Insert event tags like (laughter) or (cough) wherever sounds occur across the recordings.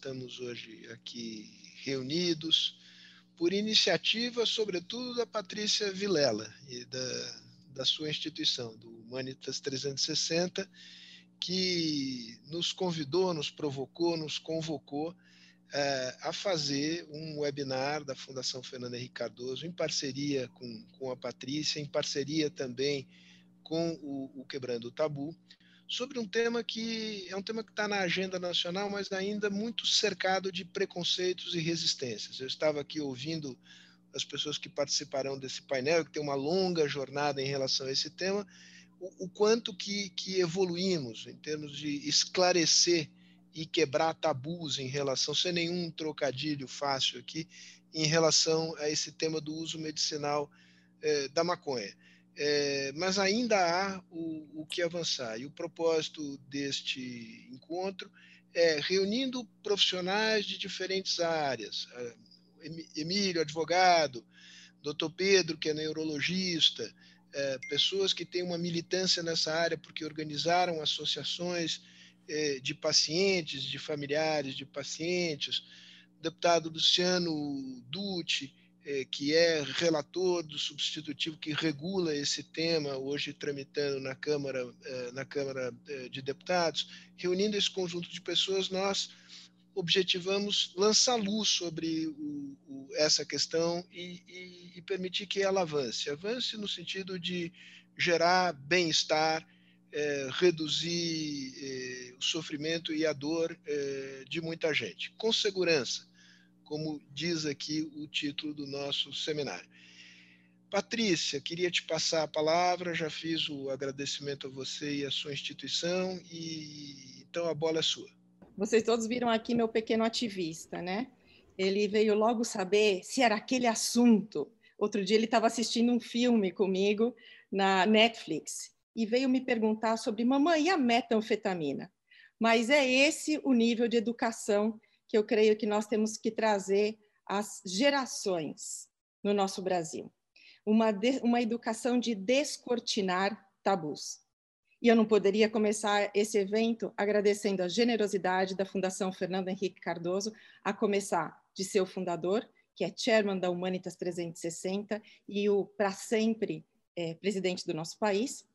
estamos hoje aqui reunidos por iniciativa, sobretudo, da Patrícia Vilela e da, da sua instituição, do Humanitas 360, que nos convidou, nos provocou, nos convocou é, a fazer um webinar da Fundação Fernando Henrique Cardoso, em parceria com, com a Patrícia, em parceria também com o, o Quebrando o Tabu, sobre um tema que é um tema que está na agenda nacional, mas ainda muito cercado de preconceitos e resistências. Eu estava aqui ouvindo as pessoas que participarão desse painel, que tem uma longa jornada em relação a esse tema, o, o quanto que, que evoluímos em termos de esclarecer e quebrar tabus em relação, sem nenhum trocadilho fácil aqui, em relação a esse tema do uso medicinal eh, da maconha. Eh, mas ainda há o, o, que avançar. E o propósito deste encontro é reunindo profissionais de diferentes áreas. Emílio, advogado, doutor Pedro, que é neurologista, eh, pessoas que têm uma militância nessa área porque organizaram associações é, de pacientes, de familiares de pacientes, deputado Luciano Dutti, é, que é relator do substitutivo que regula esse tema, hoje tramitando na Câmara, é, na Câmara de Deputados, reunindo esse conjunto de pessoas, nós objetivamos lançar luz sobre o, o, essa questão e, e, e permitir que ela avance. Avance no sentido de gerar bem-estar, é, reduzir é, o sofrimento e a dor é, de muita gente, com segurança, como diz aqui o título do nosso seminário. Patrícia, queria te passar a palavra, já fiz o agradecimento a você e à sua instituição, e então a bola é sua. Vocês todos viram aqui meu pequeno ativista, né? Ele veio logo saber se era aquele assunto. Outro dia ele estava assistindo um filme comigo na Netflix e veio me perguntar sobre mamãe e a metanfetamina. Mas é esse o nível de educação que eu creio que nós temos que trazer às gerações no nosso Brasil. Uma, de, uma educação de descortinar tabus. E eu não poderia começar esse evento agradecendo a generosidade da Fundação Fernando Henrique Cardoso, a começar de seu fundador, que é chairman da Humanitas 360 e o para sempre é, presidente do nosso país,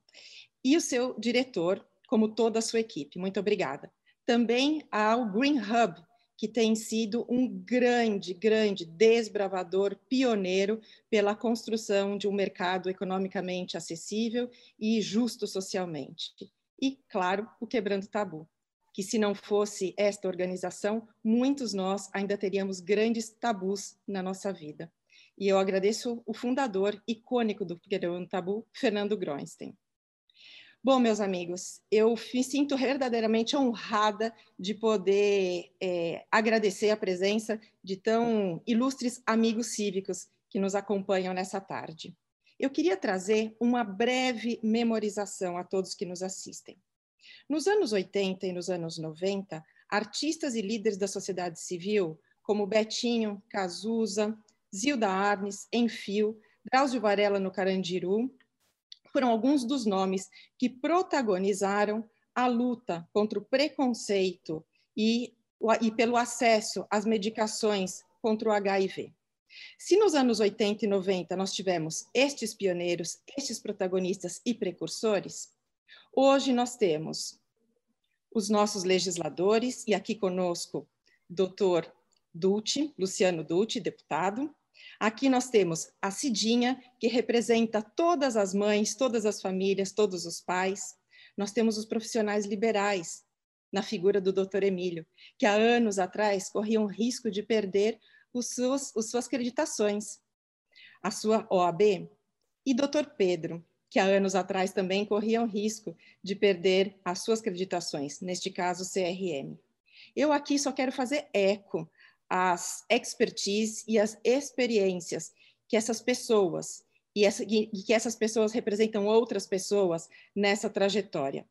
e o seu diretor, como toda a sua equipe. Muito obrigada. Também ao Green Hub, que tem sido um grande, grande desbravador pioneiro pela construção de um mercado economicamente acessível e justo socialmente. E, claro, o Quebrando Tabu, que se não fosse esta organização, muitos nós ainda teríamos grandes tabus na nossa vida. E eu agradeço o fundador icônico do Quebrando Tabu, Fernando Groenstein. Bom, meus amigos, eu me sinto verdadeiramente honrada de poder é, agradecer a presença de tão ilustres amigos cívicos que nos acompanham nessa tarde. Eu queria trazer uma breve memorização a todos que nos assistem. Nos anos 80 e nos anos 90, artistas e líderes da sociedade civil, como Betinho, Cazuza, Zilda Arnes, Enfio, Drauzio Varela no Carandiru, foram alguns dos nomes que protagonizaram a luta contra o preconceito e, e pelo acesso às medicações contra o HIV. Se nos anos 80 e 90 nós tivemos estes pioneiros, estes protagonistas e precursores, hoje nós temos os nossos legisladores, e aqui conosco, doutor Dutti, Luciano Dutti, deputado, Aqui nós temos a Cidinha, que representa todas as mães, todas as famílias, todos os pais. Nós temos os profissionais liberais, na figura do Dr. Emílio, que há anos atrás corriam risco de perder os seus, as suas acreditações, a sua OAB. E Dr. Pedro, que há anos atrás também corriam risco de perder as suas acreditações, neste caso CRM. Eu aqui só quero fazer eco as expertise e as experiências que essas pessoas e, essa, e que essas pessoas representam outras pessoas nessa trajetória.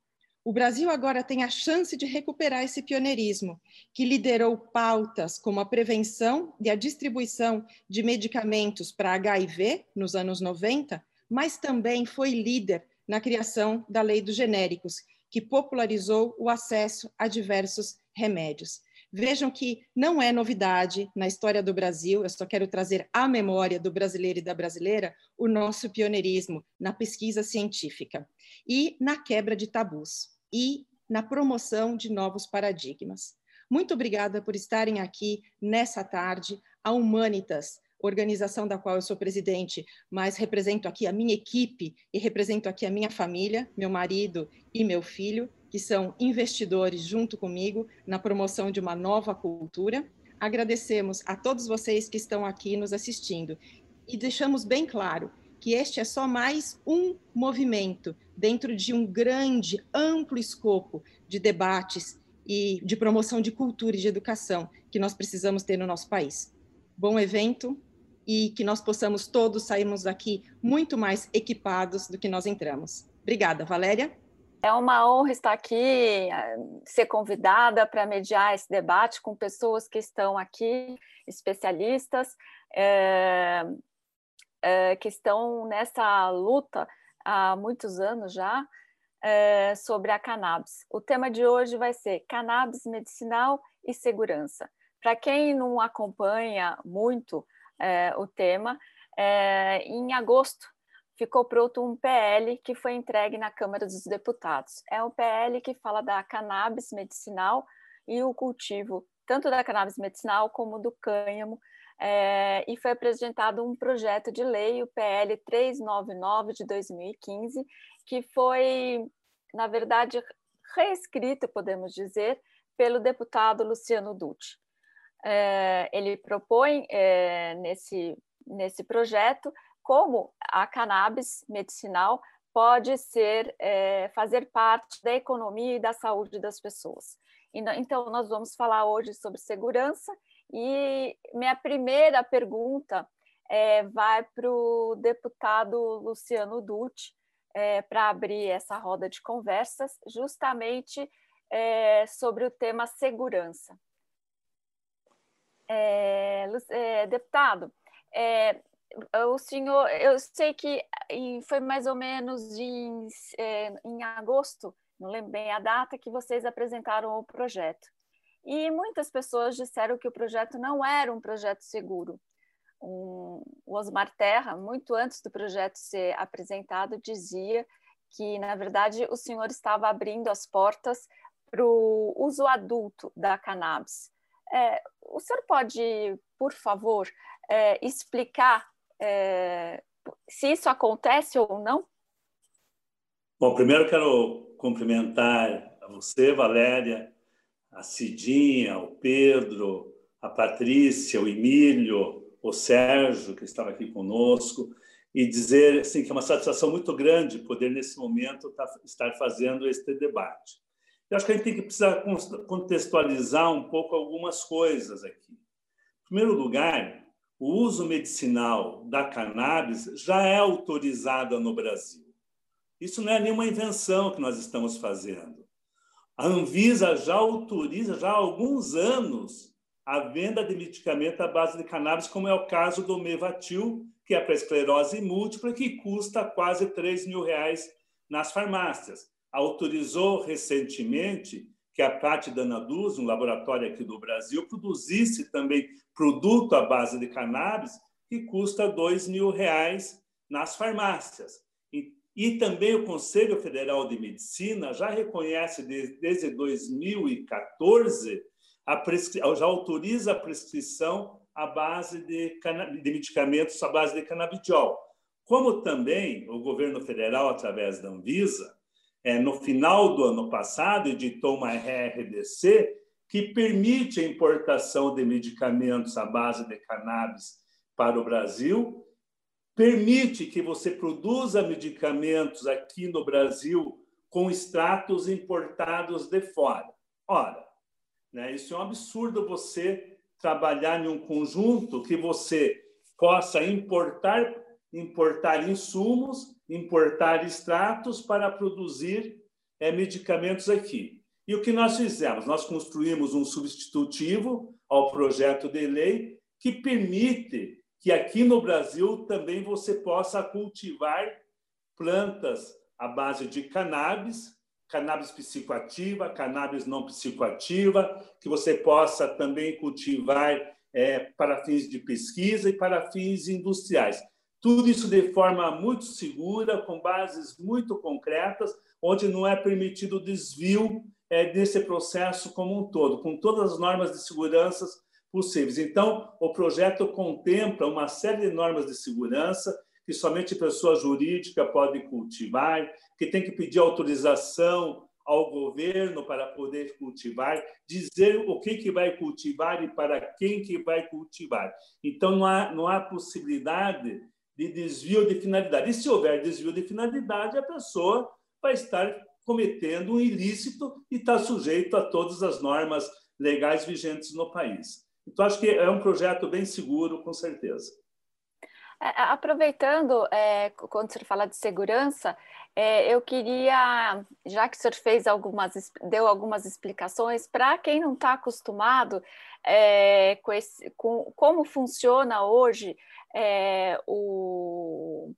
O Brasil agora tem a chance de recuperar esse pioneirismo, que liderou pautas como a prevenção e a distribuição de medicamentos para HIV nos anos 90, mas também foi líder na criação da Lei dos Genéricos, que popularizou o acesso a diversos remédios. Vejam que não é novidade na história do Brasil, eu só quero trazer à memória do brasileiro e da brasileira o nosso pioneirismo na pesquisa científica e na quebra de tabus e na promoção de novos paradigmas. Muito obrigada por estarem aqui nessa tarde. A Humanitas, organização da qual eu sou presidente, mas represento aqui a minha equipe e represento aqui a minha família, meu marido e meu filho, que são investidores junto comigo na promoção de uma nova cultura. Agradecemos a todos vocês que estão aqui nos assistindo e deixamos bem claro que este é só mais um movimento dentro de um grande, amplo escopo de debates e de promoção de cultura e de educação que nós precisamos ter no nosso país. Bom evento e que nós possamos todos sairmos daqui muito mais equipados do que nós entramos. Obrigada, Valéria. É uma honra estar aqui, eh, ser convidada para mediar esse debate com pessoas que estão aqui, especialistas, é, é, que estão nessa luta há muitos anos já é, sobre a cannabis. O tema de hoje vai ser cannabis medicinal e segurança. Para quem não acompanha muito o tema, em agosto ficou pronto um PL que foi entregue na Câmara dos Deputados. É um PL que fala da cannabis medicinal e o cultivo tanto da cannabis medicinal como do cânhamo, é, e foi apresentado um projeto de lei, o PL 399 de 2015, que foi, na verdade, reescrito, podemos dizer, pelo deputado Luciano Dutti. É, ele propõe é, nesse, nesse projeto como a cannabis medicinal pode ser é, fazer parte da economia e da saúde das pessoas. Então, nós vamos falar hoje sobre segurança e minha primeira pergunta é, vai para o deputado Luciano Dutti é, para abrir essa roda de conversas, justamente sobre o tema segurança. É, é, deputado, é, o senhor, eu sei que foi mais ou menos em, é, em agosto, não lembro bem a data, que vocês apresentaram o projeto. E muitas pessoas disseram que o projeto não era um projeto seguro. Um, o Osmar Terra, muito antes do projeto ser apresentado, dizia que, na verdade, o senhor estava abrindo as portas para o uso adulto da cannabis. É, o senhor pode, por favor, é, explicar é, se isso acontece ou não? Bom, primeiro quero cumprimentar a você, Valéria, a Cidinha, o Pedro, a Patrícia, o Emílio, o Sérgio, que estava aqui conosco, e dizer assim, que é uma satisfação muito grande poder, nesse momento, tá, estar fazendo este debate. Eu acho que a gente tem que precisar contextualizar um pouco algumas coisas aqui. Em primeiro lugar, o uso medicinal da cannabis já é autorizada no Brasil. Isso não é nenhuma invenção que nós estamos fazendo. A Anvisa já autoriza, já há alguns anos, a venda de medicamento à base de cannabis, como é o caso do Mevatil, que é para esclerose múltipla, que custa quase 3 mil reais nas farmácias. Autorizou recentemente que a Prate Danaduz, um laboratório aqui do Brasil, produzisse também produto à base de cannabis que custa dois mil reais nas farmácias. E, e também o Conselho Federal de Medicina já reconhece desde, desde 2014 a já autoriza a prescrição à base de, de medicamentos à base de canabidiol. Como também o governo federal, através da Anvisa, é, no final do ano passado, editou uma RDC que permite a importação de medicamentos à base de cannabis para o Brasil, permite que você produza medicamentos aqui no Brasil com extratos importados de fora. Ora, né, isso é um absurdo você trabalhar em um conjunto que você possa importar importar insumos, importar extratos para produzir é, medicamentos aqui. E o que nós fizemos? Nós construímos um substitutivo ao projeto de lei que permite que aqui no Brasil também você possa cultivar plantas à base de cannabis cannabis psicoativa, cannabis não psicoativa, que você possa também cultivar é, para fins de pesquisa e para fins industriais. Tudo isso de forma muito segura, com bases muito concretas, onde não é permitido desvio é, desse processo como um todo, com todas as normas de segurança possíveis. Então, o projeto contempla uma série de normas de segurança que somente pessoa jurídica pode cultivar, que tem que pedir autorização ao governo para poder cultivar, dizer o que, que vai cultivar e para quem que vai cultivar. Então, não há, não há possibilidade de desvio de finalidade. E se houver desvio de finalidade, a pessoa vai estar cometendo um ilícito e está sujeito a todas as normas legais vigentes no país. Então, acho que é um projeto bem seguro, com certeza. É, aproveitando, é, quando senhor fala de segurança, é, eu queria, já que o senhor fez algumas, deu algumas explicações, para quem não está acostumado é, com, esse, com, como funciona hoje é, o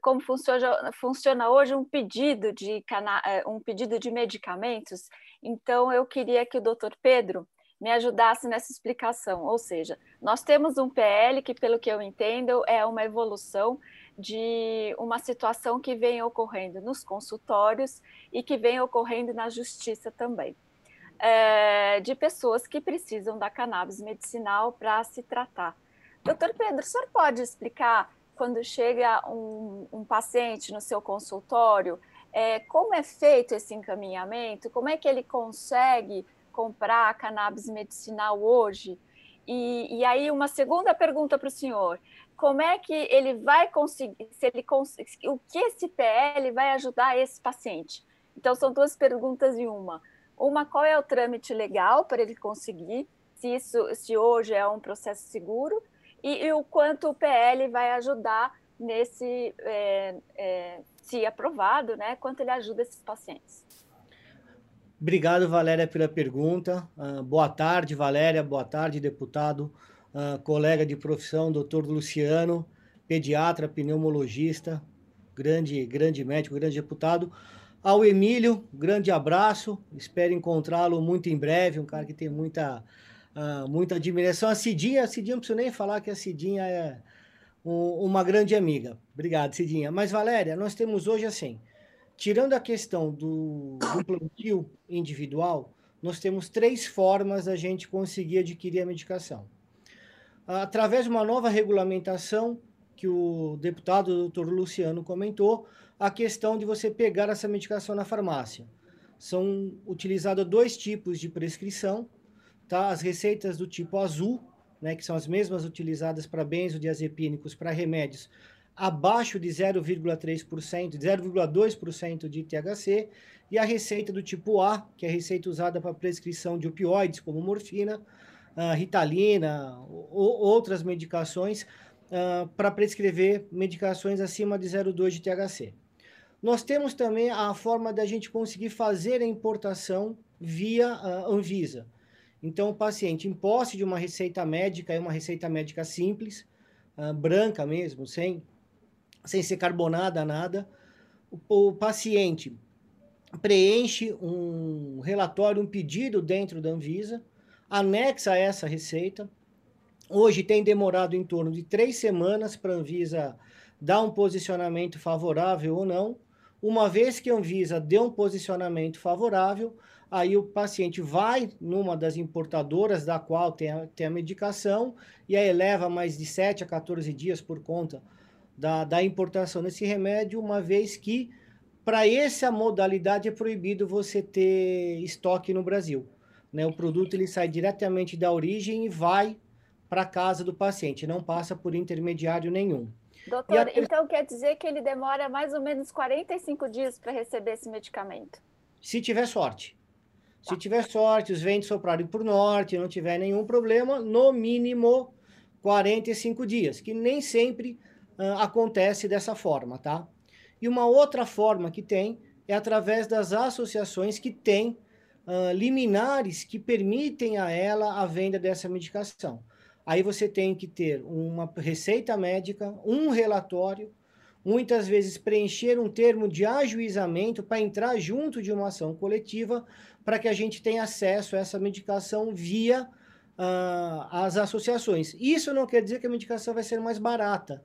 como funciona, funciona hoje um pedido de é, um pedido de medicamentos. Então eu queria que o doutor Pedro me ajudasse nessa explicação. Ou seja, nós temos um PL que, pelo que eu entendo, é uma evolução de uma situação que vem ocorrendo nos consultórios e que vem ocorrendo na justiça também. É, de pessoas que precisam da cannabis medicinal para se tratar. Doutor Pedro, o senhor pode explicar quando chega um, um paciente no seu consultório, é, como é feito esse encaminhamento, como é que ele consegue comprar cannabis medicinal hoje? E, e aí, uma segunda pergunta para o senhor: como é que ele vai conseguir, se ele o que esse PL vai ajudar esse paciente? Então, são duas perguntas em uma. Uma, qual é o trâmite legal para ele conseguir, se isso, se hoje é um processo seguro, e, e o quanto o PL vai ajudar nesse, é, é, se aprovado, né, quanto ele ajuda esses pacientes. Obrigado, Valéria, pela pergunta. Uh, boa tarde, Valéria. Boa tarde, deputado, uh, colega de profissão, doutor Luciano, pediatra, pneumologista, grande, grande médico, grande deputado. Ao Emílio, grande abraço. Espero encontrá-lo muito em breve. Um cara que tem muita, uh, muita admiração. A Cidinha, a Cidinha, não preciso nem falar que a Cidinha é um, uma grande amiga. Obrigado, Cidinha. Mas, Valéria, nós temos hoje assim tirando a questão do, do plantio individual, nós temos três formas da gente conseguir adquirir a medicação. Através de uma nova regulamentação, que o deputado doutor Luciano comentou, a questão de você pegar essa medicação na farmácia. São utilizados dois tipos de prescrição, tá? As receitas do tipo azul, né, que são as mesmas utilizadas para benzodiazepínicos, para remédios abaixo de 0,3%, 0,2% de THC, e a receita do tipo A, que é a receita usada para prescrição de opioides, como morfina, uh, ritalina, ou outras medicações, uh, para prescrever medicações acima de 0,2 de THC. Nós temos também a forma da gente conseguir fazer a importação via uh, Anvisa. Então, o paciente em posse de uma receita médica, é uma receita médica simples, branca mesmo, sem sem ser carbonada, nada. O, o paciente preenche um relatório, um pedido dentro da Anvisa, anexa essa receita. Hoje tem demorado em torno de três semanas para a Anvisa dar um posicionamento favorável ou não. Uma vez que a Anvisa deu um posicionamento favorável, aí o paciente vai numa das importadoras da qual tem a, tem a medicação e aí leva mais de 7 a 14 dias por conta da, da importação desse remédio, uma vez que para essa modalidade é proibido você ter estoque no Brasil. Né? O produto ele sai diretamente da origem e vai para casa do paciente, não passa por intermediário nenhum. Doutor, a... então quer dizer que ele demora mais ou menos 45 dias para receber esse medicamento? Se tiver sorte. Se tá. tiver sorte, os ventos soprarem por norte, não tiver nenhum problema, no mínimo 45 dias, que nem sempre uh, acontece dessa forma, tá? E uma outra forma que tem é através das associações que têm uh, liminares que permitem a ela a venda dessa medicação. Aí você tem que ter uma receita médica, um relatório, muitas vezes preencher um termo de ajuizamento para entrar junto de uma ação coletiva para que a gente tenha acesso a essa medicação via uh, as associações. Isso não quer dizer que a medicação vai ser mais barata,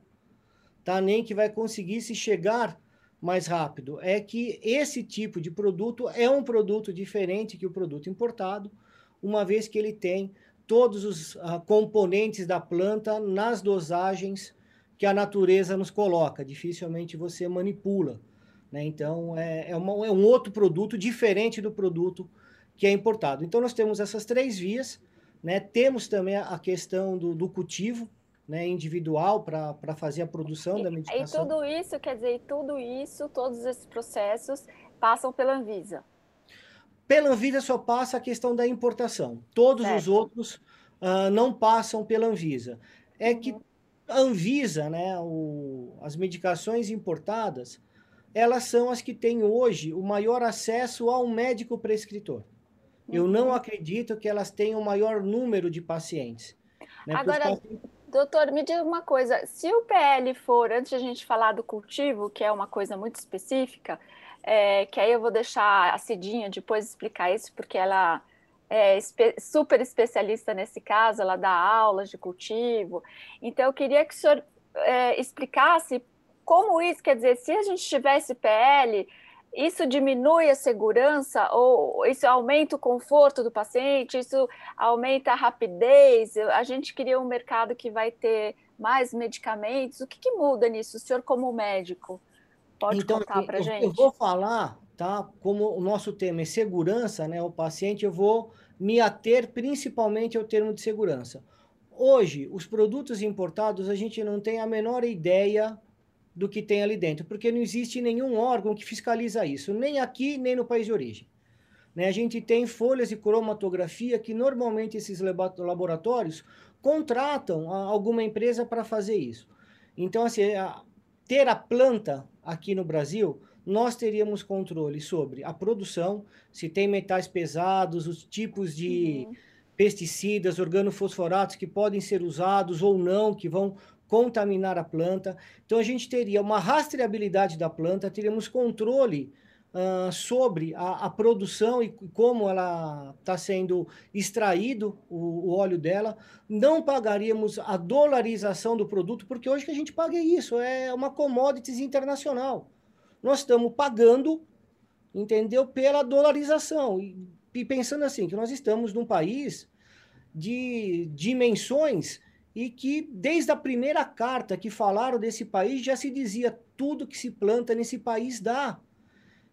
tá? Nem que vai conseguir se chegar mais rápido. É que esse tipo de produto é um produto diferente que o produto importado, uma vez que ele tem todos os uh, componentes da planta nas dosagens que a natureza nos coloca. Dificilmente você manipula. Né? Então, é, é, uma, é um outro produto diferente do produto que é importado. Então, nós temos essas três vias. Né? Temos também a questão do, do cultivo, né, individual para fazer a produção e, da medicação. E tudo isso, quer dizer, tudo isso, todos esses processos passam pela Anvisa? Pela Anvisa só passa a questão da importação. Todos certo. os outros uh, não passam pela Anvisa. É uhum. que a Anvisa, né, o, as medicações importadas, elas são as que têm hoje o maior acesso ao médico prescritor. Uhum. Eu não acredito que elas tenham o maior número de pacientes. Né, Agora, pacientes... doutor, me diga uma coisa: se o PL for, antes de a gente falar do cultivo, que é uma coisa muito específica, é, que aí eu vou deixar a Cidinha depois explicar isso, porque ela é super especialista nesse caso, ela dá aulas de cultivo. Então, eu queria que o senhor é, explicasse como isso, quer dizer, se a gente tivesse PL, isso diminui a segurança ou isso aumenta o conforto do paciente, isso aumenta a rapidez? A gente queria um mercado que vai ter mais medicamentos. O que, que muda nisso, o senhor como médico? Pode então, contar para gente? Eu vou falar tá? Como o nosso tema é segurança, né? O paciente, eu vou me ater principalmente ao termo de segurança. Hoje, os produtos importados, a gente não tem a menor ideia do que tem ali dentro, porque não existe nenhum órgão que fiscaliza isso, nem aqui, nem no país de origem. Né? A gente tem folhas de cromatografia que normalmente esses laboratórios contratam alguma empresa para fazer isso. Então, assim, ter a planta aqui no Brasil nós teríamos controle sobre a produção, se tem metais pesados, os tipos de uhum. pesticidas, organofosforatos que podem ser usados ou não, que vão contaminar a planta. Então a gente teria uma rastreabilidade da planta, teríamos controle uh, sobre a, a, produção e como ela está sendo extraído o, o, óleo dela. Não pagaríamos a dolarização do produto, porque hoje que a gente paga isso, é uma commodities internacional nós estamos pagando, entendeu, pela dolarização. E, e pensando assim, que nós estamos num país de dimensões e que desde a primeira carta que falaram desse país já se dizia tudo que se planta nesse país dá.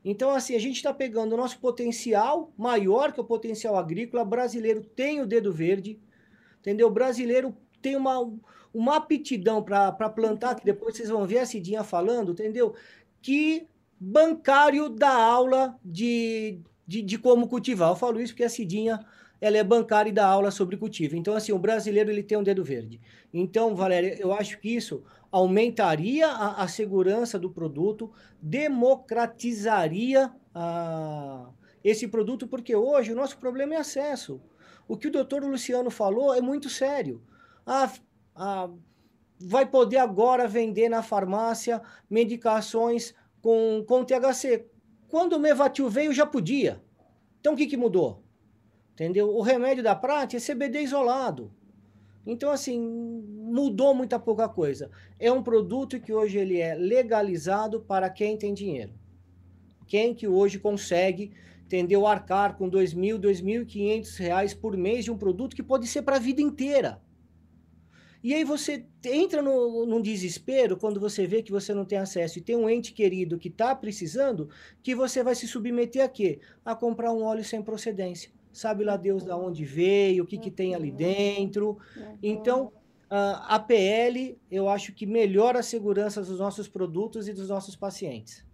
Então, assim, a gente está pegando o nosso potencial maior que o potencial agrícola. Brasileiro tem o dedo verde, entendeu? O brasileiro tem uma, uma aptidão para plantar, que depois vocês vão ver a Cidinha falando, entendeu? que bancário da aula de, de, de, como cultivar. Eu falo isso porque a Cidinha ela é bancária e dá aula sobre cultivo. Então, assim, o brasileiro ele tem um dedo verde. Então, Valéria, eu acho que isso aumentaria a, a segurança do produto, democratizaria a, esse produto, porque hoje o nosso problema é acesso. O que o doutor Luciano falou é muito sério. Ah, ah, vai poder agora vender na farmácia medicações com, com THC. Quando o Mevatil veio, já podia. Então, o que, que mudou? Entendeu? O remédio da prática é CBD isolado. Então, assim, mudou muita pouca coisa. É um produto que hoje ele é legalizado para quem tem dinheiro. Quem que hoje consegue, entendeu, arcar com R$ 2.000, R$ 2.500 por mês de um produto que pode ser para a vida inteira. E aí você entra no, num desespero quando você vê que você não tem acesso e tem um ente querido que está precisando, que você vai se submeter a quê? A comprar um óleo sem procedência. Sabe lá Deus da onde veio, o que, que tem ali dentro. Então, a PL, eu acho que melhora a segurança dos nossos produtos e dos nossos pacientes.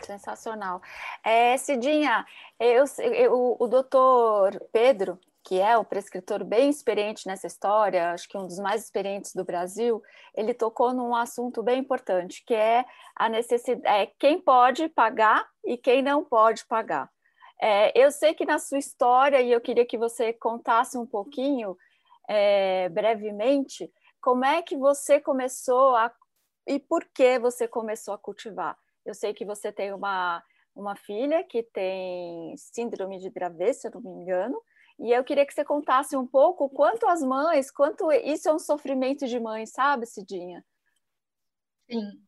Sensacional. É, Cidinha, eu, eu, o doutor Pedro, que é o prescritor bem experiente nessa história, acho que um dos mais experientes do Brasil, ele tocou num assunto bem importante, que é a necessidade, é, quem pode pagar e quem não pode pagar. É, eu sei que na sua história, e eu queria que você contasse um pouquinho, é, brevemente, como é que você começou a e por que você começou a cultivar? Eu sei que você tem uma, uma filha que tem síndrome de Dravet, se eu não me engano, e eu queria que você contasse um pouco quanto as mães, quanto isso é um sofrimento de mãe, sabe, Cidinha? Sim.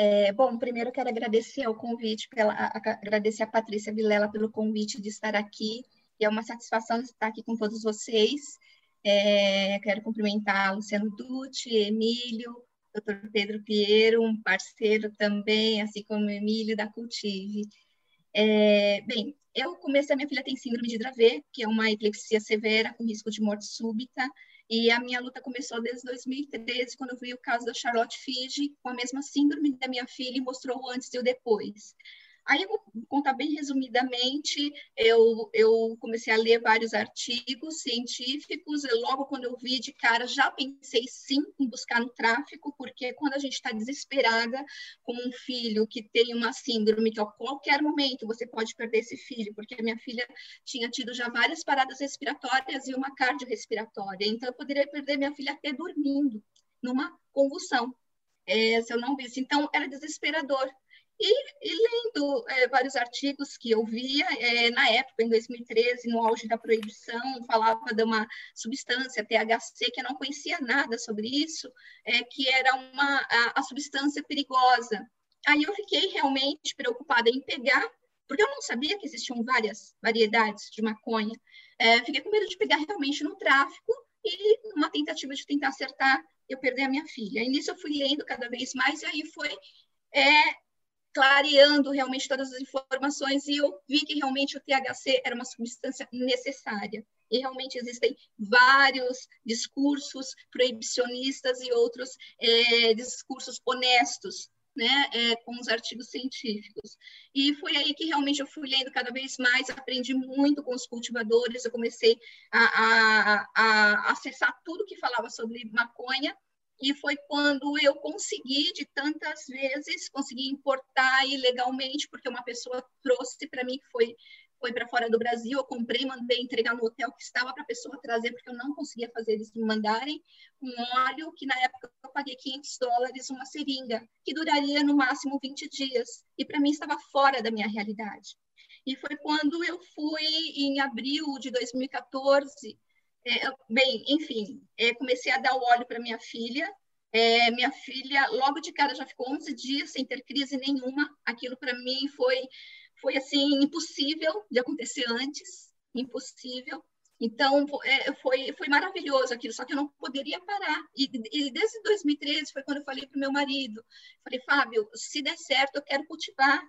É, bom, primeiro quero agradecer o convite, pela, agradecer a Patrícia Vilela pelo convite de estar aqui. E é uma satisfação estar aqui com todos vocês. É, quero cumprimentar Luciano Dutti, Emílio, Dr. Pedro Piero, um parceiro também, assim como o Emílio da Cultive. É, bem, eu comecei, a minha filha tem síndrome de Dravet, que é uma epilepsia severa com risco de morte súbita, e a minha luta começou desde 2013, quando eu vi o caso da Charlotte Figi, com a mesma síndrome da minha filha, e mostrou o antes e o depois. Aí eu vou contar bem resumidamente, eu, eu comecei a ler vários artigos científicos, e logo quando eu vi de cara, já pensei sim em buscar no tráfico, porque quando a gente está desesperada com um filho que tem uma síndrome que a qualquer momento você pode perder esse filho, porque a minha filha tinha tido já várias paradas respiratórias e uma cardiorrespiratória, então eu poderia perder minha filha até dormindo, numa convulsão. É, se eu não visse. Então, era desesperador. E, e lendo é, vários artigos que eu via, é, na época, em 2013, no auge da proibição, falava de uma substância, THC, que eu não conhecia nada sobre isso, é, que era uma, a, a substância perigosa. Aí eu fiquei realmente preocupada em pegar, porque eu não sabia que existiam várias variedades de maconha. É, fiquei com medo de pegar realmente no tráfico e, numa tentativa de tentar acertar, eu perdi a minha filha. E nisso eu fui lendo cada vez mais, e aí foi é, clareando realmente todas as informações e eu vi que realmente o THC era uma substância necessária. E realmente existem vários discursos proibicionistas e outros é, discursos honestos, né, é, com os artigos científicos. E foi aí que realmente eu fui lendo cada vez mais, aprendi muito com os cultivadores, eu comecei a, a, a acessar tudo que falava sobre maconha e foi quando eu consegui, de tantas vezes, consegui importar ilegalmente, porque uma pessoa trouxe para mim, que foi, foi para fora do Brasil, eu comprei, mandei entregar no hotel que estava para a pessoa trazer, porque eu não conseguia fazer eles me mandarem, um óleo que na época eu paguei 500 dólares, uma seringa, que duraria no máximo 20 dias, e para mim estava fora da minha realidade. E foi quando eu fui, em abril de 2014, é, bem, enfim, é, comecei a dar o óleo para minha filha. É, minha filha, logo de cara, já ficou 11 dias sem ter crise nenhuma. Aquilo para mim foi, foi assim, impossível de acontecer antes, impossível. Então, é, foi, foi maravilhoso aquilo, só que eu não poderia parar. E, e desde 2013 foi quando eu falei para o meu marido, falei, Fábio, se der certo, eu quero cultivar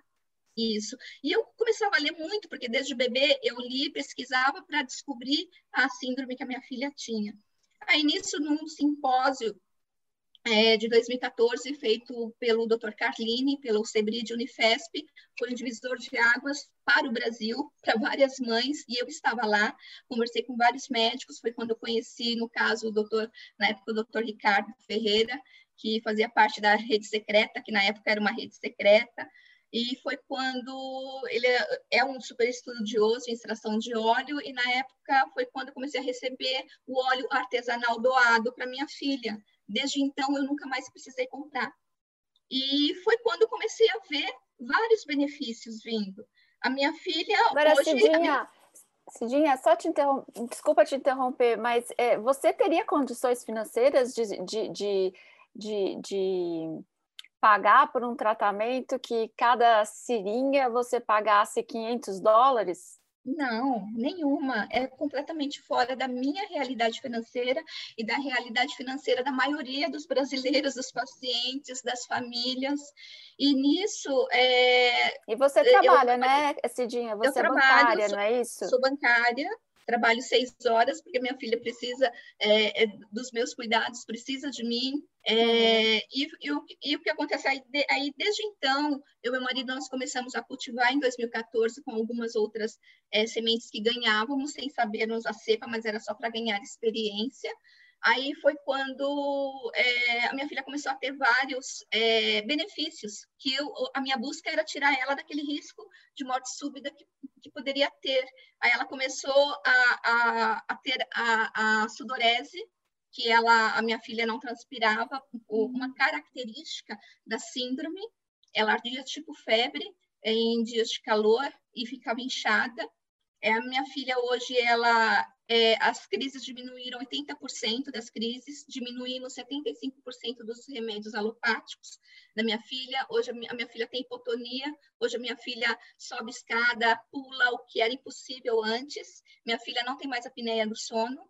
isso. E eu começava a ler muito, porque desde bebê eu li, pesquisava para descobrir a síndrome que a minha filha tinha. Aí nisso, num simpósio é, de 2014, feito pelo Dr. Carline, pelo CEBRID Unifesp, foi um divisor de águas para o Brasil, para várias mães, e eu estava lá, conversei com vários médicos, foi quando eu conheci, no caso, o doutor, na época, o doutor Ricardo Ferreira, que fazia parte da rede secreta, que na época era uma rede secreta, e foi quando ele é, é um super estudioso em extração de óleo, e na época foi quando eu comecei a receber o óleo artesanal doado para minha filha. Desde então, eu nunca mais precisei comprar. E foi quando eu comecei a ver vários benefícios vindo. A minha filha. Agora, hoje, Cidinha, minha... Cidinha, só te interromper, desculpa te interromper, mas é, você teria condições financeiras de, de, de, de pagar por um tratamento que cada seringa você pagasse 500 dólares? Não, nenhuma. É completamente fora da minha realidade financeira e da realidade financeira da maioria dos brasileiros, dos pacientes, das famílias. E nisso. É... E você trabalha, eu, né, Cidinha? Você é trabalho, bancária, sou, não é isso? Sou bancária, trabalho seis horas, porque minha filha precisa é, é, dos meus cuidados, precisa de mim. É, e, e, o, e, o, que acontece aí, de, aí, desde então, eu e meu marido, nós começamos a cultivar em 2014 com algumas outras é, sementes que ganhávamos, sem sabermos a cepa, mas era só para ganhar experiência. Aí foi quando é, a minha filha começou a ter vários é, benefícios, que eu, a minha busca era tirar ela daquele risco de morte súbita que, que poderia ter. Aí ela começou a, a, a ter a, a sudorese, que ela, a minha filha não transpirava, uma característica da síndrome, ela ardia tipo febre em dias de calor e ficava inchada. É, a minha filha hoje, ela, é, as crises diminuíram 80% das crises, diminuímos 75% dos remédios alopáticos da minha filha. Hoje a minha, a minha, filha tem hipotonia, hoje a minha filha sobe escada, pula, o que era impossível antes. Minha filha não tem mais apneia do sono.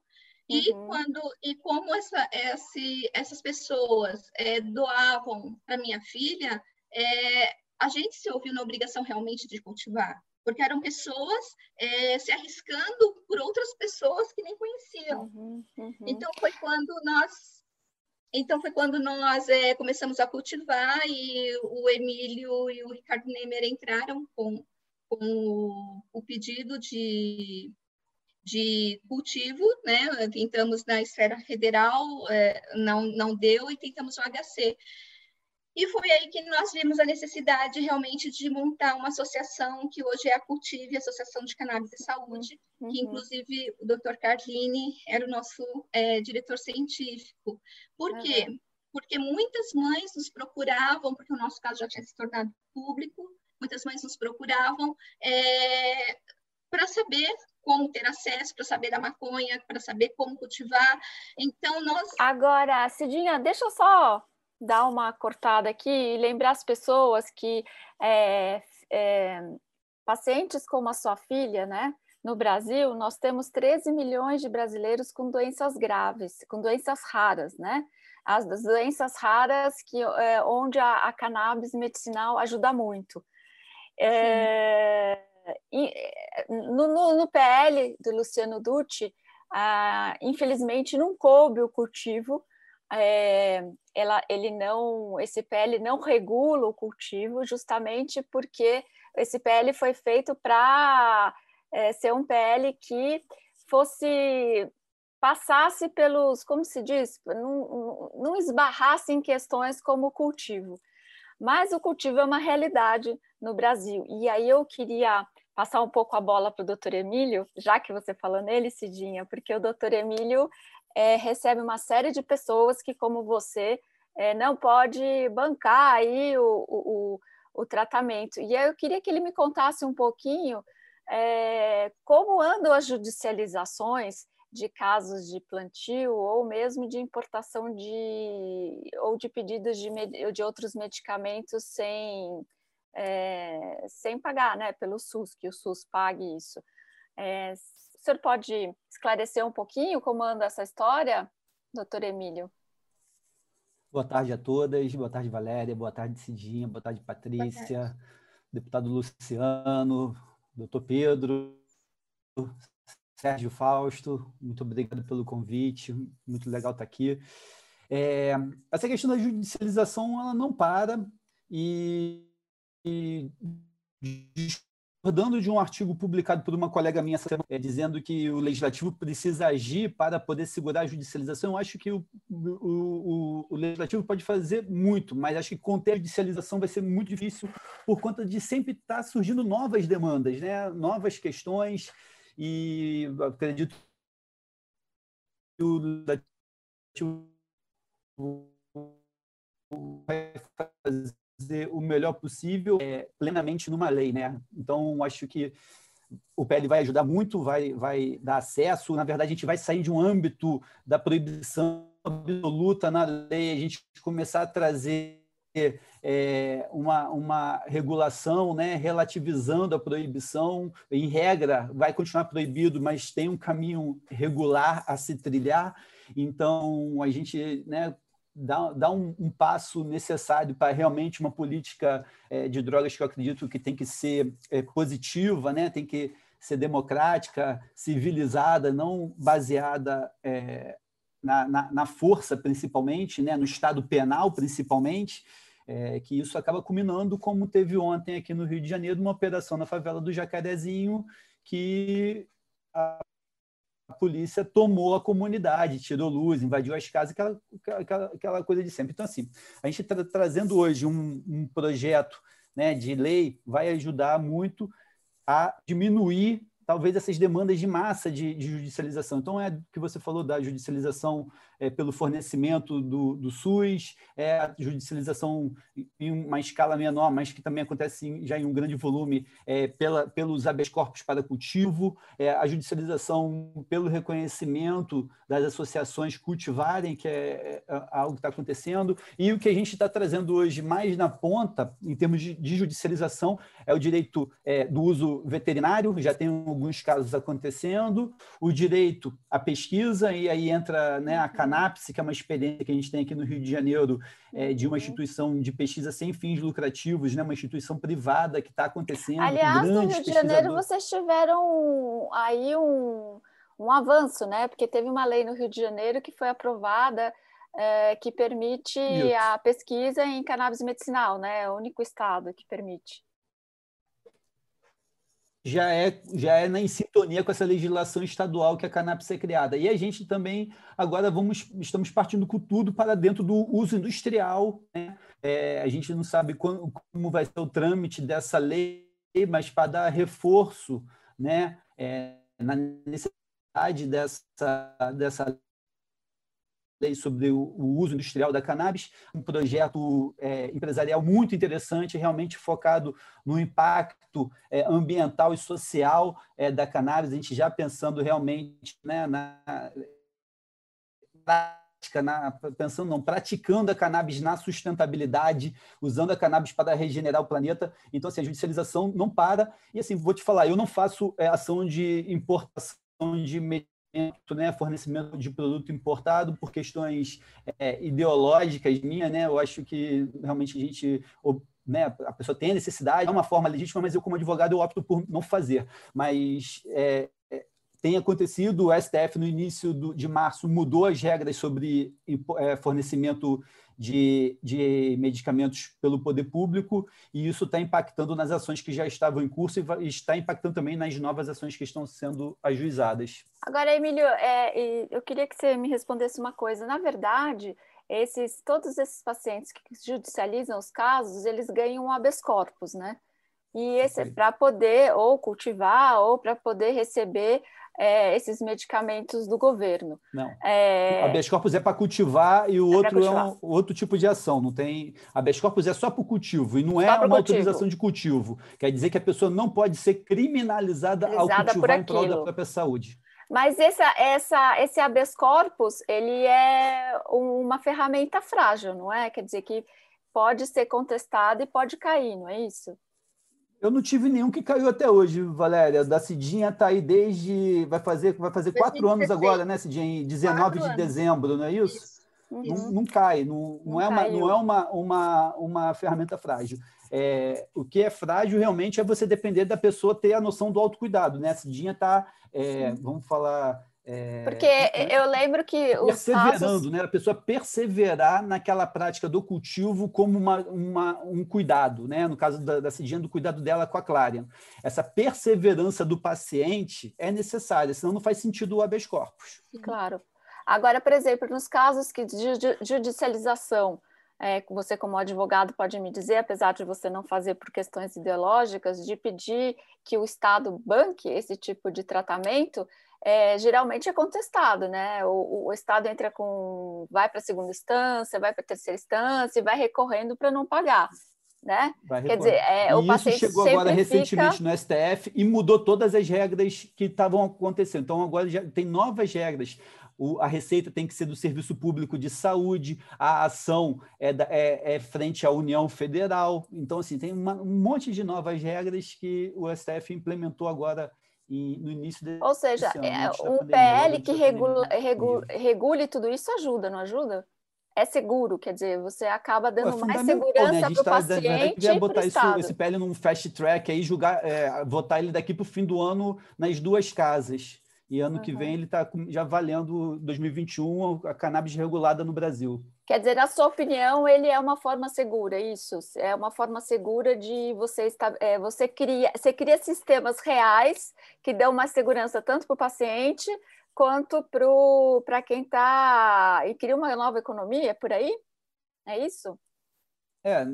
E uhum. quando e como essa, esse, essas pessoas é, doavam para minha filha, é, a gente se ouviu na obrigação realmente de cultivar, porque eram pessoas é, se arriscando por outras pessoas que nem conheciam. Uhum, uhum. Então foi quando nós então foi quando nós é, começamos a cultivar e o Emílio e o Ricardo Nemer entraram com, com o, o pedido de de cultivo, né? Tentamos na esfera federal, é, não, não deu, e tentamos o HC. E foi aí que nós vimos a necessidade realmente de montar uma associação que hoje é a Cultive, Associação de Cannabis e Saúde, uhum. que inclusive o Dr. Carlini era o nosso é, diretor científico. Por uhum. quê? Porque muitas mães nos procuravam, porque o nosso caso já tinha se tornado público, muitas mães nos procuravam é, para saber como ter acesso, para saber da maconha, para saber como cultivar. Então, nós. Agora, Cidinha, deixa eu só dar uma cortada aqui e lembrar as pessoas que é, é, pacientes como a sua filha, né? No Brasil, nós temos 13 milhões de brasileiros com doenças graves, com doenças raras, né? As doenças raras que, é, onde a, a, cannabis medicinal ajuda muito. Eh, no, no, no, PL do Luciano Dutti, ah, infelizmente não coube o cultivo, é, ela, ele não, esse PL não regula o cultivo, justamente porque esse PL foi feito para é, ser um PL que fosse passasse pelos, como se diz, não, não esbarrasse em questões como o cultivo. Mas o cultivo é uma realidade no Brasil. E aí eu queria passar um pouco a bola para o doutor Emílio, já que você falou nele, Cidinha, porque o doutor Emílio é, recebe uma série de pessoas que, como você, é, não pode bancar aí o, o, o, tratamento. E aí eu queria que ele me contasse um pouquinho é, como andam as judicializações de casos de plantio ou mesmo de importação de ou de pedidos de, de outros medicamentos sem é, sem pagar, né, pelo SUS, que o SUS pague isso. É, o senhor pode esclarecer um pouquinho como anda essa história, doutor Emílio? Boa tarde a todas, boa tarde Valéria, boa tarde Cidinha, boa tarde Patrícia, boa tarde. deputado Luciano, doutor Pedro, Sérgio Fausto, muito obrigado pelo convite, muito legal estar aqui. É, essa questão da judicialização ela não para e e discordando de um artigo publicado por uma colega minha é, dizendo que o legislativo precisa agir para poder segurar a judicialização, eu acho que o, o, o, legislativo pode fazer muito, mas acho que conter a judicialização vai ser muito difícil por conta de sempre estar surgindo novas demandas, né? novas questões, e acredito que o legislativo vai fazer fazer o melhor possível é, plenamente numa lei, né? Então, acho que o PL vai ajudar muito, vai, vai dar acesso. Na verdade, a gente vai sair de um âmbito da proibição absoluta na lei, a gente começar a trazer é, uma, uma regulação né, relativizando a proibição. Em regra, vai continuar proibido, mas tem um caminho regular a se trilhar. Então, a gente né, dá, um, um, passo necessário para realmente uma política é, de drogas que eu acredito que tem que ser é, positiva, né? tem que ser democrática, civilizada, não baseada é, na, na, na, força, principalmente, né? no Estado penal, principalmente, é, que isso acaba culminando, como teve ontem aqui no Rio de Janeiro, uma operação na favela do Jacarezinho, que a a polícia tomou a comunidade, tirou luz, invadiu as casas, aquela, aquela, aquela coisa de sempre. Então, assim, a gente está trazendo hoje um, um projeto né, de lei, vai ajudar muito a diminuir talvez essas demandas de massa de, de judicialização. Então, é que você falou da judicialização é, pelo fornecimento do, do, SUS, é a judicialização em uma escala menor, mas que também acontece já em um grande volume é, pela, pelos habeas corpus para cultivo, é, a judicialização pelo reconhecimento das associações cultivarem, que é, é algo que está acontecendo, e o que a gente está trazendo hoje mais na ponta, em termos de, de judicialização, é o direito do uso veterinário, já tem alguns casos acontecendo, o direito à pesquisa, e aí entra né, a Canapse, que é uma experiência que a gente tem aqui no Rio de Janeiro, é, de uma uhum. instituição de pesquisa sem fins lucrativos, né, uma instituição privada que está acontecendo. Aliás, no Rio de Janeiro vocês tiveram aí um, um avanço, né? Porque teve uma lei no Rio de Janeiro que foi aprovada é, que permite Isso. a pesquisa em cannabis medicinal, né? É o único estado que permite já é, já é na, em sintonia com essa legislação estadual que a cannabis é criada. E a gente também, agora, vamos, estamos partindo com tudo para dentro do uso industrial. Né? É, a gente não sabe como, como vai ser o trâmite dessa lei, mas para dar reforço né, é, na necessidade dessa, dessa sobre o, uso industrial da cannabis, um projeto é, empresarial muito interessante, realmente focado no impacto é, ambiental e social é, da cannabis, a gente já pensando realmente né, na prática, na, pensando não, praticando a cannabis na sustentabilidade, usando a cannabis para regenerar o planeta. Então, assim, a judicialização não para. E assim, vou te falar, eu não faço é, ação de importação de né, fornecimento de produto importado por questões é, ideológicas minha, né? Eu acho que realmente a gente né, a pessoa tem a necessidade, é uma forma legítima, mas eu, como advogado, eu opto por não fazer. Mas é, é tem acontecido, o STF, no início do, de março, mudou as regras sobre é, fornecimento de, de medicamentos pelo poder público, e isso está impactando nas ações que já estavam em curso e está impactando também nas novas ações que estão sendo ajuizadas. Agora, Emílio, é, eu queria que você me respondesse uma coisa. Na verdade, esses, todos esses pacientes que judicializam os casos, eles ganham um habeas corpus, né? E esse é para poder ou cultivar ou para poder receber é, esses medicamentos do governo. Não. É... Habeas corpus é para cultivar e o é outro é um outro tipo de ação. Não tem. Habeas corpus é só para o cultivo e não é uma cultivo. autorização de cultivo. Quer dizer que a pessoa não pode ser criminalizada ao cultivar em prol da própria saúde. Mas essa, essa, esse habeas corpus, ele é uma ferramenta frágil, não é? Quer dizer que pode ser contestado e pode cair, não é isso? Eu não tive nenhum que caiu até hoje, Valéria. Da Cidinha está aí desde. Vai fazer, vai fazer quatro anos agora, né, Cidinha? Em 19 de dezembro, não é isso? isso. Uhum. Não, não, cai, não, não, não é, uma, não é uma, uma, uma ferramenta frágil. É, o que é frágil realmente é você depender da pessoa ter a noção do autocuidado, né? A Cidinha está, é, vamos falar, é, Porque eu lembro que perseverando, casos... né? A pessoa perseverar naquela prática do cultivo como uma, uma, um cuidado, né? No caso da, da Cidinha, do cuidado dela com a Clarion. Essa perseverança do paciente é necessária, senão não faz sentido o habeas corpus. Claro. Agora, por exemplo, nos casos que de judicialização, é, você como advogado pode me dizer, apesar de você não fazer por questões ideológicas, de pedir que o Estado banque esse tipo de tratamento, é, geralmente é contestado, né? O, o, Estado entra com, vai para a segunda instância, vai para a terceira instância e vai recorrendo para não pagar. Né? Quer dizer, é, o paciente isso chegou agora recentemente fica... no STF e mudou todas as regras que estavam acontecendo. Então agora já tem novas regras. O, a receita tem que ser do Serviço Público de Saúde, a ação é, da, é, é frente à União Federal. Então, assim, tem uma, um monte de novas regras que o STF implementou agora no início de Ou seja, é, um PL que regula, regula, regule tudo isso ajuda, não ajuda? É seguro, quer dizer, você acaba dando é mais segurança né? para o tá, paciente e botar isso, esse PL num fast track aí, julgar, é, votar ele daqui para o fim do ano nas duas casas. E ano uhum. que vem ele está já valendo 2021 a cannabis regulada no Brasil. Quer dizer, na sua opinião, ele é uma forma segura, isso? É uma forma segura de você estar, é, você cria, você cria sistemas reais que dão mais segurança tanto para o paciente quanto para quem está e cria uma nova economia por aí? É isso? É,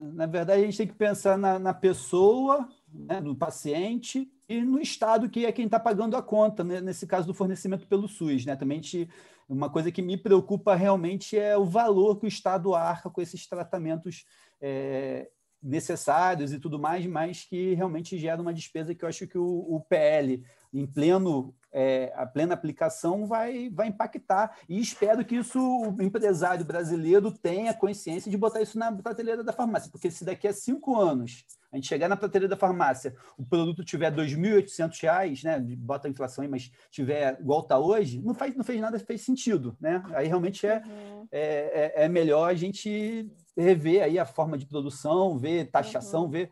na verdade a gente tem que pensar na, na pessoa, né, no paciente e no Estado, que é quem está pagando a conta, né? nesse caso do fornecimento pelo SUS. Né? Também te, uma coisa que me preocupa realmente é o valor que o Estado arca com esses tratamentos é, necessários e tudo mais, mas que realmente gera uma despesa que eu acho que o, o PL, em pleno é, a plena aplicação vai, vai impactar. E espero que isso o empresário brasileiro tenha consciência de botar isso na prateleira da farmácia, porque se daqui a cinco anos a gente chegar na prateleira da farmácia, o produto tiver R$ 2.800, né, bota a inflação aí, mas tiver igual está hoje, não, faz, não fez nada, fez sentido. Né? Aí realmente é, uhum. é, é, é melhor a gente rever aí a forma de produção, ver taxação, uhum. ver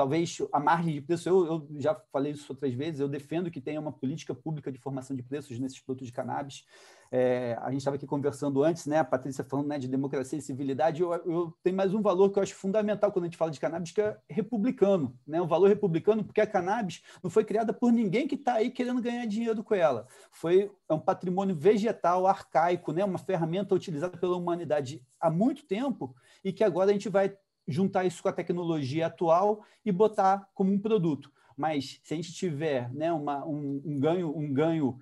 talvez a margem de preço, eu, eu, já falei isso outras vezes, eu defendo que tenha uma política pública de formação de preços nesses produtos de cannabis. É, a gente estava aqui conversando antes, né, a Patrícia falando né, de democracia e civilidade, eu, eu tenho mais um valor que eu acho fundamental quando a gente fala de cannabis, que é republicano, né, um valor republicano, porque a cannabis não foi criada por ninguém que está aí querendo ganhar dinheiro com ela. Foi é um patrimônio vegetal arcaico, né, uma ferramenta utilizada pela humanidade há muito tempo e que agora a gente vai juntar isso com a tecnologia atual e botar como um produto. Mas se a gente tiver né, uma, um, um ganho, um ganho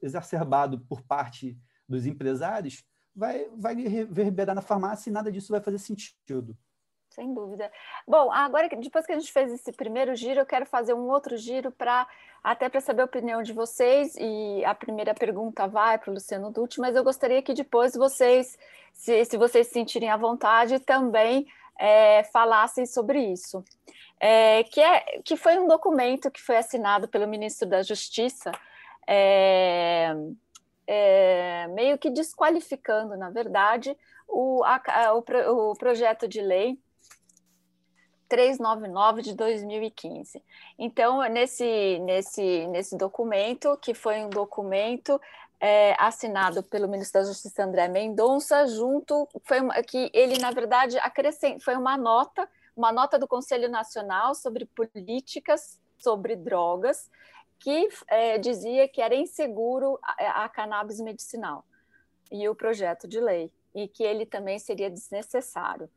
exacerbado por parte dos empresários, vai, vai reverberar na farmácia e nada disso vai fazer sentido. Sem dúvida. Bom, agora depois que a gente fez esse primeiro giro, eu quero fazer um outro giro para até para saber a opinião de vocês. E a primeira pergunta vai para o Luciano Dutti, mas eu gostaria que depois vocês, se, se vocês se sentirem à vontade, também é, falassem sobre isso. É, que, é, que foi um documento que foi assinado pelo ministro da Justiça, é, é meio que desqualificando, na verdade, o, a, o, o projeto de lei 399 de 2015. Então, nesse, nesse, nesse documento, que foi um documento é, assinado pelo ministro da Justiça André Mendonça, junto foi uma, que ele na verdade acrescent, foi uma nota, uma nota do Conselho Nacional sobre políticas sobre drogas que é, dizia que era inseguro a, a cannabis medicinal e o projeto de lei e que ele também seria desnecessário.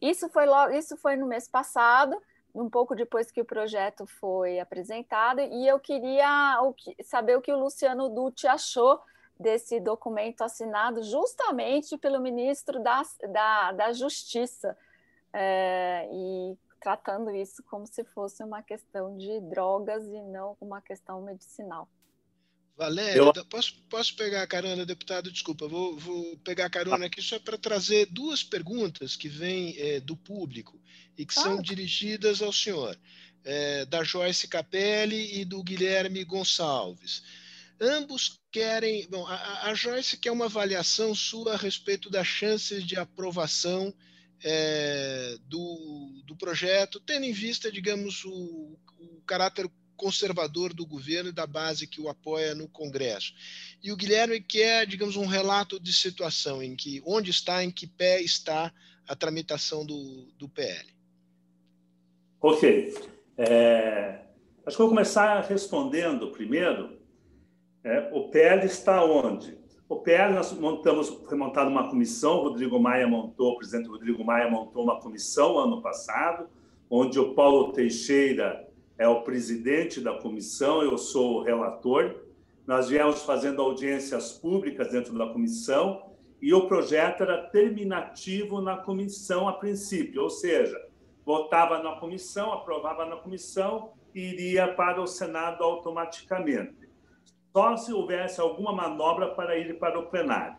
Isso foi logo, isso foi no mês passado um pouco depois que o projeto foi apresentado, e eu queria saber o que o Luciano Dutti achou desse documento assinado justamente pelo ministro da, da, da Justiça, é, e tratando isso como se fosse uma questão de drogas e não uma questão medicinal. Valéria, eu... posso, posso pegar a carona, deputado? Desculpa, vou, vou pegar a carona aqui só para trazer duas perguntas que vêm é, do público e que ah. são dirigidas ao senhor, é, da Joyce Capelli e do Guilherme Gonçalves. Ambos querem. Bom, a, a Joyce quer uma avaliação sua a respeito das chances de aprovação é, do, do projeto, tendo em vista, digamos, o, o caráter conservador do governo e da base que o apoia no Congresso. E o Guilherme quer, digamos, um relato de situação em que onde está, em que pé está a tramitação do, do PL. Ok. É, acho que vou começar respondendo primeiro. É, o PL está onde? O PL nós montamos, foi montada uma comissão, o Rodrigo Maia montou, o presidente Rodrigo Maia montou uma comissão ano passado, onde o Paulo Teixeira é o presidente da comissão, eu sou o relator. Nós viemos fazendo audiências públicas dentro da comissão e o projeto era terminativo na comissão a princípio, ou seja, votava na comissão, aprovava na comissão e iria para o Senado automaticamente. Só se houvesse alguma manobra para ir para o plenário.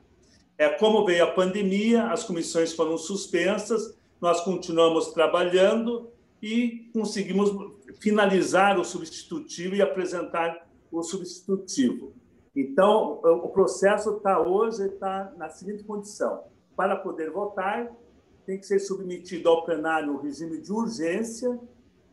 É como veio a pandemia, as comissões foram suspensas, nós continuamos trabalhando e conseguimos finalizar o substitutivo e apresentar o substitutivo. Então, o processo está hoje está na seguinte condição: para poder votar, tem que ser submetido ao plenário o regime de urgência.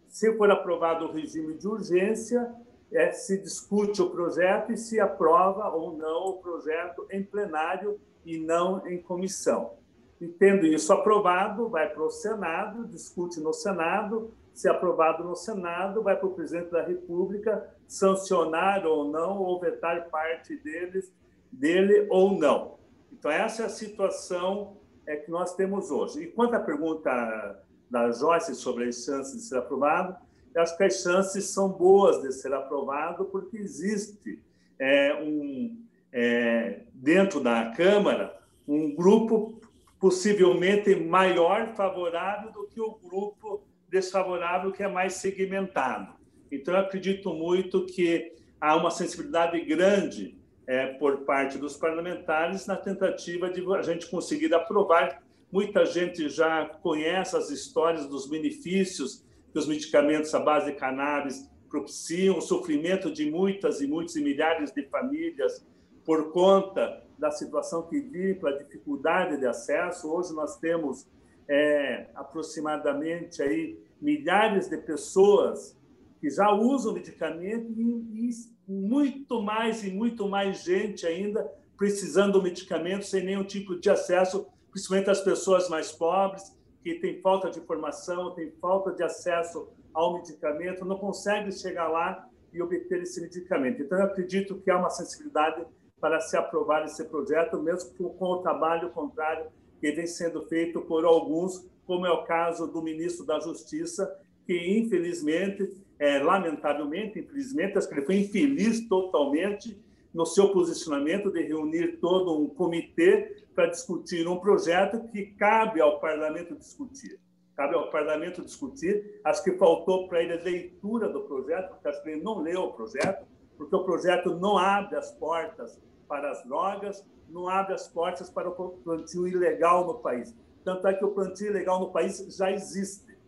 Se for aprovado o regime de urgência, é, se discute o projeto e se aprova ou não o projeto em plenário e não em comissão. E tendo isso aprovado, vai para o Senado, discute no Senado, se aprovado no Senado, vai para o presidente da República sancionar ou não, ou vetar parte deles, dele ou não. Então, essa é a situação é, que nós temos hoje. E quanto à pergunta da Joyce sobre as chances de ser aprovado, acho que as chances são boas de ser aprovado, porque existe é, um, é, dentro da Câmara um grupo possivelmente maior favorável do que o grupo desfavorável, que é mais segmentado. Então, eu acredito muito que há uma sensibilidade grande é, por parte dos parlamentares na tentativa de a gente conseguir aprovar. Muita gente já conhece as histórias dos benefícios que os medicamentos à base de cannabis propiciam, o sofrimento de muitas e muitos e milhares de famílias por conta da situação que vive, a dificuldade de acesso. Hoje nós temos é, aproximadamente aí milhares de pessoas que já usam medicamento e, e muito mais e muito mais gente ainda precisando do medicamento sem nenhum tipo de acesso, principalmente as pessoas mais pobres que têm falta de informação, têm falta de acesso ao medicamento, não conseguem chegar lá e obter esse medicamento. Então, eu acredito que há uma sensibilidade para se aprovar esse projeto, mesmo com o trabalho contrário que vem sendo feito por alguns, como é o caso do ministro da Justiça, que infelizmente, é, lamentavelmente, infelizmente, acho que ele foi infeliz totalmente no seu posicionamento de reunir todo um comitê para discutir um projeto que cabe ao parlamento discutir. Cabe ao parlamento discutir. Acho que faltou para ele a leitura do projeto, porque acho que ele não leu o projeto, porque o projeto não abre as portas para as drogas, não abre as portas para o plantio ilegal no país. Tanto é que o plantio ilegal no país já existe.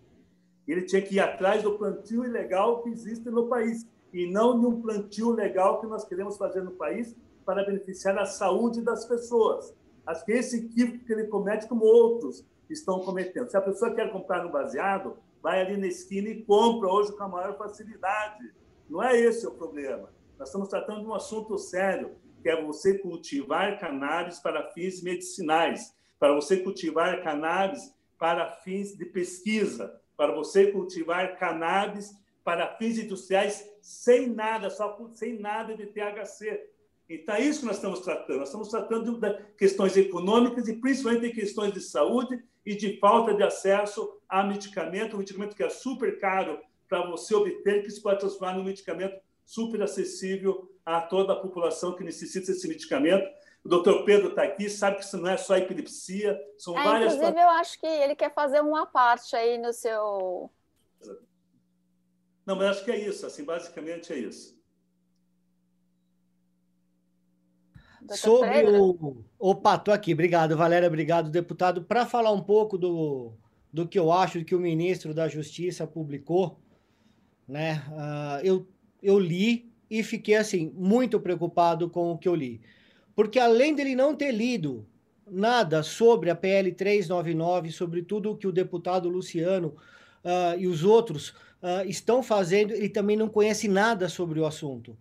Ele tinha que ir atrás do plantio ilegal que existe no país e não de um plantio legal que nós queremos fazer no país para beneficiar a saúde das pessoas. Acho que esse equívoco que ele comete, como outros estão cometendo. Se a pessoa quer comprar no baseado, vai ali na esquina e compra hoje com a maior facilidade. Não é esse o problema. Nós estamos tratando de um assunto sério que é você cultivar cannabis para fins medicinais, para você cultivar cannabis para fins de pesquisa, para você cultivar cannabis para fins industriais sem nada, só sem nada de THC. Então, é isso que nós estamos tratando. Nós estamos tratando de questões econômicas e principalmente de questões de saúde e de falta de acesso a medicamento, um medicamento que é super caro para você obter, que se pode transformar num medicamento super acessível a toda a população que necessita desse medicamento. O doutor Pedro está aqui, sabe que isso não é só epilepsia, são é, várias... Inclusive, eu acho que ele quer fazer uma parte aí no seu... Não, mas acho que é isso, assim, basicamente é isso. Sobre o... Opa, estou aqui. Obrigado, Valéria. Obrigado, deputado. Para falar um pouco do, do que eu acho que o ministro da Justiça publicou, né? Uh, eu eu li e fiquei assim muito preocupado com o que eu li. Porque além dele não ter lido nada sobre a PL 399, sobre tudo o que o deputado Luciano uh, e os outros uh, estão fazendo, ele também não conhece nada sobre o assunto.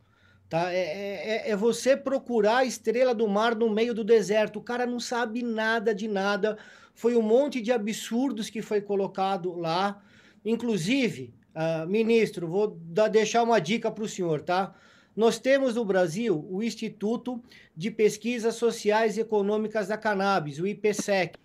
Tá? É, é, é, é você procurar a estrela do mar no meio do deserto. O cara não sabe nada de nada. Foi um monte de absurdos que foi colocado lá. Inclusive, Uh, ministro, vou dar, deixar uma dica para o senhor, tá? Nós temos no Brasil o Instituto de Pesquisas Sociais e Econômicas da Cannabis, o IPSEC,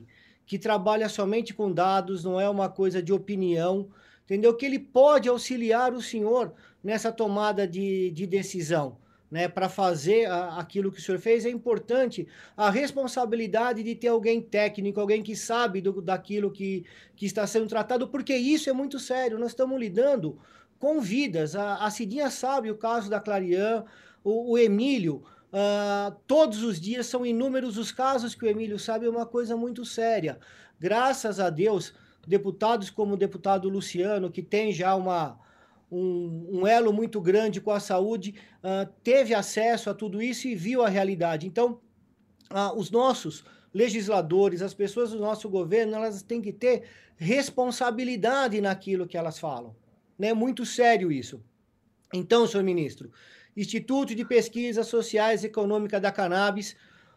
que trabalha somente com dados, não é uma coisa de opinião, entendeu? Que ele pode auxiliar o senhor nessa tomada de, de decisão né, para fazer a, aquilo que o senhor fez, é importante a responsabilidade de ter alguém técnico, alguém que sabe do, daquilo que, que está sendo tratado, porque isso é muito sério. Nós estamos lidando com vidas. A, a Cidinha sabe o caso da Clarian, o, o Emílio. Uh, todos os dias são inúmeros os casos que o Emílio sabe, é uma coisa muito séria. Graças a Deus, deputados como o deputado Luciano, que tem já uma, um, um, elo muito grande com a saúde, uh, teve acesso a tudo isso e viu a realidade. Então, uh, os nossos legisladores, as pessoas do nosso governo, elas têm que ter responsabilidade naquilo que elas falam. É né? muito sério isso. Então, senhor ministro, Instituto de Pesquisas Sociais e Econômica da Cannabis,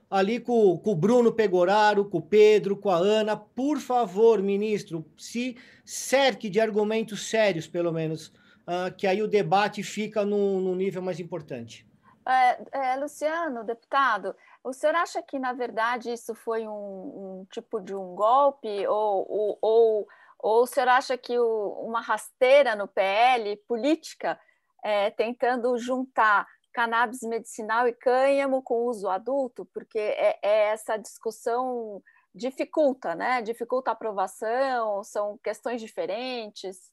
ali com, com, o Bruno Pegoraro, com o Pedro, com a Ana, por favor, ministro, se cerque de argumentos sérios, pelo menos, uh, que aí o debate fica no, no nível mais importante. É, é, Luciano, deputado, o senhor acha que, na verdade, isso foi um, um tipo de um golpe ou, ou, ou Ou o senhor acha que o, uma rasteira no PL, política, é, tentando juntar cannabis medicinal e cânhamo com uso adulto? Porque é, é essa discussão dificulta, né? Dificulta a aprovação, são questões diferentes.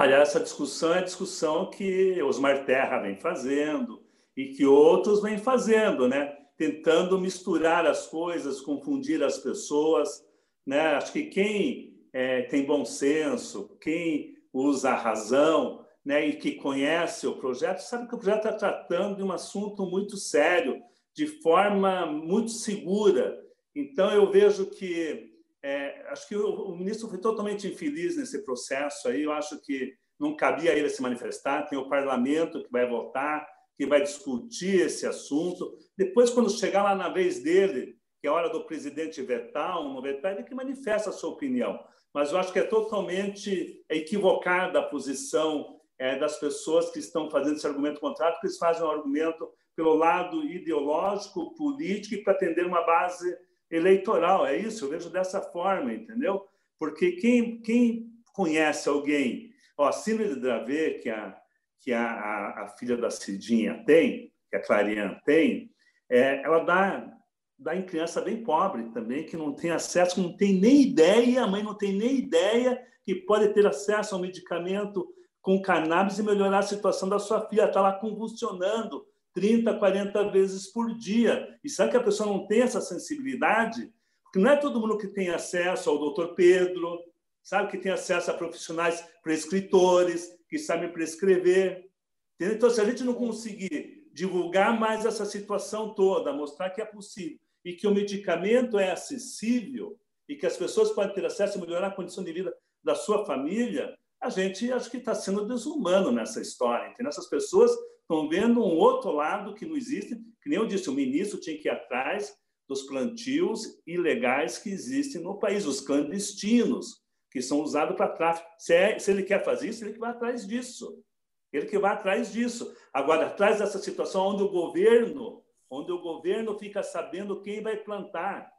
Olha, essa discussão é discussão que Osmar Terra vem fazendo e que outros vêm fazendo, né? Tentando misturar as coisas, confundir as pessoas, né? Acho que quem é, tem bom senso, quem usa a razão, né, e que conhece o projeto, sabe que o projeto está tratando de um assunto muito sério, de forma muito segura. Então, eu vejo que é, acho que o, o, ministro foi totalmente infeliz nesse processo aí. Eu acho que não cabia a ele se manifestar. Tem o parlamento que vai votar, que vai discutir esse assunto. Depois, quando chegar lá na vez dele, que é a hora do presidente vetar ou não vetar, ele que manifesta a sua opinião. Mas eu acho que é totalmente equivocada a posição é, das pessoas que estão fazendo esse argumento contrário, porque eles fazem um argumento pelo lado ideológico, político e para atender uma base eleitoral. É isso, eu vejo dessa forma, entendeu? Porque quem, quem conhece alguém, ó, a síndrome de Dravet, que a, que a, a, a filha da Cidinha tem, que a Clariane tem, é, ela dá, dá em criança bem pobre também, que não tem acesso, que não tem nem ideia, a mãe não tem nem ideia que pode ter acesso ao medicamento com cannabis e melhorar a situação da sua filha. Está lá convulsionando, 30, 40 vezes por dia. E sabe que a pessoa não tem essa sensibilidade? Porque não é todo mundo que tem acesso ao doutor Pedro, sabe, que tem acesso a profissionais prescritores, que sabem prescrever. Entendeu? Então, se a gente não conseguir divulgar mais essa situação toda, mostrar que é possível e que o medicamento é acessível e que as pessoas podem ter acesso a melhorar a condição de vida da sua família, a gente acho que está sendo desumano nessa história. Entendeu? Essas pessoas estão vendo um outro lado que não existe, que nem eu disse, o ministro tinha que ir atrás dos plantios ilegais que existem no país, os clandestinos, que são usados para tráfico. Se, é, se ele quer fazer isso, ele que vai atrás disso. Ele que vai atrás disso. Agora, atrás dessa situação onde o governo, onde o governo fica sabendo quem vai plantar.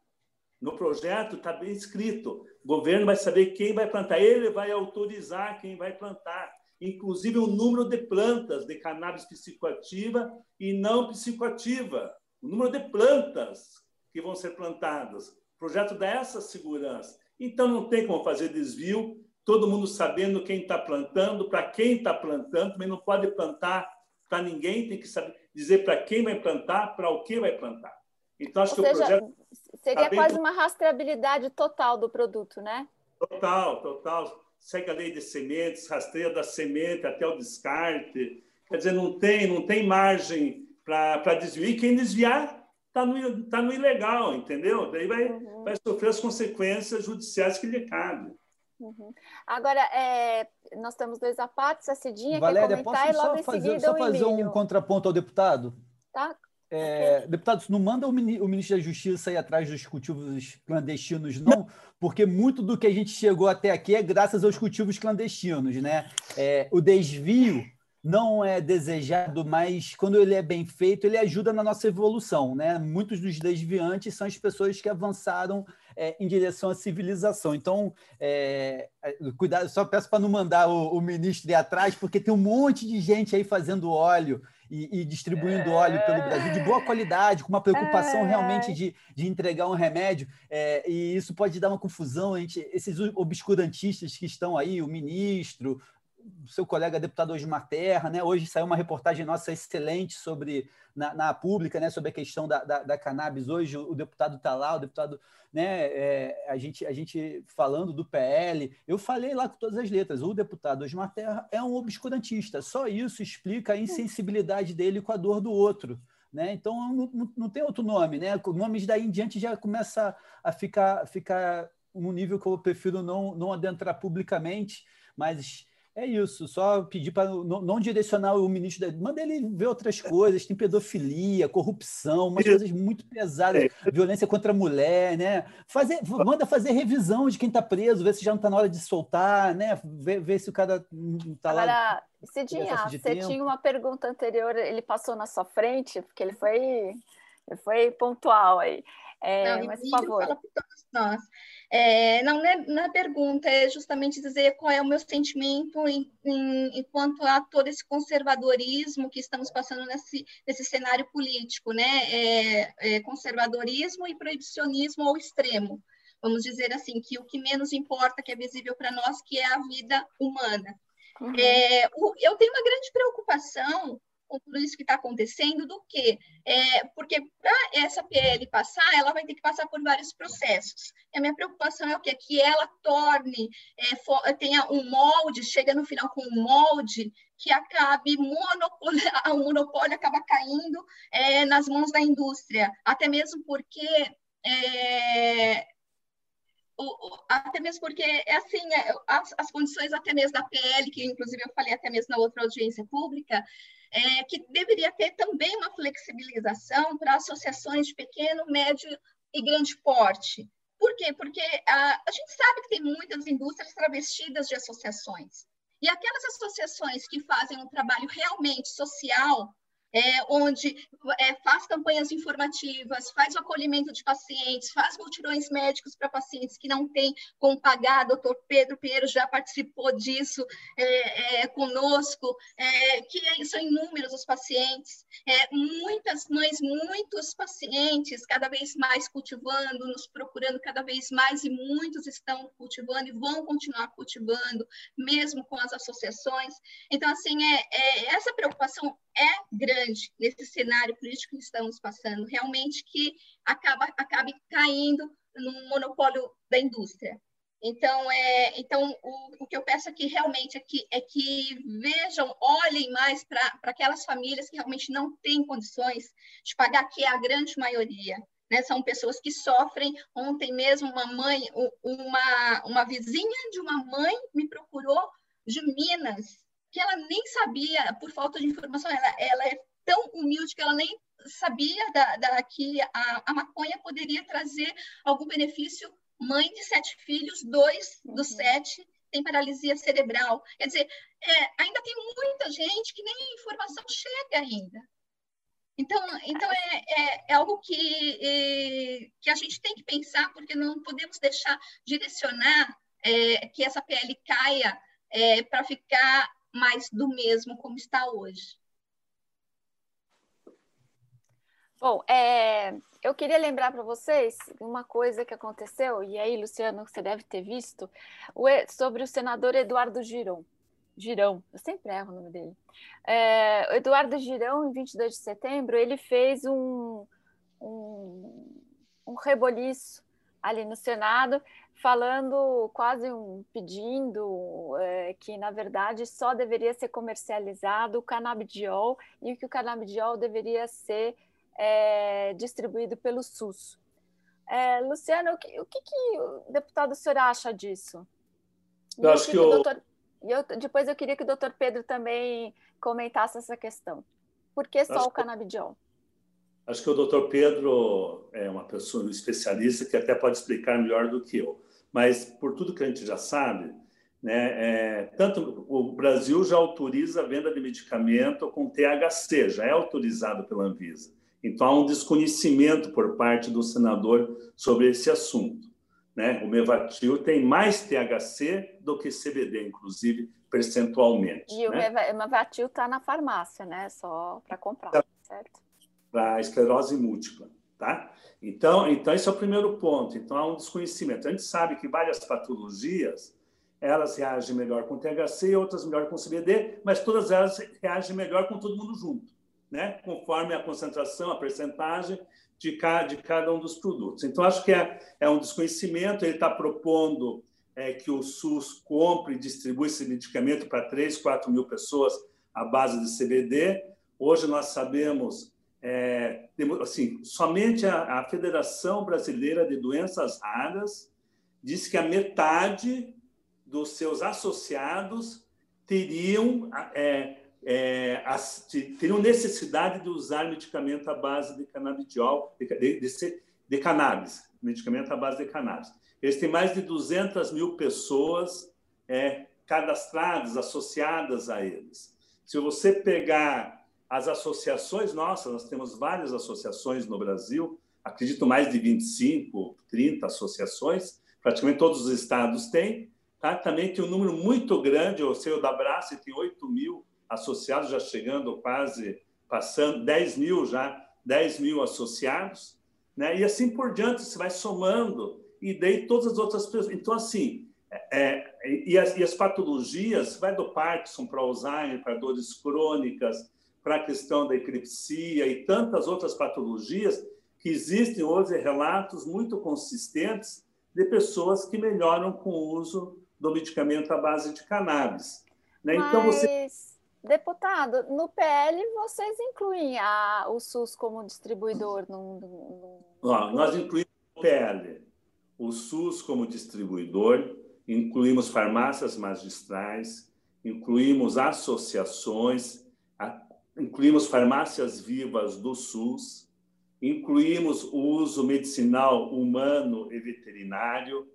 No projeto está bem escrito. O governo vai saber quem vai plantar. Ele vai autorizar quem vai plantar inclusive o número de plantas de cannabis psicoativa e não psicoativa, o número de plantas que vão ser plantadas. Projeto dá essa segurança. Então, não tem como fazer desvio, todo mundo sabendo quem está plantando, para quem está plantando, também não pode plantar para ninguém, tem que saber dizer para quem vai plantar, para o que vai plantar. Então, acho Ou que seja, o projeto. Seria tá quase bem... uma rastreabilidade total do produto, né? Total, total segue a lei de sementes, rastreia da semente até o descarte. Quer dizer, não tem, não tem margem para desviar. E quem desviar está no, tá no ilegal, entendeu? Daí vai, uhum. vai sofrer as consequências judiciais que lhe cabem. Uhum. Agora, é, nós temos dois apates, a Cidinha Valéria, quer comentar e logo em fazer, seguida só fazer um contraponto ao deputado? Tá, é, deputados, não manda o, ministro da Justiça ir atrás dos cultivos clandestinos, não, porque muito do que a gente chegou até aqui é graças aos cultivos clandestinos, né? É, o desvio não é desejado, mas quando ele é bem feito, ele ajuda na nossa evolução, né? Muitos dos desviantes são as pessoas que avançaram é, em direção à civilização. Então, é, é cuidado, só peço para não mandar o, o ministro ir atrás, porque tem um monte de gente aí fazendo óleo e, e distribuindo óleo pelo Brasil de boa qualidade, com uma preocupação realmente de, de entregar um remédio. É, e isso pode dar uma confusão entre esses obscurantistas que estão aí, o ministro, seu colega deputado Osmar Terra, né? Hoje saiu uma reportagem nossa excelente sobre na, na pública, né? Sobre a questão da, da, da cannabis. Hoje o, o deputado está lá, o deputado, né? É, a gente a gente falando do PL. Eu falei lá com todas as letras. O deputado Osmar Terra é um obscurantista. Só isso explica a insensibilidade dele com a dor do outro. Né? Então não, não, tem outro nome, né? Nomes daí em diante já começa a ficar, ficar um nível que eu prefiro não, não adentrar publicamente, mas é isso, só pedir para não, não, direcionar o ministro, da, manda ele ver outras coisas, tem pedofilia, corrupção, umas coisas muito pesadas, é. violência contra a mulher, né? Fazer, manda fazer revisão de quem está preso, ver se já não está na hora de soltar, né? Ver, ver se o cara está lá. Agora, Cidinha, você tempo. tinha uma pergunta anterior, ele passou na sua frente, porque ele foi, ele foi pontual aí. É, não, mas, por favor. Fala por todos nós. É, não, é, não é pergunta, é justamente dizer qual é o meu sentimento em, em, enquanto a todo esse conservadorismo que estamos passando nesse, nesse cenário político, né? É, é, conservadorismo e proibicionismo ao extremo. Vamos dizer assim, que o que menos importa, que é visível para nós, que é a vida humana. Uhum. É, o, eu tenho uma grande preocupação com tudo isso que está acontecendo, do que é, porque para essa PL passar, ela vai ter que passar por vários processos. E a minha preocupação é o quê? Que ela torne, é, for, tenha um molde, chega no final com um molde que acabe monopólio, (laughs) o monopólio acaba caindo é, nas mãos da indústria, até mesmo porque é, até mesmo porque é assim, é, as, as, condições até mesmo da PL, que inclusive eu falei até mesmo na outra audiência pública, é, que deveria ter também uma flexibilização para associações de pequeno, médio e grande porte. Por quê? Porque a, a gente sabe que tem muitas indústrias travestidas de associações. E aquelas associações que fazem um trabalho realmente social, é, onde é, faz campanhas informativas, faz o acolhimento de pacientes, faz multirões médicos para pacientes que não têm como pagar. Doutor Pedro Pinheiro já participou disso é, é conosco, é, que são inúmeros os pacientes, é, muitas mães, muitos pacientes, cada vez mais cultivando, nos procurando cada vez mais, e muitos estão cultivando e vão continuar cultivando, mesmo com as associações. Então, assim, é, essa preocupação é grande nesse cenário político que estamos passando, realmente que acaba acabe caindo no monopólio da indústria. Então, é, então o, o que eu peço aqui realmente é que, é que vejam, olhem mais para aquelas famílias que realmente não têm condições de pagar, que é a grande maioria. Né? São pessoas que sofrem. Ontem mesmo, uma mãe, uma, uma vizinha de uma mãe me procurou de Minas, que ela nem sabia, por falta de informação, ela, ela é tão humilde que ela nem sabia da, da que a, a, maconha poderia trazer algum benefício. Mãe de sete filhos, dois uhum. dos sete têm paralisia cerebral. Quer dizer, é, ainda tem muita gente que nem a informação chega ainda. Então, então é, é, é algo que, é, que a gente tem que pensar, porque não podemos deixar direcionar é, que essa PL caia é, para ficar mais do mesmo como está hoje. Bom, é, eu queria lembrar para vocês uma coisa que aconteceu, e aí, Luciano, você deve ter visto, sobre o senador Eduardo Girão. Girão, eu sempre erro o nome dele. É, Eduardo Girão, em 22 de setembro, ele fez um, um, um reboliço ali no Senado, falando quase um pedindo é, que na verdade só deveria ser comercializado o canabidiol e que o canabidiol deveria ser é, distribuído pelo SUS. É, Luciano, o que, o que, que, o deputado o senhor acha disso? Eu acho que, o doutor, eu, depois eu queria que o doutor Pedro também comentasse essa questão. Por que só o canabidiol? Acho que o doutor Pedro é uma pessoa um especialista que até pode explicar melhor do que eu mas por tudo que a gente já sabe, né, é, tanto o Brasil já autoriza a venda de medicamento com THC, já é autorizado pela Anvisa. Então há um desconhecimento por parte do senador sobre esse assunto. Né? O Mevatil tem mais THC do que CBD, inclusive percentualmente. E né? o Mevatil está na farmácia, né? Só para comprar, certo? Para esclerose múltipla, tá? Então, então, esse é o primeiro ponto. Então, há um desconhecimento. A gente sabe que várias patologias elas reagem melhor com THC, outras melhor com CBD, mas todas elas reagem melhor com todo mundo junto, né? conforme a concentração, a percentagem de cada, de cada um dos produtos. Então, acho que é, é um desconhecimento. Ele está propondo é, que o SUS compre e distribua esse medicamento para 3, 4 mil pessoas à base de CBD. Hoje nós sabemos é, assim, somente a, a, Federação Brasileira de Doenças Raras diz que a metade dos seus associados teriam, é, é, as, teriam necessidade de usar medicamento à base de canabidiol, de, de, de, de cannabis, medicamento à base de cannabis. Eles têm mais de 200 mil pessoas é, cadastradas, associadas a eles. Se você pegar as associações nossas, nós temos várias associações no Brasil, acredito mais de 25, 30 associações, praticamente todos os estados têm. Tá? Também tem um número muito grande, o seu da Braça tem 8 mil associados, já chegando quase, passando 10 mil já, 10 mil associados, né? e assim por diante, você vai somando, e daí todas as outras pessoas. Então, assim, é, e, as, e as patologias, vai do Parkinson para Alzheimer, para dores crônicas, para a questão da epilepsia e tantas outras patologias, que existem hoje relatos muito consistentes de pessoas que melhoram com o uso do medicamento à base de cannabis. Né? Mas, então você... deputado, no PL vocês incluem a, o SUS como distribuidor? Nós incluímos no PL o SUS como distribuidor, incluímos farmácias magistrais, incluímos associações, incluímos farmácias vivas do SUS, incluímos o uso medicinal humano e veterinário,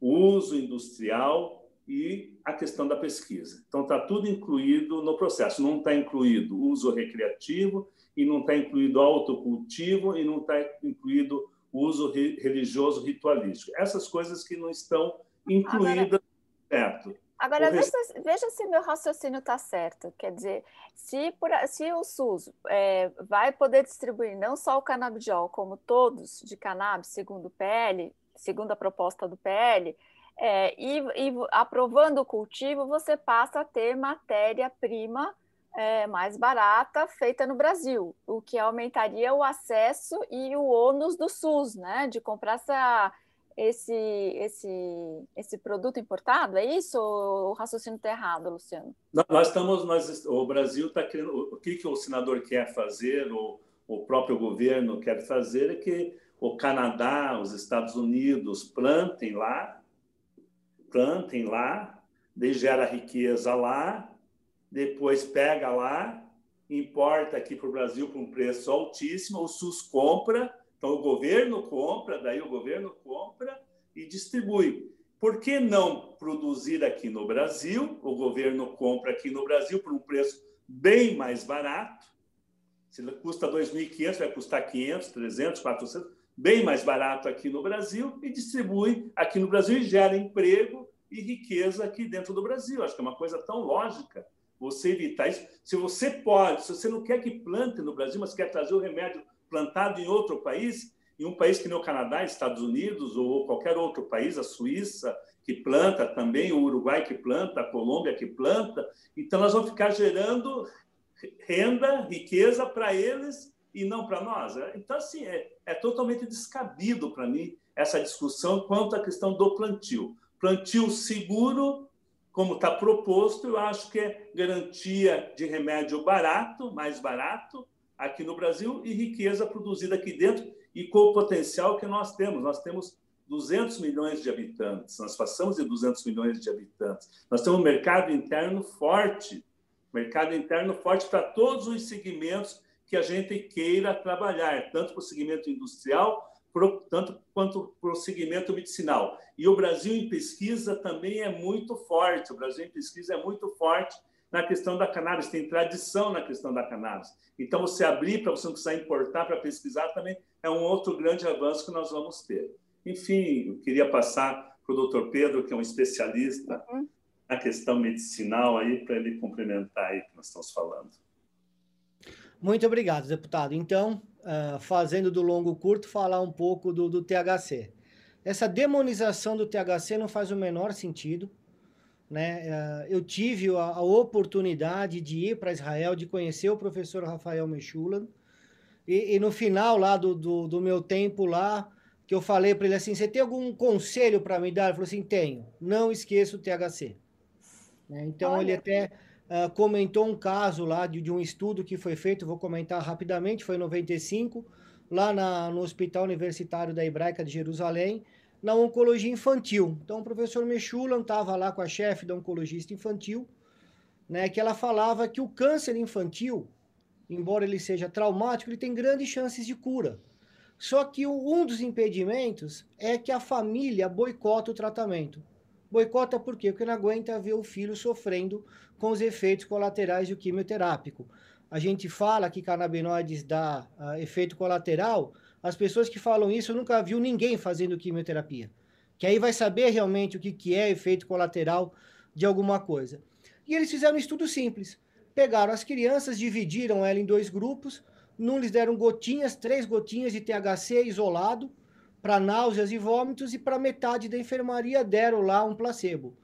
o uso industrial e a questão da pesquisa. Então, está tudo incluído no processo. Não está incluído o uso recreativo, e não está incluído autocultivo, e não está incluído o uso religioso ritualístico. Essas coisas que não estão incluídas certo. Agora, veja, veja, se meu raciocínio está certo. Quer dizer, se, por, se o SUS é, vai poder distribuir não só o canabidiol, como todos de cannabis, segundo o PL, segundo a proposta do PL, é, e, e, aprovando o cultivo, você passa a ter matéria-prima é, mais barata feita no Brasil, o que aumentaria o acesso e o ônus do SUS, né? De comprar essa esse, esse, esse produto importado? É isso ou o raciocínio está errado, Luciano? Nós estamos, nós, o Brasil está querendo, o que, que o senador quer fazer, o, o próprio governo quer fazer, é que o Canadá, os Estados Unidos plantem lá, plantem lá, gera riqueza lá, depois pega lá, importa aqui para o Brasil por um preço altíssimo, o SUS compra, então, o governo compra, daí o governo compra e distribui. Por que não produzir aqui no Brasil? O governo compra aqui no Brasil por um preço bem mais barato. Se custa 2.500, vai custar 500, 300, 400, bem mais barato aqui no Brasil e distribui aqui no Brasil e gera emprego e riqueza aqui dentro do Brasil. Acho que é uma coisa tão lógica você evitar isso. Se você pode, se você não quer que plante no Brasil, mas quer trazer o remédio plantado em outro país, em um país que nem o Canadá, Estados Unidos ou qualquer outro país, a Suíça, que planta também, o Uruguai que planta, a Colômbia que planta. Então, nós vamos ficar gerando renda, riqueza para eles e não para nós. Então, assim, é, é totalmente descabido para mim essa discussão quanto à questão do plantio. Plantio seguro, como está proposto, eu acho que é garantia de remédio barato, mais barato, aqui no Brasil e riqueza produzida aqui dentro e com o potencial que nós temos. Nós temos 200 milhões de habitantes, nós passamos de 200 milhões de habitantes. Nós temos um mercado interno forte, mercado interno forte para todos os segmentos que a gente queira trabalhar, tanto para o segmento industrial, tanto quanto para o segmento medicinal. E o Brasil em pesquisa também é muito forte, o Brasil em pesquisa é muito forte na questão da cannabis, tem tradição na questão da cannabis. Então, você abrir para você não precisar importar para pesquisar também é um outro grande avanço que nós vamos ter. Enfim, eu queria passar para o doutor Pedro, que é um especialista uhum. na questão medicinal, aí para ele complementar aí que nós estamos falando. Muito obrigado, deputado. Então, uh, fazendo do longo curto, falar um pouco do, do THC. Essa demonização do THC não faz o menor sentido. Né? Eh, eu tive a, a oportunidade de ir para Israel, de conhecer o professor Rafael Mechulan, e, e no final lá do, do, do, meu tempo lá, que eu falei para ele assim, você tem algum conselho para me dar? Ele falou assim, tenho, não esqueça o THC. Né? Então Olha. ele até uh, comentou um caso lá de, de, um estudo que foi feito, vou comentar rapidamente, foi em 95, lá na, no Hospital Universitário da Hebraica de Jerusalém, na oncologia infantil. Então, o professor Mechulan estava lá com a chefe da oncologista infantil, né, que ela falava que o câncer infantil, embora ele seja traumático, ele tem grandes chances de cura. Só que um dos impedimentos é que a família boicota o tratamento. Boicota por quê? Porque não aguenta ver o filho sofrendo com os efeitos colaterais do quimioterápico. A gente fala que canabinoides dá uh, efeito colateral, as pessoas que falam isso nunca viu ninguém fazendo quimioterapia. Que aí vai saber realmente o que, que é efeito colateral de alguma coisa. E eles fizeram um estudo simples. Pegaram as crianças, dividiram ela em dois grupos, num lhes deram gotinhas, três gotinhas de THC isolado, para náuseas e vômitos, e para metade da enfermaria deram lá um placebo.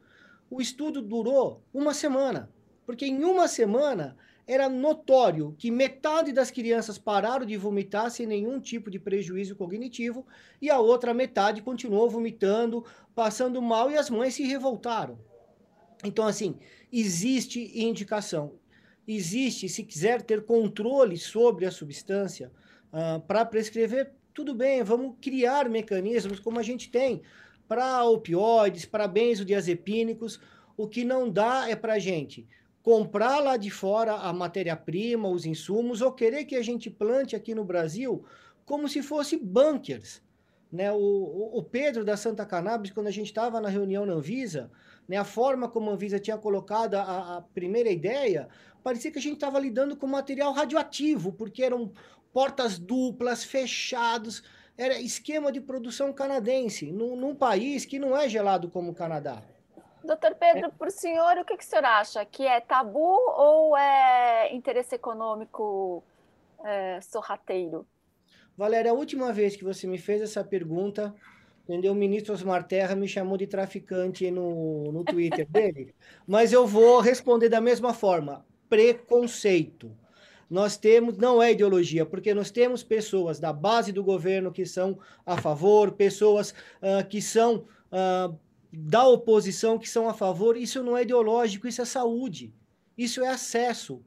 O estudo durou uma semana, porque em uma semana era notório que metade das crianças pararam de vomitar sem nenhum tipo de prejuízo cognitivo e a outra metade continuou vomitando, passando mal e as mães se revoltaram. Então, assim, existe indicação existe, se quiser ter controle sobre a substância uh, para prescrever, tudo bem, vamos criar mecanismos como a gente tem para opioides, para benzodiazepínicos. O que não dá é para a gente comprar lá de fora a matéria-prima, os insumos, ou querer que a gente plante aqui no Brasil como se fosse bunkers. Né? O, o Pedro da Santa Cannabis, quando a gente estava na reunião na Anvisa, né, a forma como a Anvisa tinha colocado a, a primeira ideia, parecia que a gente estava lidando com material radioativo, porque eram portas duplas, fechados, era esquema de produção canadense, num, num país que não é gelado como o Canadá. Doutor Pedro, é. para o senhor, o que, que o senhor acha? Que é tabu ou é interesse econômico é, sorrateiro? Valéria, a última vez que você me fez essa pergunta, entendeu? O ministro Osmar Terra me chamou de traficante no, no Twitter dele, (laughs) mas eu vou responder da mesma forma preconceito. Nós temos, não é ideologia, porque nós temos pessoas da base do governo que são a favor, pessoas uh, que são uh, da oposição que são a favor. Isso não é ideológico, isso é saúde, isso é acesso.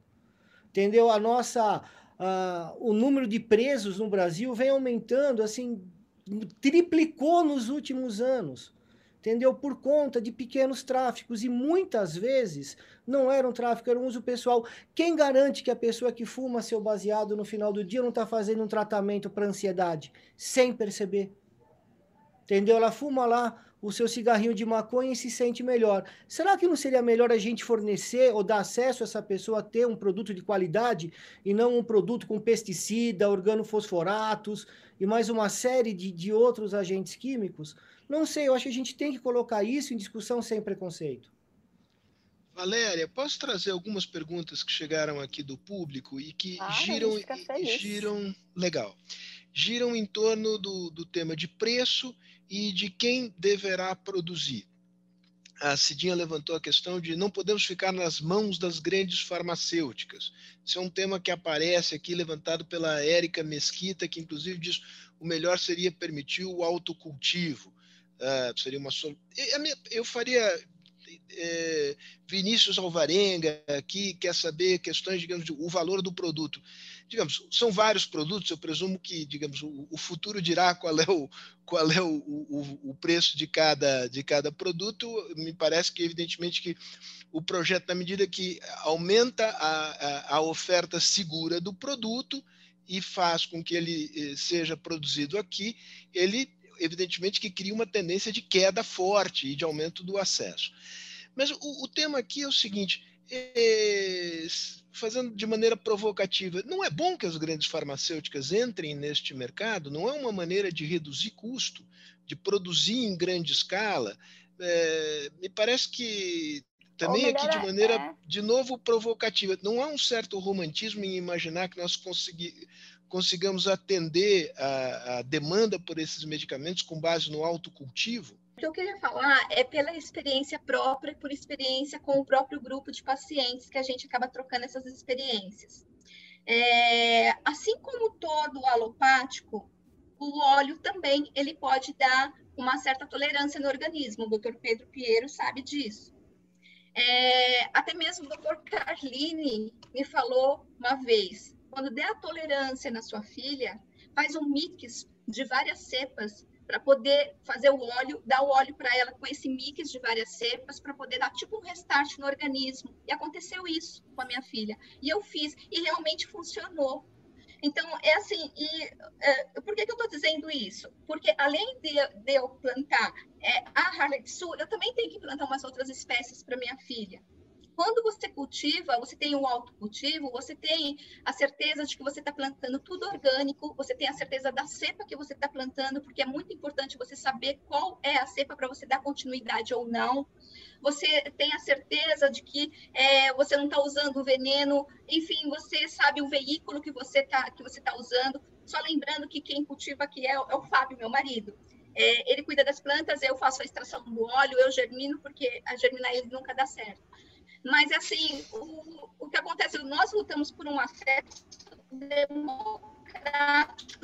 Entendeu? A nossa. Uh, o número de presos no Brasil vem aumentando, assim, triplicou nos últimos anos entendeu? Por conta de pequenos tráficos e muitas vezes não era um tráfico, era um uso pessoal. Quem garante que a pessoa que fuma seu baseado no final do dia não está fazendo um tratamento para ansiedade sem perceber? Entendeu? Ela fuma lá o seu cigarrinho de maconha e se sente melhor. Será que não seria melhor a gente fornecer ou dar acesso a essa pessoa a ter um produto de qualidade e não um produto com pesticida, organofosforatos e mais uma série de, de outros agentes químicos? Não sei, eu acho que a gente tem que colocar isso em discussão sem preconceito. Valéria, posso trazer algumas perguntas que chegaram aqui do público e que ah, giram, giram, legal, giram em torno do, do tema de preço e de quem deverá produzir. A Cidinha levantou a questão de não podemos ficar nas mãos das grandes farmacêuticas. Isso é um tema que aparece aqui, levantado pela Érica Mesquita, que inclusive diz o melhor seria permitir o autocultivo. Uh, seria uma eu faria é, Vinícius Alvarenga aqui quer saber questões digamos de, o valor do produto. Digamos são vários produtos eu presumo que digamos o, o futuro dirá qual é o qual é o, o, o, preço de cada de cada produto. Me parece que evidentemente que o projeto na medida que aumenta a, a, a oferta segura do produto e faz com que ele eh, seja produzido aqui ele evidentemente que cria uma tendência de queda forte e de aumento do acesso. Mas o, o tema aqui é o seguinte: é, fazendo de maneira provocativa, não é bom que as grandes farmacêuticas entrem neste mercado? Não é uma maneira de reduzir custo, de produzir em grande escala? É, me parece que também aqui de maneira, é. de novo, provocativa. Não há um certo romantismo em imaginar que nós conseguimos consigamos atender a, a demanda por esses medicamentos com base no autocultivo? O que eu queria falar é pela experiência própria por experiência com o próprio grupo de pacientes que a gente acaba trocando essas experiências. É, assim como todo alopático, o óleo também ele pode dar uma certa tolerância no organismo. O doutor Pedro Piero sabe disso. É, até mesmo o doutor Carline me falou uma vez, quando der a tolerância na sua filha, faz um mix de várias cepas para poder fazer o óleo, dar o óleo para ela com esse mix de várias cepas, para poder dar tipo um restart no organismo. E aconteceu isso com a minha filha. E eu fiz, e realmente funcionou. Então, é assim, e é, por que, que eu estou dizendo isso? Porque além de, de eu plantar é, a Harley Sul, eu também tenho que plantar umas outras espécies para minha filha. Quando você cultiva, você tem o autocultivo, você tem a certeza de que você está plantando tudo orgânico, você tem a certeza da cepa que você está plantando, porque é muito importante você saber qual é a cepa para você dar continuidade ou não. Você tem a certeza de que é, você não está usando veneno, enfim, você sabe o veículo que você está tá usando. Só lembrando que quem cultiva aqui é, é o Fábio, meu marido. É, ele cuida das plantas, eu faço a extração do óleo, eu germino, porque a germinar ele nunca dá certo. Mas, assim, o, o que acontece, nós lutamos por um acesso democrático,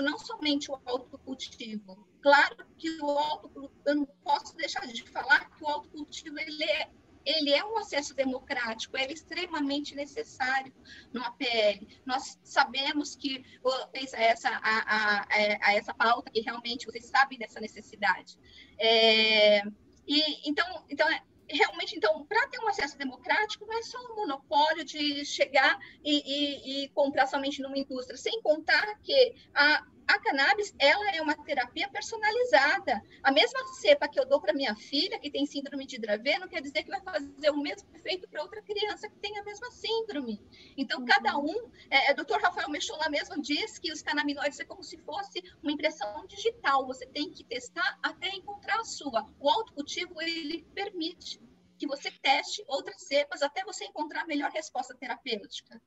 não somente o autocultivo. Claro que o autocultivo, eu não posso deixar de falar que o autocultivo, ele é ele é um acesso democrático, é extremamente necessário no APL. Nós sabemos que essa, a, a, a, essa pauta que realmente vocês sabem dessa necessidade. É, e, então, então, realmente, então, para ter um acesso democrático, não é só um monopólio de chegar e, e, e comprar somente numa indústria, sem contar que a, a cannabis, ela é uma terapia personalizada. A mesma cepa que eu dou para minha filha, que tem síndrome de Dravet, não quer dizer que vai fazer o mesmo efeito para outra criança que tem a mesma síndrome. Então, uhum. cada um... É, é, Dr. Rafael Mechola mesmo diz que os canabinoides é como se fosse uma impressão digital. Você tem que testar até encontrar a sua. O autocultivo, ele permite que você teste outras cepas até você encontrar a melhor resposta terapêutica.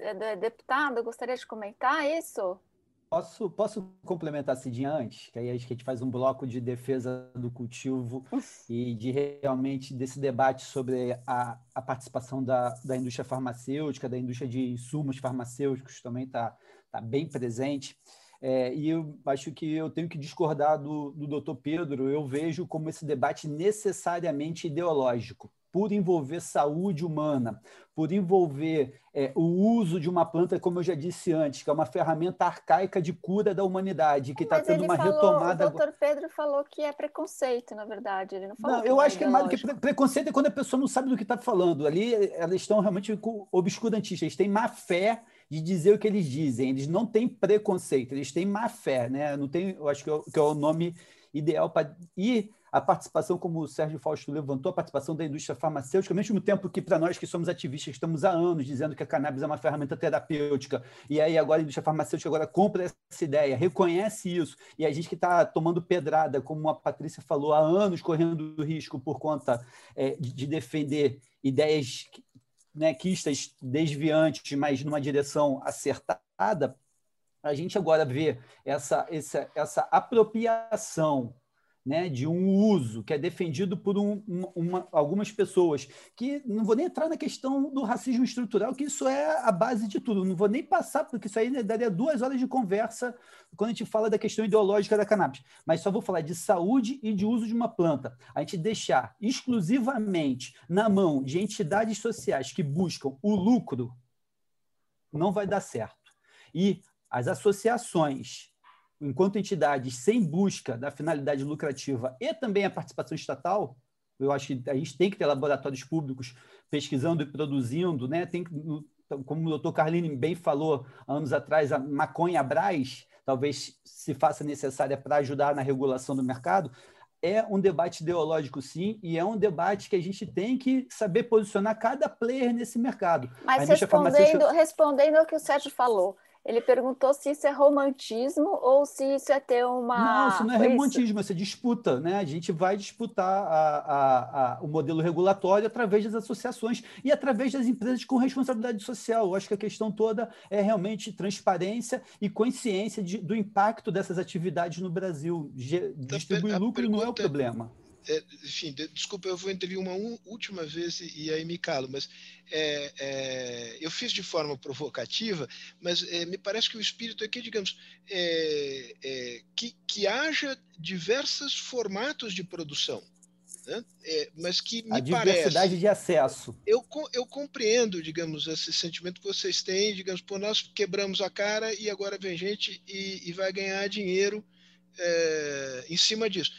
É, deputado, gostaria de comentar isso? Posso, posso complementar Cidinha antes? Que aí acho que a gente faz um bloco de defesa do cultivo (laughs) e de realmente desse debate sobre a, a participação da, da indústria farmacêutica, da indústria de insumos farmacêuticos também está tá bem presente. É, e eu acho que eu tenho que discordar do, do doutor Pedro. Eu vejo como esse debate necessariamente ideológico por envolver saúde humana, por envolver é, o uso de uma planta, como eu já disse antes, que é uma ferramenta arcaica de cura da humanidade, que está tendo uma falou, retomada. O doutor Pedro falou que é preconceito, na verdade. Ele não falou. Não, eu acho que é mais do que preconceito é quando a pessoa não sabe do que está falando. Ali elas estão realmente obscurantistas, eles têm má fé de dizer o que eles dizem. Eles não têm preconceito, eles têm má fé, né? Não tem, eu acho que é, que é o nome ideal para. E a participação, como o Sérgio Fausto levantou, a participação da indústria farmacêutica, ao mesmo tempo que para nós que somos ativistas, estamos há anos dizendo que a cannabis é uma ferramenta terapêutica, e aí agora a indústria farmacêutica agora compra essa ideia, reconhece isso, e a gente que está tomando pedrada, como a Patrícia falou, há anos correndo risco por conta é, de, de defender ideias né, quistas desviantes, mas numa direção acertada, a gente agora vê essa, essa, essa apropriação né, de um uso que é defendido por um, uma, algumas pessoas, que não vou nem entrar na questão do racismo estrutural, que isso é a base de tudo, não vou nem passar, porque isso aí né, daria duas horas de conversa quando a gente fala da questão ideológica da cannabis, mas só vou falar de saúde e de uso de uma planta. A gente deixar exclusivamente na mão de entidades sociais que buscam o lucro, não vai dar certo. E as associações enquanto entidades sem busca da finalidade lucrativa e também a participação estatal, eu acho que a gente tem que ter laboratórios públicos pesquisando e produzindo, né? Tem, como o doutor Carlini bem falou anos atrás, a maconha Braz talvez se faça necessária para ajudar na regulação do mercado. É um debate ideológico, sim, e é um debate que a gente tem que saber posicionar cada player nesse mercado. Mas respondendo, farmacêutica... respondendo ao que o Sérgio falou, ele perguntou se isso é romantismo ou se isso é ter uma. Não, isso não é romantismo, isso é disputa. Né? A gente vai disputar a, a, a, o modelo regulatório através das associações e através das empresas com responsabilidade social. Eu acho que a questão toda é realmente transparência e consciência de, do impacto dessas atividades no Brasil. Distribuir lucro não é o problema é, enfim, de, desculpa, eu vou intervir uma última vez e, e, aí me calo, mas é, é, eu fiz de forma provocativa, mas é, me parece que o espírito aqui, digamos, é, é, que, que haja diversos formatos de produção. Né? mas que me a diversidade parece, de acesso. Eu, eu compreendo, digamos, esse sentimento que vocês têm, digamos, por nós quebramos a cara e agora vem gente e, e vai ganhar dinheiro em cima disso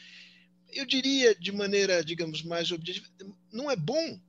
eu diria de maneira, digamos, mais objetiva, não é bom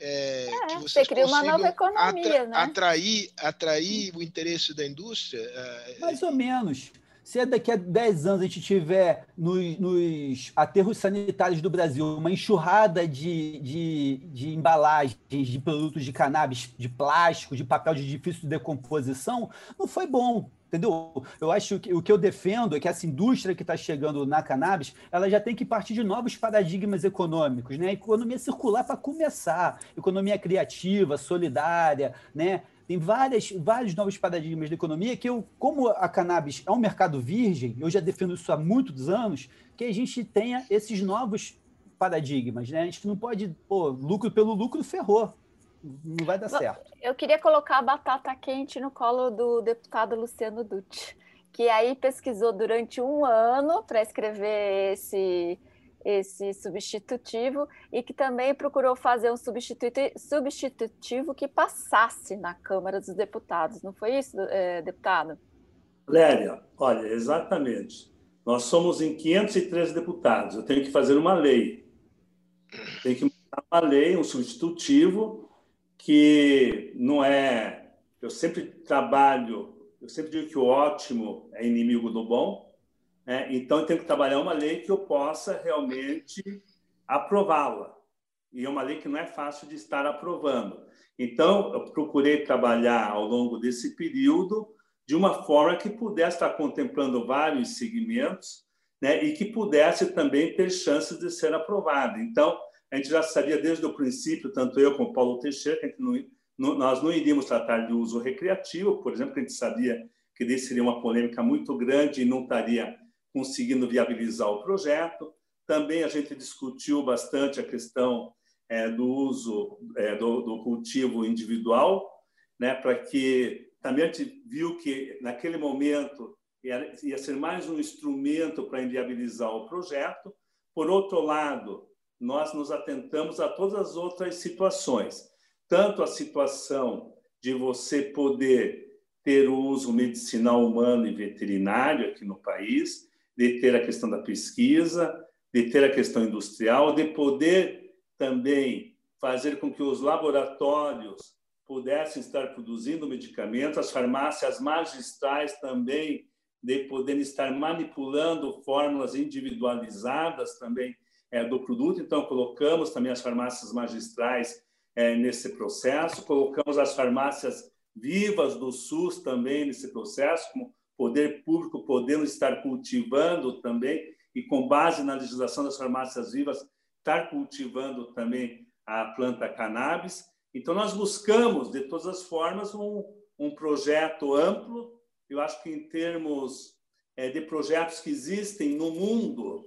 é, é, que vocês você cria uma nova economia, atra né? atrair, atrair o interesse da indústria? É, mais ou menos. Se daqui a 10 anos a gente tiver nos, nos aterros sanitários do Brasil uma enxurrada de, de, de, embalagens de produtos de cannabis, de plástico, de papel de difícil decomposição, não foi bom. Entendeu? Eu acho que o que eu defendo é que essa indústria que está chegando na cannabis, ela já tem que partir de novos paradigmas econômicos, né? Economia circular para começar, economia criativa, solidária, né? Tem várias, vários novos paradigmas da economia que eu, como a cannabis é um mercado virgem, eu já defendo isso há muitos anos, que a gente tenha esses novos paradigmas, né? A gente não pode, pô, lucro pelo lucro ferrou. Não vai dar certo. Eu queria colocar a batata quente no colo do deputado Luciano Dutti, que aí pesquisou durante um ano para escrever esse esse substitutivo e que também procurou fazer um substitutivo que passasse na Câmara dos Deputados. Não foi isso, é, deputado? Lélia, olha, exatamente. Nós somos em 513 deputados. Eu tenho que fazer uma lei. Tem que montar uma lei, um substitutivo, que não é. Eu sempre trabalho, eu sempre digo que o ótimo é inimigo do bom é, então, eu tenho que trabalhar uma lei que eu possa realmente aprová-la. E é uma lei que não é fácil de estar aprovando. Então, eu procurei trabalhar ao longo desse período de uma forma que pudesse estar contemplando vários segmentos né, e que pudesse também ter chances de ser aprovada. Então, a gente já sabia desde o princípio, tanto eu como Paulo Teixeira, que a gente não, nós não iríamos tratar de uso recreativo, por exemplo, que a gente sabia que desse seria uma polêmica muito grande e não estaria conseguindo viabilizar o projeto. Também a gente discutiu bastante a questão é, do uso é, do, do, cultivo individual, né, para que também a gente viu que naquele momento ia, ia ser mais um instrumento para inviabilizar o projeto. Por outro lado, nós nos atentamos a todas as outras situações, tanto a situação de você poder ter o uso medicinal humano e veterinário aqui no país, de ter a questão da pesquisa, de ter a questão industrial, de poder também fazer com que os laboratórios pudessem estar produzindo medicamentos, as farmácias magistrais também de poderem estar manipulando fórmulas individualizadas também é, do produto. Então, colocamos também as farmácias magistrais é, nesse processo, colocamos as farmácias vivas do SUS também nesse processo, como poder público podendo estar cultivando também, e com base na legislação das farmácias vivas, estar cultivando também a planta cannabis. Então, nós buscamos, de todas as formas, um, um projeto amplo. Eu acho que, em termos é, de projetos que existem no mundo,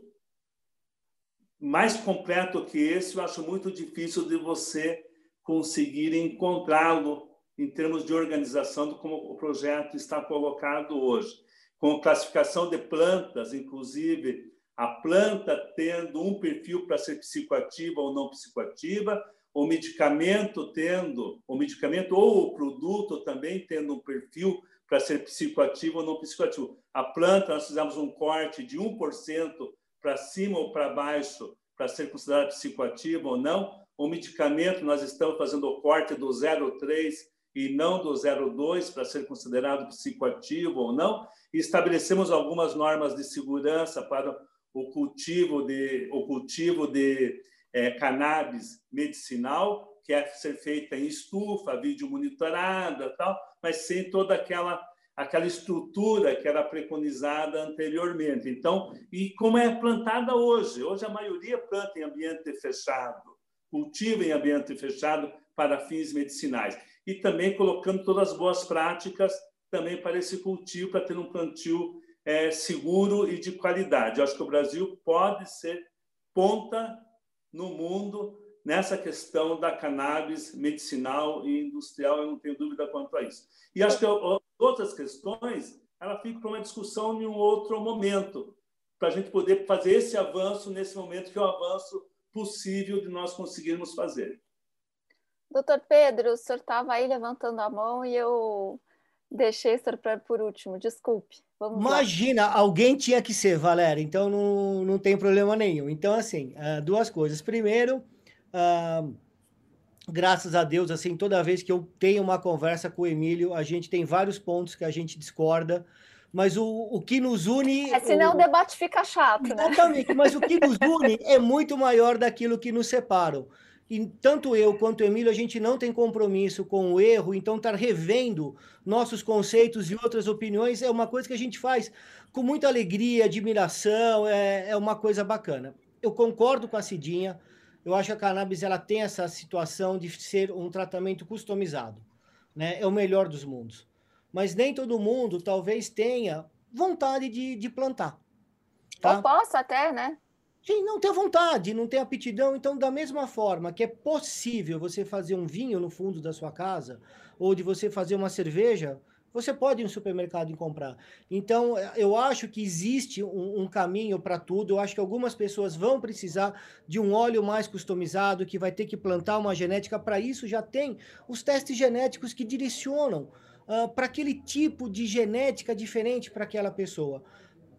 mais completo que esse, eu acho muito difícil de você conseguir encontrá-lo em termos de organização do como o projeto está colocado hoje, com classificação de plantas, inclusive a planta tendo um perfil para ser psicoativa ou não psicoativa, o medicamento tendo, o medicamento ou o produto também tendo um perfil para ser psicoativo ou não psicoativo. A planta, nós fizemos um corte de 1% para cima ou para baixo para ser considerada psicoativa ou não. O medicamento, nós estamos fazendo o corte do 0,3 e não do 02 para ser considerado psicoativo ou não. E estabelecemos algumas normas de segurança para o cultivo de, o cultivo de é, cannabis medicinal, que é ser feita em estufa, vídeo monitorada, tal, mas sem toda aquela aquela estrutura que era preconizada anteriormente. Então, e como é plantada hoje? Hoje a maioria planta em ambiente fechado, cultiva em ambiente fechado para fins medicinais e também colocando todas as boas práticas também para esse cultivo, para ter um plantio é, seguro e de qualidade. Eu acho que o Brasil pode ser ponta no mundo nessa questão da cannabis medicinal e industrial, eu não tenho dúvida quanto a isso. E acho que outras questões, ela fica para uma discussão em um outro momento, para a gente poder fazer esse avanço nesse momento que é o avanço possível de nós conseguirmos fazer. Doutor Pedro, o senhor estava aí levantando a mão e eu deixei o senhor por último, desculpe. Vamos Imagina, lá. alguém tinha que ser, Valéria, então não, não tem problema nenhum. Então, assim, uh, duas coisas. Primeiro, uh, graças a Deus, assim, toda vez que eu tenho uma conversa com o Emílio, a gente tem vários pontos que a gente discorda, Mas o, o que nos une. É, senão o, o debate fica chato, né? Exatamente, mas o que nos une é muito maior daquilo que nos separa. E tanto eu quanto o Emílio, a gente não tem compromisso com o erro, então estar tá revendo nossos conceitos e outras opiniões é uma coisa que a gente faz com muita alegria, admiração, é, é uma coisa bacana. Eu concordo com a Cidinha, eu acho que a cannabis ela tem essa situação de ser um tratamento customizado, né? É o melhor dos mundos. Mas nem todo mundo talvez tenha vontade de, de plantar. Tá? Ou possa até, né? Sim, não tem vontade, não tem aptidão. Então, da mesma forma que é possível você fazer um vinho no fundo da sua casa, ou de você fazer uma cerveja, você pode ir no supermercado e comprar. Então, eu acho que existe um, um caminho para tudo. Eu acho que algumas pessoas vão precisar de um óleo mais customizado, que vai ter que plantar uma genética. Para isso, já tem os testes genéticos que direcionam uh, para aquele tipo de genética diferente para aquela pessoa.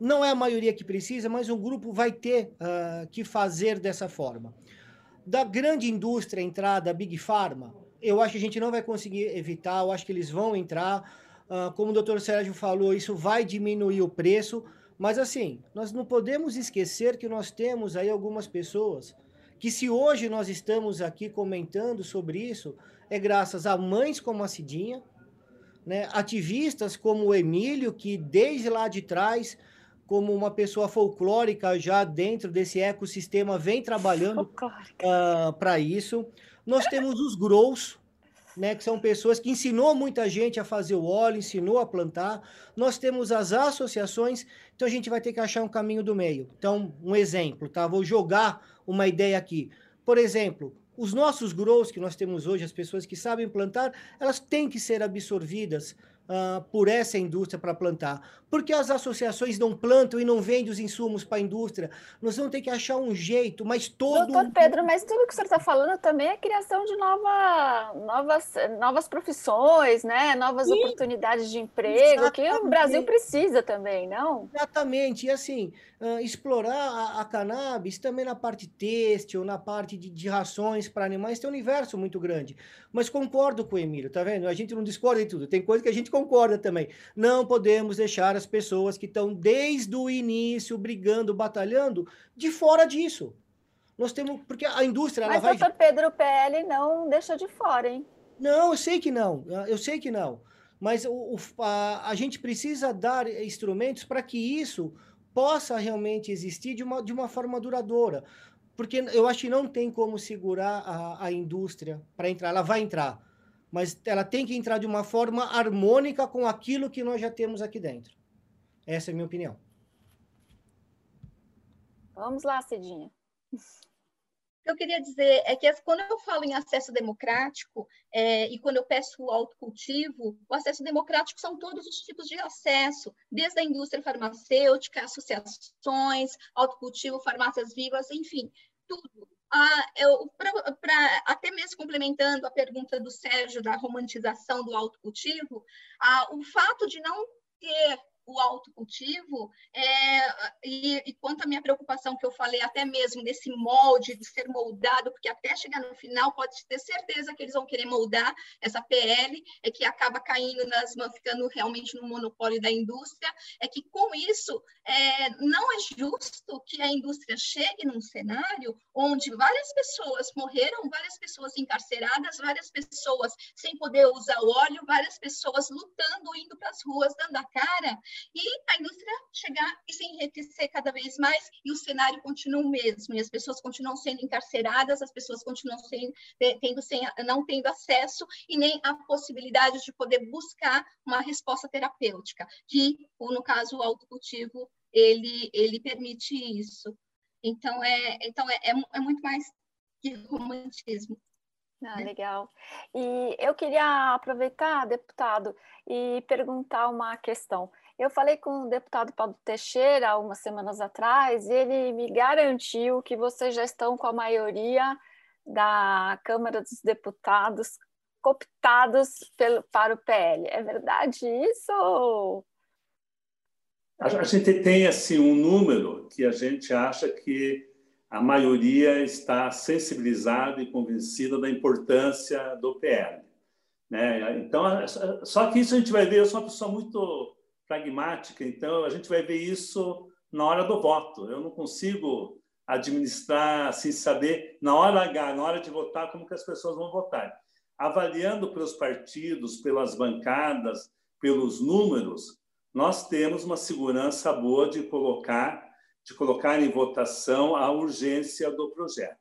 Não é a maioria que precisa, mas um grupo vai ter uh, que fazer dessa forma. Da grande indústria entrar, da Big Pharma, eu acho que a gente não vai conseguir evitar, eu acho que eles vão entrar Uh, como o doutor Sérgio falou, isso vai diminuir o preço, mas assim, nós não podemos esquecer que nós temos aí algumas pessoas que se hoje nós estamos aqui comentando sobre isso, é graças a mães como a Cidinha, né, ativistas como o Emílio, que desde lá de trás, como uma pessoa folclórica já dentro desse ecossistema, vem trabalhando uh, ah, para isso. Nós temos os grows, né, que são pessoas que ensinou muita gente a fazer o óleo, ensinou a plantar. Nós temos as associações, então a gente vai ter que achar um caminho do meio. Então, um exemplo, tá? Vou jogar uma ideia aqui. Por exemplo, os nossos grows que nós temos hoje, as pessoas que sabem plantar, elas têm que ser absorvidas uh, por essa indústria para plantar. Porque as associações não plantam e não vendem os insumos para a indústria. Nós vamos ter que achar um jeito, mas todo. Doutor Pedro, mas tudo que o senhor está falando também é criação de nova, novas, novas profissões, né? novas Sim. oportunidades de emprego, Exatamente. que o Brasil precisa também, não? Exatamente. E assim, uh, explorar a, a, cannabis também na parte têxtil, na parte de, de rações para animais, tem um universo muito grande. Mas concordo com o Emílio, tá vendo? A gente não discorda de tudo. Tem coisa que a gente concorda também. Não podemos deixar as pessoas que estão desde o início brigando, batalhando, de fora disso. Nós temos. Porque a indústria. Mas, ela doutor Pedro PL não deixa de fora, hein? Não, eu sei que não. Eu sei que não. Mas o, a, a gente precisa dar instrumentos para que isso possa realmente existir de uma, de uma forma duradoura. Porque eu acho que não tem como segurar a, a indústria para entrar. Ela vai entrar, mas ela tem que entrar de uma forma harmônica com aquilo que nós já temos aqui dentro. Essa é a minha opinião. Vamos lá, Cidinha que eu queria dizer é que quando eu falo em acesso democrático é, e quando eu peço o autocultivo, o acesso democrático são todos os tipos de acesso, desde a indústria farmacêutica, associações, autocultivo, farmácias vivas, enfim, tudo. Ah, eu, pra, pra, até mesmo complementando a pergunta do Sérgio da romantização do autocultivo, ah, o fato de não ter o autocultivo, é, e, e quanto à minha preocupação que eu falei até mesmo desse molde, de ser moldado, porque até chegar no final pode ter certeza que eles vão querer moldar essa PL, é que acaba caindo nas mãos, ficando realmente no monopólio da indústria, é que com isso é, não é justo que a indústria chegue num cenário onde várias pessoas morreram, várias pessoas encarceradas, várias pessoas sem poder usar o óleo, várias pessoas lutando, indo para as ruas, dando a cara, e a indústria chegar e se enriquecer cada vez mais e o cenário continua o mesmo, e as pessoas continuam sendo encarceradas, as pessoas continuam sendo, tendo, sem, não tendo acesso e nem a possibilidade de poder buscar uma resposta terapêutica, que, no caso, o autocultivo, ele, ele permite isso. Então, é, então é, é, é muito mais que romantismo. Ah, né? legal. E eu queria aproveitar, deputado, e perguntar uma questão. Eu falei com o deputado Paulo Teixeira algumas semanas atrás e ele me garantiu que vocês já estão com a maioria da Câmara dos Deputados cooptados pelo, para o PL. É verdade isso? A gente tem assim um número que a gente acha que a maioria está sensibilizada e convencida da importância do PL. Né? Então, só que isso a gente vai ver, eu sou uma pessoa muito pragmática. Então, a gente vai ver isso na hora do voto. Eu não consigo administrar, assim, saber na hora H, na hora de votar, como que as pessoas vão votar. Avaliando pelos partidos, pelas bancadas, pelos números, nós temos uma segurança boa de colocar de colocar em votação a urgência do projeto.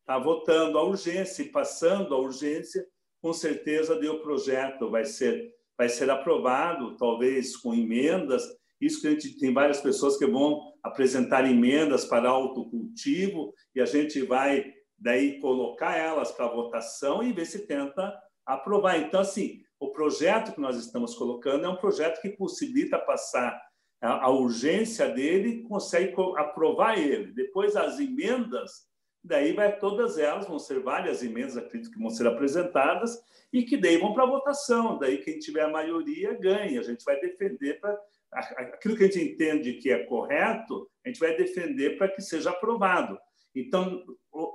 Está votando a urgência e passando a urgência, com certeza o projeto vai ser vai ser aprovado, talvez com emendas. Isso que a gente tem várias pessoas que vão apresentar emendas para autocultivo e a gente vai daí colocar elas para votação e ver se tenta aprovar. Então, assim, o projeto que nós estamos colocando é um projeto que possibilita passar a, urgência dele, consegue aprovar ele. Depois, as emendas, daí vai todas elas, vão ser várias emendas, acredito que vão ser apresentadas, e que daí vão para votação. Daí, quem tiver a maioria ganha. A gente vai defender para. Aquilo que a gente entende que é correto, a gente vai defender para que seja aprovado. Então,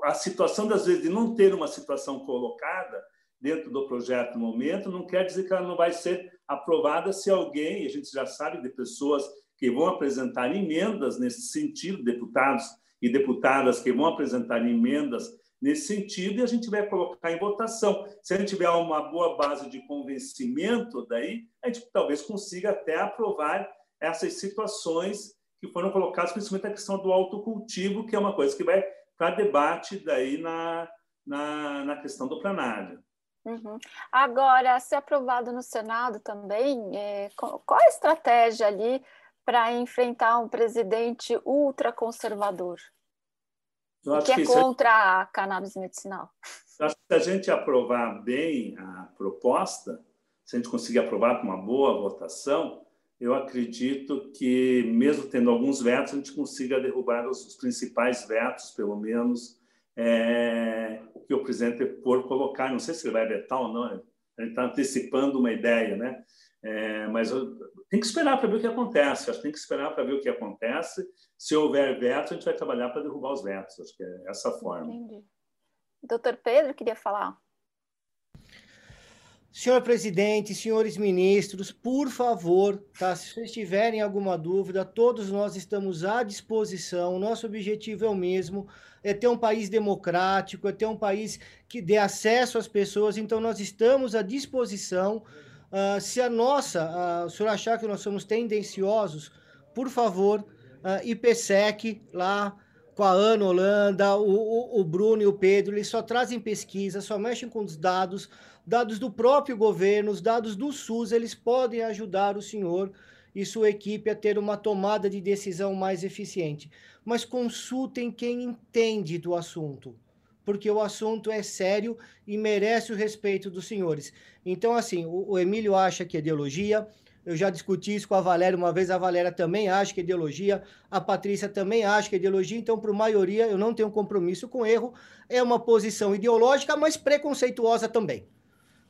a situação, das vezes, de não ter uma situação colocada dentro do projeto no momento, não quer dizer que ela não vai ser aprovada se alguém, a gente já sabe de pessoas que vão apresentar emendas nesse sentido, deputados e deputadas que vão apresentar emendas nesse sentido, e a gente vai colocar em votação. Se a gente tiver uma boa base de convencimento, daí a gente talvez consiga até aprovar essas situações que foram colocadas, principalmente a questão do autocultivo, que é uma coisa que vai para debate daí na, na, na questão do plenário. Uhum. Agora, se aprovado no Senado também, é, qual a estratégia ali para enfrentar um presidente ultraconservador? que, que é contra a cannabis medicinal? (laughs) Acho que se a gente aprovar bem a proposta, se a gente conseguir aprovar com uma boa votação, eu acredito que, mesmo tendo alguns vetos, a gente consiga derrubar os, os principais vetos, pelo menos, é, que o presidente por colocar. Não sei se ele vai vetar ou não, a gente está antecipando uma ideia, né? É, mas eu, tem que esperar para ver o que acontece. Acho que tem que esperar para ver o que acontece. Se houver veto, a gente vai trabalhar para derrubar os vetos. Acho que é essa forma. Entendi. Doutor Pedro queria falar. Senhor presidente, senhores ministros, por favor, tá? se vocês tiverem alguma dúvida, todos nós estamos à disposição. Nosso objetivo é o mesmo: é ter um país democrático, é ter um país que dê acesso às pessoas. Então, nós estamos à disposição. Uh, se a nossa, uh, o senhor achar que nós somos tendenciosos, por favor, uh, IPSEC lá com a Ana Holanda, o, o, o Bruno e o Pedro, eles só trazem pesquisa, só mexem com os dados dados do próprio governo, os dados do SUS, eles podem ajudar o senhor e sua equipe a ter uma tomada de decisão mais eficiente. Mas consultem quem entende do assunto, porque o assunto é sério e merece o respeito dos senhores. Então, assim, o, o Emílio acha que é ideologia, eu já discuti isso com a Valéria uma vez, a Valéria também acha que é ideologia, a Patrícia também acha que é ideologia, então, para a maioria, eu não tenho compromisso com erro, é uma posição ideológica, mas preconceituosa também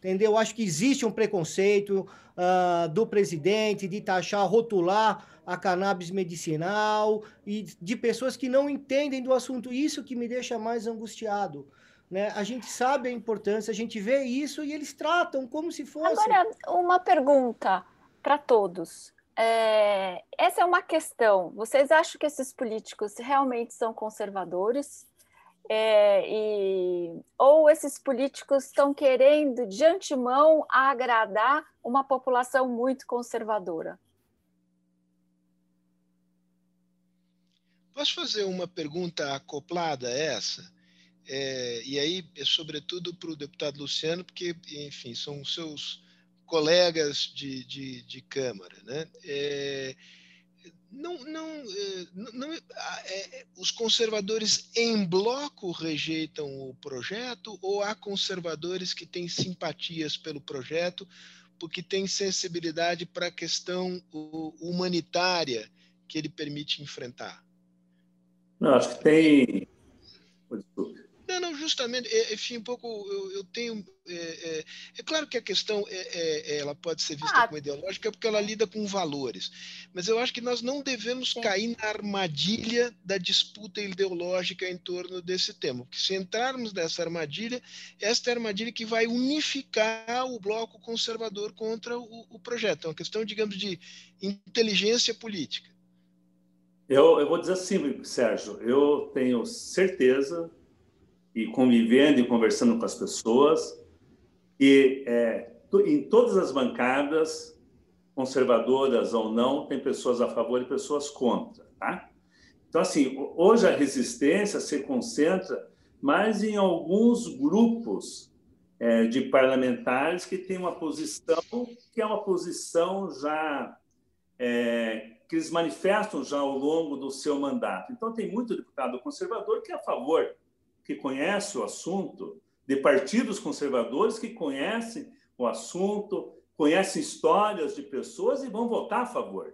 entendeu? Acho que existe um preconceito uh, do presidente de taxar, rotular a cannabis medicinal e de pessoas que não entendem do assunto. Isso que me deixa mais angustiado. Né? A gente sabe a importância, a gente vê isso e eles tratam como se fosse. Agora, uma pergunta para todos. É, essa é uma questão. Vocês acham que esses políticos realmente são conservadores? É, e, ou esses políticos estão querendo de antemão agradar uma população muito conservadora? Posso fazer uma pergunta acoplada a essa? É, e aí, é sobretudo para o deputado Luciano, porque, enfim, são seus colegas de, de, de Câmara. Né? É, não, não, eh, não, é, os conservadores em bloco rejeitam o projeto ou há conservadores que têm simpatias pelo projeto porque têm sensibilidade para a questão humanitária que ele permite enfrentar? Não, acho que tem. Não, não, justamente, é, enfim, um pouco eu, eu tenho. É, é, é, claro que a questão é, é, é ela pode ser vista ah. como ideológica porque ela lida com valores, mas eu acho que nós não devemos Sim. cair na armadilha da disputa ideológica em torno desse tema. Porque se entrarmos nessa armadilha, esta é a armadilha que vai unificar o bloco conservador contra o, o projeto. É uma questão, digamos, de inteligência política. Eu, eu vou dizer assim, Sérgio, eu tenho certeza e convivendo e conversando com as pessoas, que é, em todas as bancadas, conservadoras ou não, tem pessoas a favor e pessoas contra, tá? Então, assim, hoje a resistência se concentra mais em alguns grupos é, de parlamentares que têm uma posição que é uma posição já é, que eles manifestam já ao longo do seu mandato. Então, tem muito deputado conservador que é a favor que conhece o assunto, de partidos conservadores que conhecem o assunto, conhecem histórias de pessoas e vão votar a favor.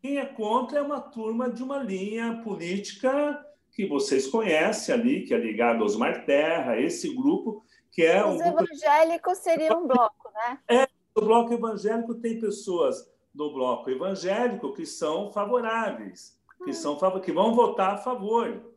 Quem é contra é uma turma de uma linha política que vocês conhecem ali, que é ligado aos Marterra, esse grupo que é Os um evangélicos seriam um bloco, né? É, o bloco evangélico tem pessoas do bloco evangélico que são favoráveis, que hum. são que vão votar a favor.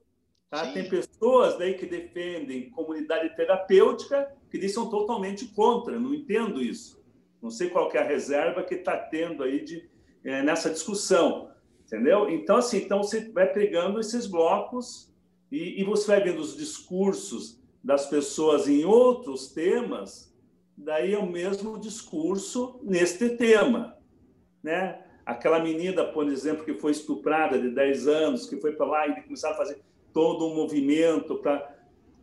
Tá? Tem pessoas daí que defendem comunidade terapêutica que são totalmente contra. Não entendo isso. Não sei qual é a reserva que está tendo aí de, é, nessa discussão, entendeu? Então assim, então você vai pegando esses blocos e, e você vai vendo os discursos das pessoas em outros temas. Daí é o mesmo discurso neste tema, né? Aquela menina, por exemplo, que foi estuprada de 10 anos, que foi para lá e começaram a fazer todo um movimento para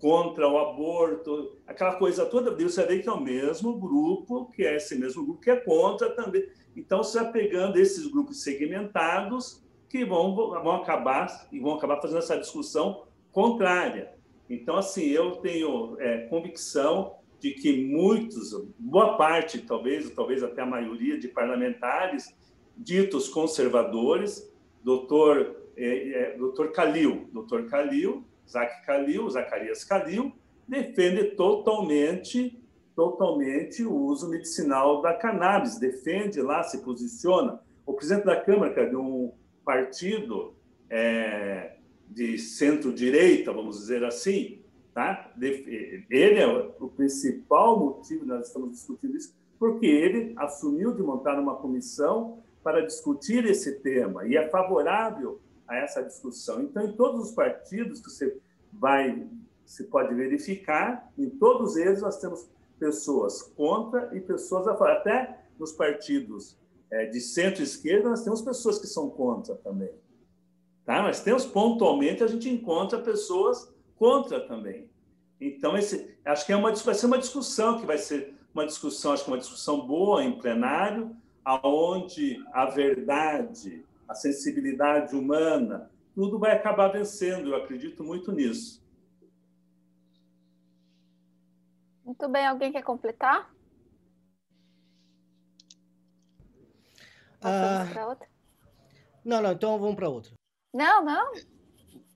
contra o aborto, aquela coisa toda, você vê que é o mesmo grupo, que é esse mesmo grupo que é contra também. Então, você vai pegando esses grupos segmentados que vão, vão acabar e vão acabar fazendo essa discussão contrária. Então, assim, eu tenho é, convicção de que muitos, boa parte, talvez, talvez até a maioria de parlamentares ditos conservadores, doutor é, é, Dr. Calil. Dr. Calil, Zac Calil, Zacarias Calil, defende totalmente totalmente o uso medicinal da cannabis, defende lá, se posiciona. O presidente da Câmara, que é de um partido é, de centro-direita, vamos dizer assim, tá? ele é o principal motivo, nós estamos discutindo isso, porque ele assumiu de montar uma comissão para discutir esse tema e é favorável a essa discussão. Então, em todos os partidos que você vai, se pode verificar, em todos eles nós temos pessoas contra e pessoas a favor. Até nos partidos é, de centro-esquerda nós temos pessoas que são contra também. Tá? Nós temos pontualmente a gente encontra pessoas contra também. Então esse, acho que é uma vai ser uma discussão que vai ser uma discussão, acho que uma discussão boa em plenário, aonde a verdade a sensibilidade humana, tudo vai acabar vencendo. Eu acredito muito nisso. Muito bem, alguém quer completar? Ah, para outra? Não, não, então vamos para outra. Não, não,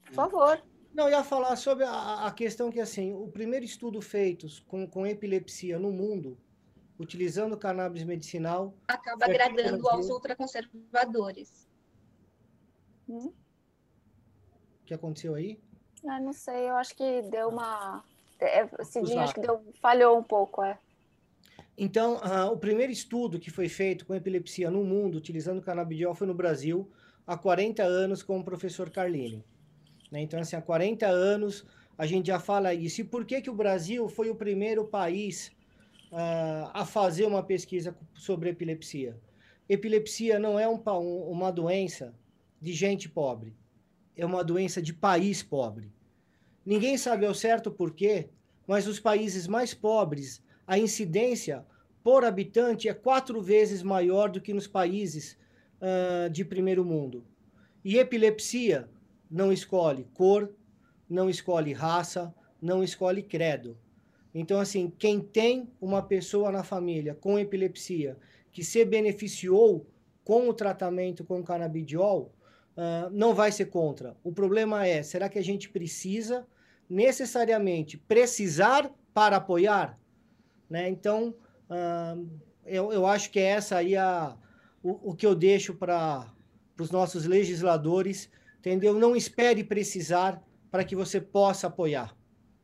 por favor. Não, eu ia falar sobre a, a, questão que, assim, o primeiro estudo feito com, com epilepsia no mundo, utilizando cannabis medicinal... Acaba agradando aos ultraconservadores. Hum? O que aconteceu aí? Ah, não sei, eu acho que deu uma. É, Cidinho, acho que deu... falhou um pouco, é. Então, uh, o primeiro estudo que foi feito com epilepsia no mundo, utilizando canabidiol, foi no Brasil, há 40 anos, com o professor Carlini. Né? Então, assim, há 40 anos a gente já fala isso. E por que, que o Brasil foi o primeiro país uh, a fazer uma pesquisa sobre epilepsia? Epilepsia não é um, uma doença de gente pobre. É uma doença de país pobre. Ninguém sabe ao certo por quê, mas os países mais pobres, a incidência por habitante é quatro vezes maior do que nos países uh, de primeiro mundo. E epilepsia não escolhe cor, não escolhe raça, não escolhe credo. Então, assim, quem tem uma pessoa na família com epilepsia que se beneficiou com o tratamento com canabidiol, uh, não vai ser contra. O problema é, será que a gente precisa necessariamente precisar para apoiar? Né? Então, uh, eu, eu acho que é essa aí a, o, o que eu deixo para os nossos legisladores, entendeu? Não espere precisar para que você possa apoiar.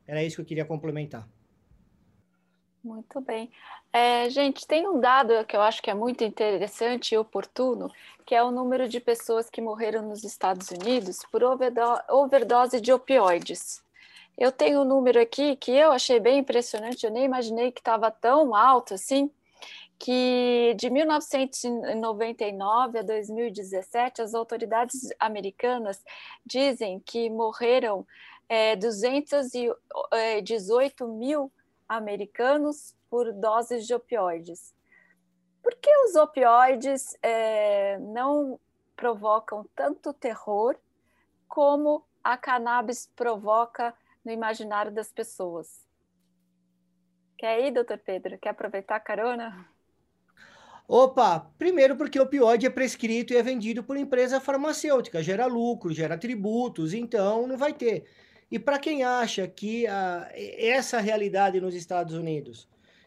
Era isso que eu queria complementar. Muito bem. É, gente, tem um dado que eu acho que é muito interessante e oportuno, que é o número de pessoas que morreram nos Estados Unidos por overdose de opioides. Eu tenho um número aqui que eu achei bem impressionante, eu nem imaginei que estava tão alto assim, que de 1999 a 2017, as autoridades americanas dizem que morreram é, 218 mil americanos por doses de opioides. Por que os opioides é, não provocam tanto terror como a cannabis provoca no imaginário das pessoas? Quer ir, doutor Pedro? Quer aproveitar a carona? Opa, primeiro porque o opioide é prescrito e é vendido por empresa farmacêutica, gera lucro, gera tributos, então não vai ter. E para quem acha que essa realidade nos Estados Unidos,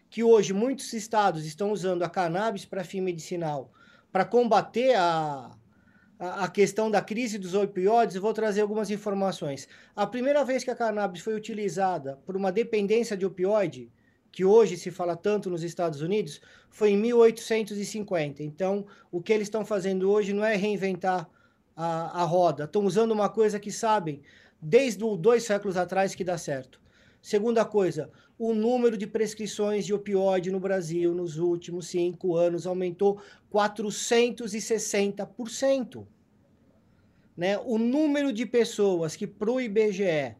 que hoje muitos estados estão usando a cannabis para fim medicinal, para combater a, a, a, questão da crise dos opioides, eu vou trazer algumas informações. A primeira vez que a cannabis foi utilizada por uma dependência de opioide, que hoje se fala tanto nos Estados Unidos, foi em 1850. Então, o que eles estão fazendo hoje não é reinventar a, a roda, estão usando uma coisa que sabem desde dois séculos atrás que dá certo. Segunda coisa, o número de prescrições de opioide no Brasil nos últimos cinco anos aumentou 460%. Né? O número de pessoas que para o IBGE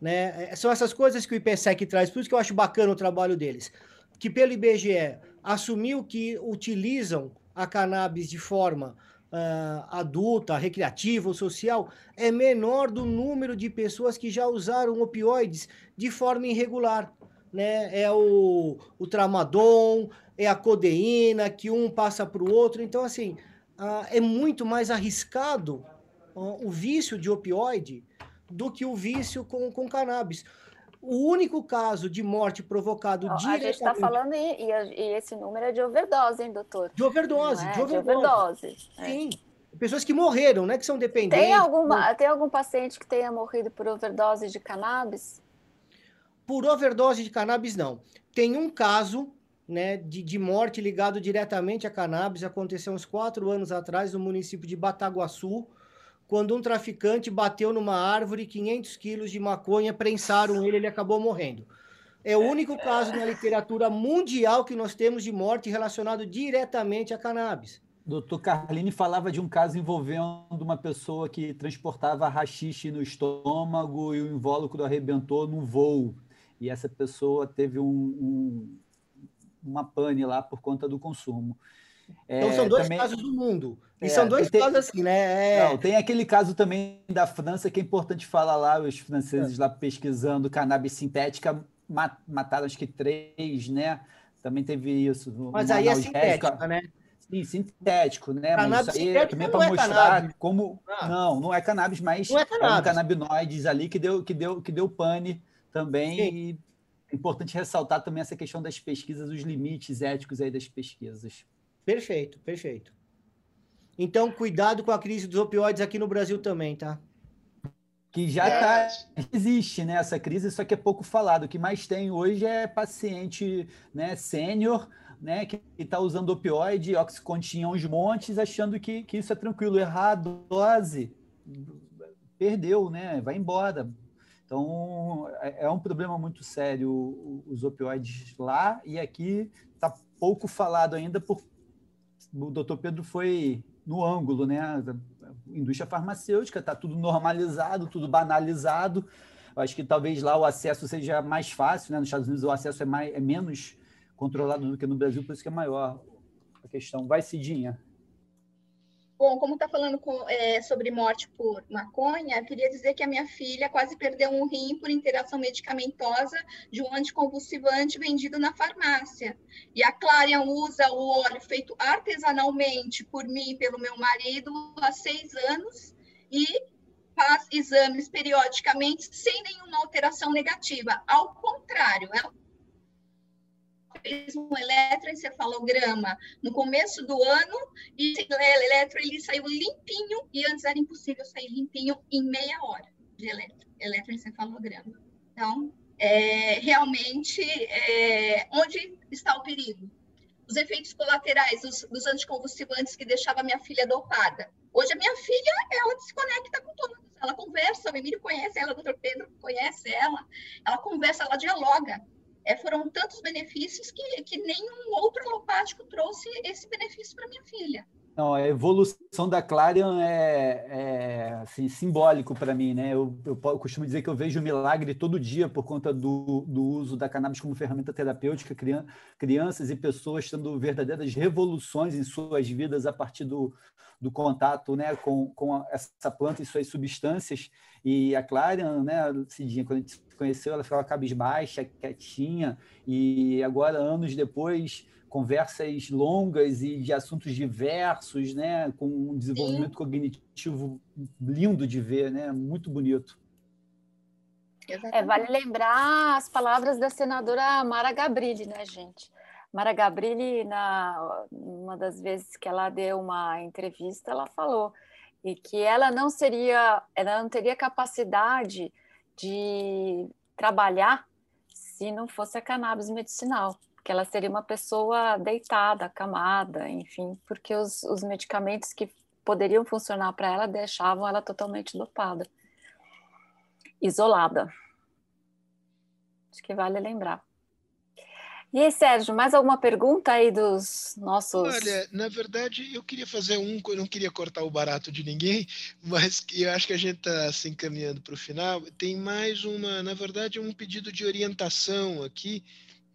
né? São essas coisas que o IPSEC traz, por isso que eu acho bacana o trabalho deles. Que pelo IBGE assumiu que utilizam a cannabis de forma uh, adulta, recreativa ou social, é menor do número de pessoas que já usaram opioides de forma irregular. Né? É o, o tramadol, é a codeína, que um passa para o outro. Então, assim, uh, é muito mais arriscado uh, o vício de opioide do que o vício com, com cannabis. O único caso de morte provocado Não, diretamente... A gente está falando, e, e, esse número é de overdose, hein, doutor? De overdose, é? de overdose. De overdose. É. Sim. É. Pessoas que morreram, né? Que são dependentes. Tem, alguma, tem algum paciente que tenha morrido por overdose de cannabis? Por overdose de cannabis, não. Tem um caso né, de, de morte ligado diretamente a cannabis, aconteceu uns quatro anos atrás no município de Bataguaçu, quando um traficante bateu numa árvore 500 quilos de maconha, prensaram ele, ele acabou morrendo. É o único caso na literatura mundial que nós temos de morte relacionado diretamente a cannabis. Doutor Carlini falava de um caso envolvendo uma pessoa que transportava rachixe no estômago e o invólucro arrebentou no voo. E essa pessoa teve um, um, uma pane lá por conta do consumo. Então são é, dois também... casos do mundo. E é, são dois tem... casos assim, né? É... Não, tem aquele caso também da França que é importante falar lá, os franceses é. lá pesquisando cannabis sintética mataram acho que três, né? Também teve isso. Mas aí é sintética, né? Sim, sintético, né? Cannabis mas isso aí também para é mostrar cannabis. como. Ah. Não, não é cannabis, mas não é, cannabis. é um canabinoides ali que deu, que deu, que deu pane também. Sim. E é importante ressaltar também essa questão das pesquisas, os limites éticos aí das pesquisas. Perfeito, perfeito. Então, cuidado com a crise dos opioides aqui no Brasil também, tá? Que já tá, existe né, essa crise, só que é pouco falado. O que mais tem hoje é paciente né, sênior né, que está usando opioide, oxycontin aos montes, achando que, que isso é tranquilo. Errado, dose, perdeu, né? Vai embora. Então, é, é um problema muito sério os opioides lá e aqui está pouco falado ainda por o doutor Pedro foi no ângulo, né? A indústria farmacêutica está tudo normalizado, tudo banalizado. Eu acho que talvez lá o acesso seja mais fácil, né? Nos Estados Unidos o acesso é, mais, é menos controlado do que no Brasil, por isso que é maior a questão. Vai, Cidinha. Bom, como está falando com, é, sobre morte por maconha, queria dizer que a minha filha quase perdeu um rim por interação medicamentosa de um anticonvulsivante vendido na farmácia. E a Clarion usa o óleo feito artesanalmente por mim e pelo meu marido há seis anos e faz exames periodicamente sem nenhuma alteração negativa. Ao contrário, ela fez um eletroencefalograma no começo do ano e o eletro ele saiu limpinho e antes era impossível sair limpinho em meia hora de eletro, eletroencefalograma. Então, é, realmente, é, onde está o perigo? Os efeitos colaterais dos, dos anticonvulsivantes que deixava minha filha dopada. Hoje a minha filha, ela se conecta com todos, ela conversa, o Emílio conhece ela, o doutor Pedro conhece ela, ela conversa, ela dialoga é, foram tantos benefícios que, que nenhum outro alopático trouxe esse benefício para minha filha. Não, a evolução da Clarion é, é assim, simbólico para mim, né? Eu, eu, eu, costumo dizer que eu vejo milagre todo dia por conta do, do uso da cannabis como ferramenta terapêutica, crian, crianças e pessoas tendo verdadeiras revoluções em suas vidas a partir do, do contato né, com, com essa planta e suas substâncias. E a Clarion, né, Cidinha, quando a gente se conheceu, ela ficava cabisbaixa, quietinha, e agora, anos depois, conversas longas e de assuntos diversos, né, com um desenvolvimento Sim. cognitivo lindo de ver, né, muito bonito. É, vale lembrar as palavras da senadora Mara Gabrilli, né, gente? Mara Gabrilli, na uma das vezes que ela deu uma entrevista, ela falou e que ela não seria, ela não teria capacidade de trabalhar se não fosse a cannabis medicinal, que ela seria uma pessoa deitada, acamada, enfim, porque os, os medicamentos que poderiam funcionar para ela deixavam ela totalmente dopada, isolada. Acho que vale lembrar. E aí, Sérgio, mais alguma pergunta aí dos nossos. Olha, na verdade, eu queria fazer um, eu não queria cortar o barato de ninguém, (laughs) mas eu acho que a gente está se encaminhando para o final. Tem mais uma, na verdade, um pedido de orientação aqui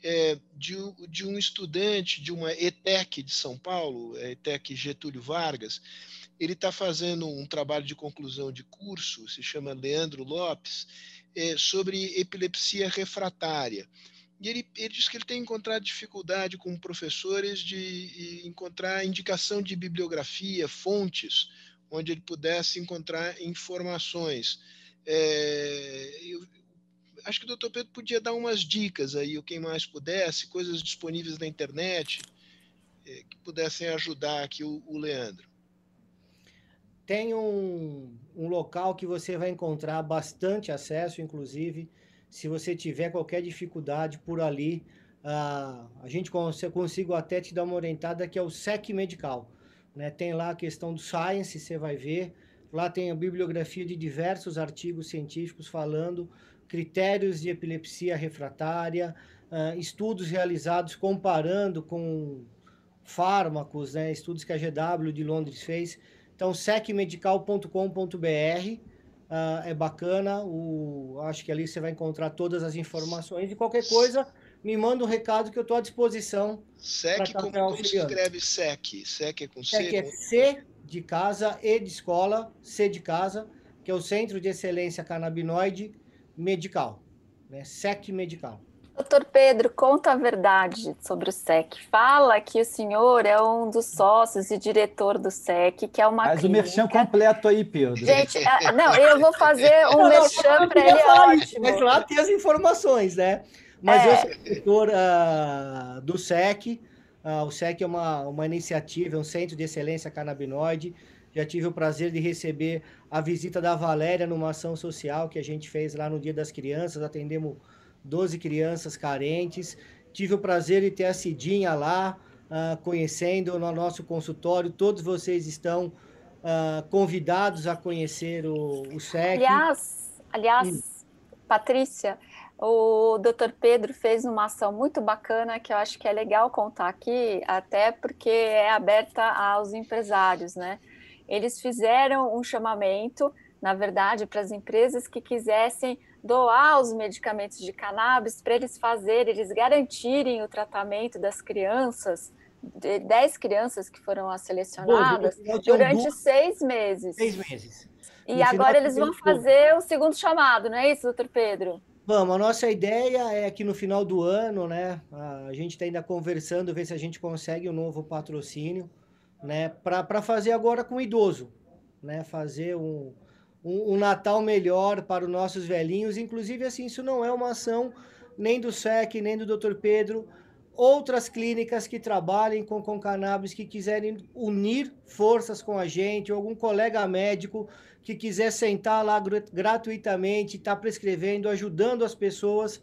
é, de, de, um estudante de uma ETEC de São Paulo, ETEC Getúlio Vargas. Ele está fazendo um trabalho de conclusão de curso, se chama Leandro Lopes, é, sobre epilepsia refratária. E ele, ele diz que ele tem encontrado dificuldade com professores de encontrar indicação de bibliografia, fontes, onde ele pudesse encontrar informações. É, eu, acho que o doutor Pedro podia dar umas dicas aí, ou quem mais pudesse, coisas disponíveis na internet é, que pudessem ajudar aqui o, o Leandro. Tem um, um local que você vai encontrar bastante acesso, inclusive, se você tiver qualquer dificuldade por ali, uh, a gente cons consigo até te dar uma orientada que é o SEC Medical. Né? Tem lá a questão do Science, você vai ver. Lá tem a bibliografia de diversos artigos científicos falando critérios de epilepsia refratária, uh, estudos realizados comparando com fármacos, né? estudos que a GW de Londres fez. Então, secmedical.com.br uh, é bacana. O, acho que ali você vai encontrar todas as informações. E qualquer coisa, me manda um recado que eu estou à disposição. SEC, como, como se escreve SEC? SEC é com C? SEC é C de casa, E de escola, C de casa, que é o Centro de Excelência Canabinoide Medical. Né? SEC Medical. Doutor Pedro, conta a verdade sobre o SEC. Fala que o senhor é um dos sócios e diretor do SEC, que é uma Faz clínica... o merchan completo aí, Pedro. Gente, é, não, eu vou fazer um (laughs) não, merchan para ele ótimo. Mas lá tem as informações, né? Mas é. eu sou diretor uh, do SEC. Uh, o SEC é uma, uma iniciativa, é um centro de excelência canabinoide. Já tive o prazer de receber a visita da Valéria numa ação social que a gente fez lá no Dia das Crianças. Atendemos 12 crianças carentes. Tive o prazer de ter a Cidinha lá, uh, conhecendo no nosso consultório. Todos vocês estão uh, convidados a conhecer o, o SEC. Aliás, aliás Patrícia, o Dr. Pedro fez uma ação muito bacana que eu acho que é legal contar aqui, até porque é aberta aos empresários, né? Eles fizeram um chamamento, na verdade, para as empresas que quisessem doar os medicamentos de cannabis para eles fazerem, eles garantirem o tratamento das crianças, de 10 crianças que foram selecionadas, durante seis meses. Seis meses. E no agora eles vão fazer o segundo chamado, não é isso, doutor Pedro? Vamos, a nossa ideia é que no final do ano, né, a gente está ainda conversando, ver se a gente consegue um novo patrocínio, né, para fazer agora com o idoso, né, fazer um, um, um, Natal melhor para os nossos velhinhos. Inclusive, assim, isso não é uma ação nem do SEC, nem do Dr. Pedro. Outras clínicas que trabalhem com, com cannabis, que quiserem unir forças com a gente, ou algum colega médico que quiser sentar lá gratuitamente, estar tá prescrevendo, ajudando as pessoas,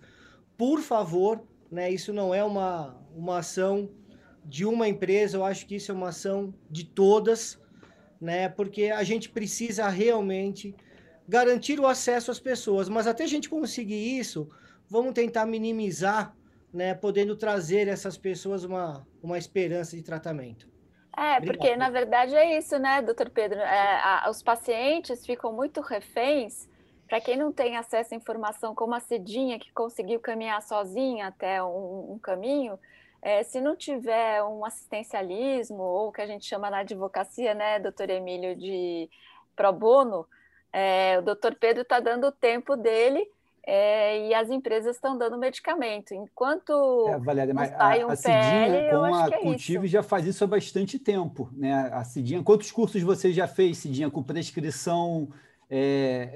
por favor, né? Isso não é uma, uma ação de uma empresa, eu acho que isso é uma ação de todas né? Porque a gente precisa realmente garantir o acesso às pessoas, mas até a gente conseguir isso, vamos tentar minimizar, né, podendo trazer essas pessoas uma, uma esperança de tratamento. É, Obrigado. porque na verdade é isso, né, doutor Pedro? É, a, os pacientes ficam muito reféns. Para quem não tem acesso à informação, como a Cidinha, que conseguiu caminhar sozinha até um, um caminho, é, se não tiver um assistencialismo, ou o que a gente chama na advocacia, né, doutor Emílio, de pro bono, é, o doutor Pedro está dando o tempo dele é, e as empresas estão dando medicamento. Enquanto é, Valéria, mas a, um a Cidinha PL, com a é Cultive isso. já faz isso há bastante tempo. Né? A Cidinha, quantos cursos você já fez, Cidinha, com prescrição é,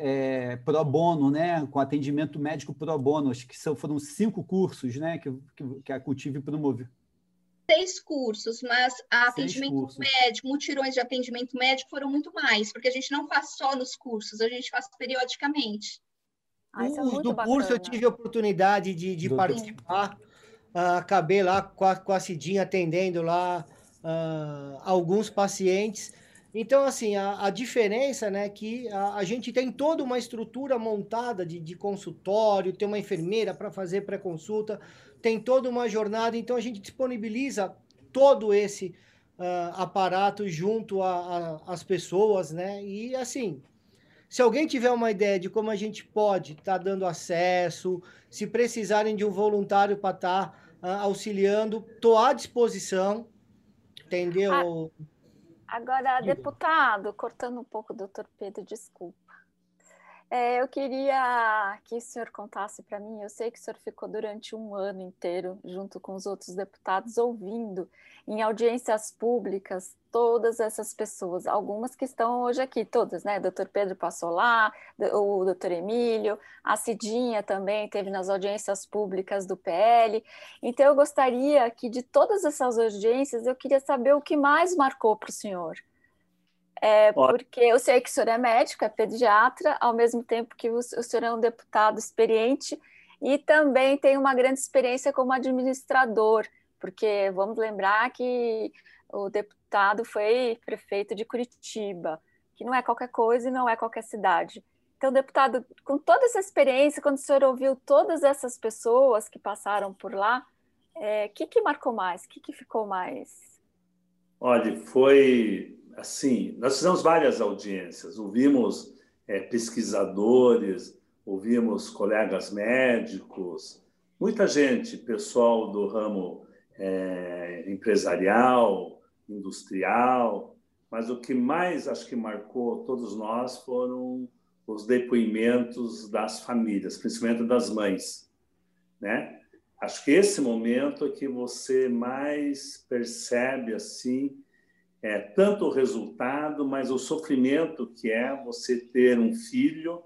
é, pro bono, né, com atendimento médico pro bono, acho que são, foram cinco cursos né, que, que a Cultive promoveu. Seis cursos, mas atendimento cursos. médico, mutirões de atendimento médico foram muito mais, porque a gente não faz só nos cursos, a gente faz periodicamente. Ah, é do bacana. curso eu tive a oportunidade de, de participar, uh, acabei lá com a, com a Cidinha atendendo lá uh, alguns pacientes, então, assim, a, a diferença, né, que a, a, gente tem toda uma estrutura montada de, de consultório, tem uma enfermeira para fazer pré-consulta, tem toda uma jornada, então a gente disponibiliza todo esse uh, aparato junto às pessoas, né, e assim, se alguém tiver uma ideia de como a gente pode estar tá dando acesso, se precisarem de um voluntário para estar tá, uh, auxiliando, estou à disposição, entendeu? Ah Agora, deputado, cortando um pouco, doutor Pedro, desculpa. É, eu queria que o senhor contasse para mim. Eu sei que o senhor ficou durante um ano inteiro, junto com os outros deputados, ouvindo em audiências públicas todas essas pessoas, algumas que estão hoje aqui, todas, né? Doutor Pedro passou lá, o doutor Emílio, a Cidinha também teve nas audiências públicas do PL. Então, eu gostaria que de todas essas audiências, eu queria saber o que mais marcou para o senhor. É, porque eu sei que o senhor é médico, é pediatra, ao mesmo tempo que o, o senhor é um deputado experiente e também tem uma grande experiência como administrador, porque vamos lembrar que o deputado foi prefeito de Curitiba, que não é qualquer coisa e não é qualquer cidade. Então, deputado, com toda essa experiência, quando o senhor ouviu todas essas pessoas que passaram por lá, o é, que, que marcou mais? O que, que ficou mais? Olha, foi assim: nós fizemos várias audiências, ouvimos é, pesquisadores, ouvimos colegas médicos, muita gente, pessoal do ramo é, empresarial, industrial, mas o que mais acho que marcou todos nós foram os depoimentos das famílias, principalmente das mães, né? Acho que esse momento é que você mais percebe assim é, tanto o resultado, mas o sofrimento que é você ter um filho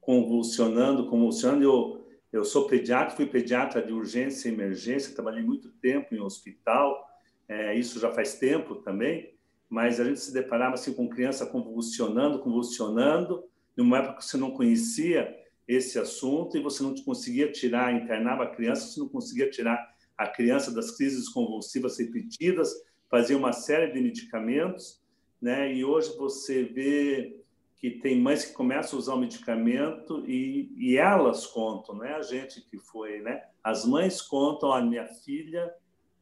convulsionando, convulsionando. Eu, eu sou pediatra, fui pediatra de urgência e emergência, trabalhei muito tempo em hospital, é, isso já faz tempo também, mas a gente se deparava assim, com criança convulsionando, convulsionando, numa época que você não conhecia esse assunto e você não conseguia tirar, internava a criança, você não conseguia tirar a criança das crises convulsivas repetidas, fazia uma série de medicamentos, né? E hoje você vê que tem mães que começam a usar o medicamento e, e elas contam, não é a gente que foi, né? As mães contam, a minha filha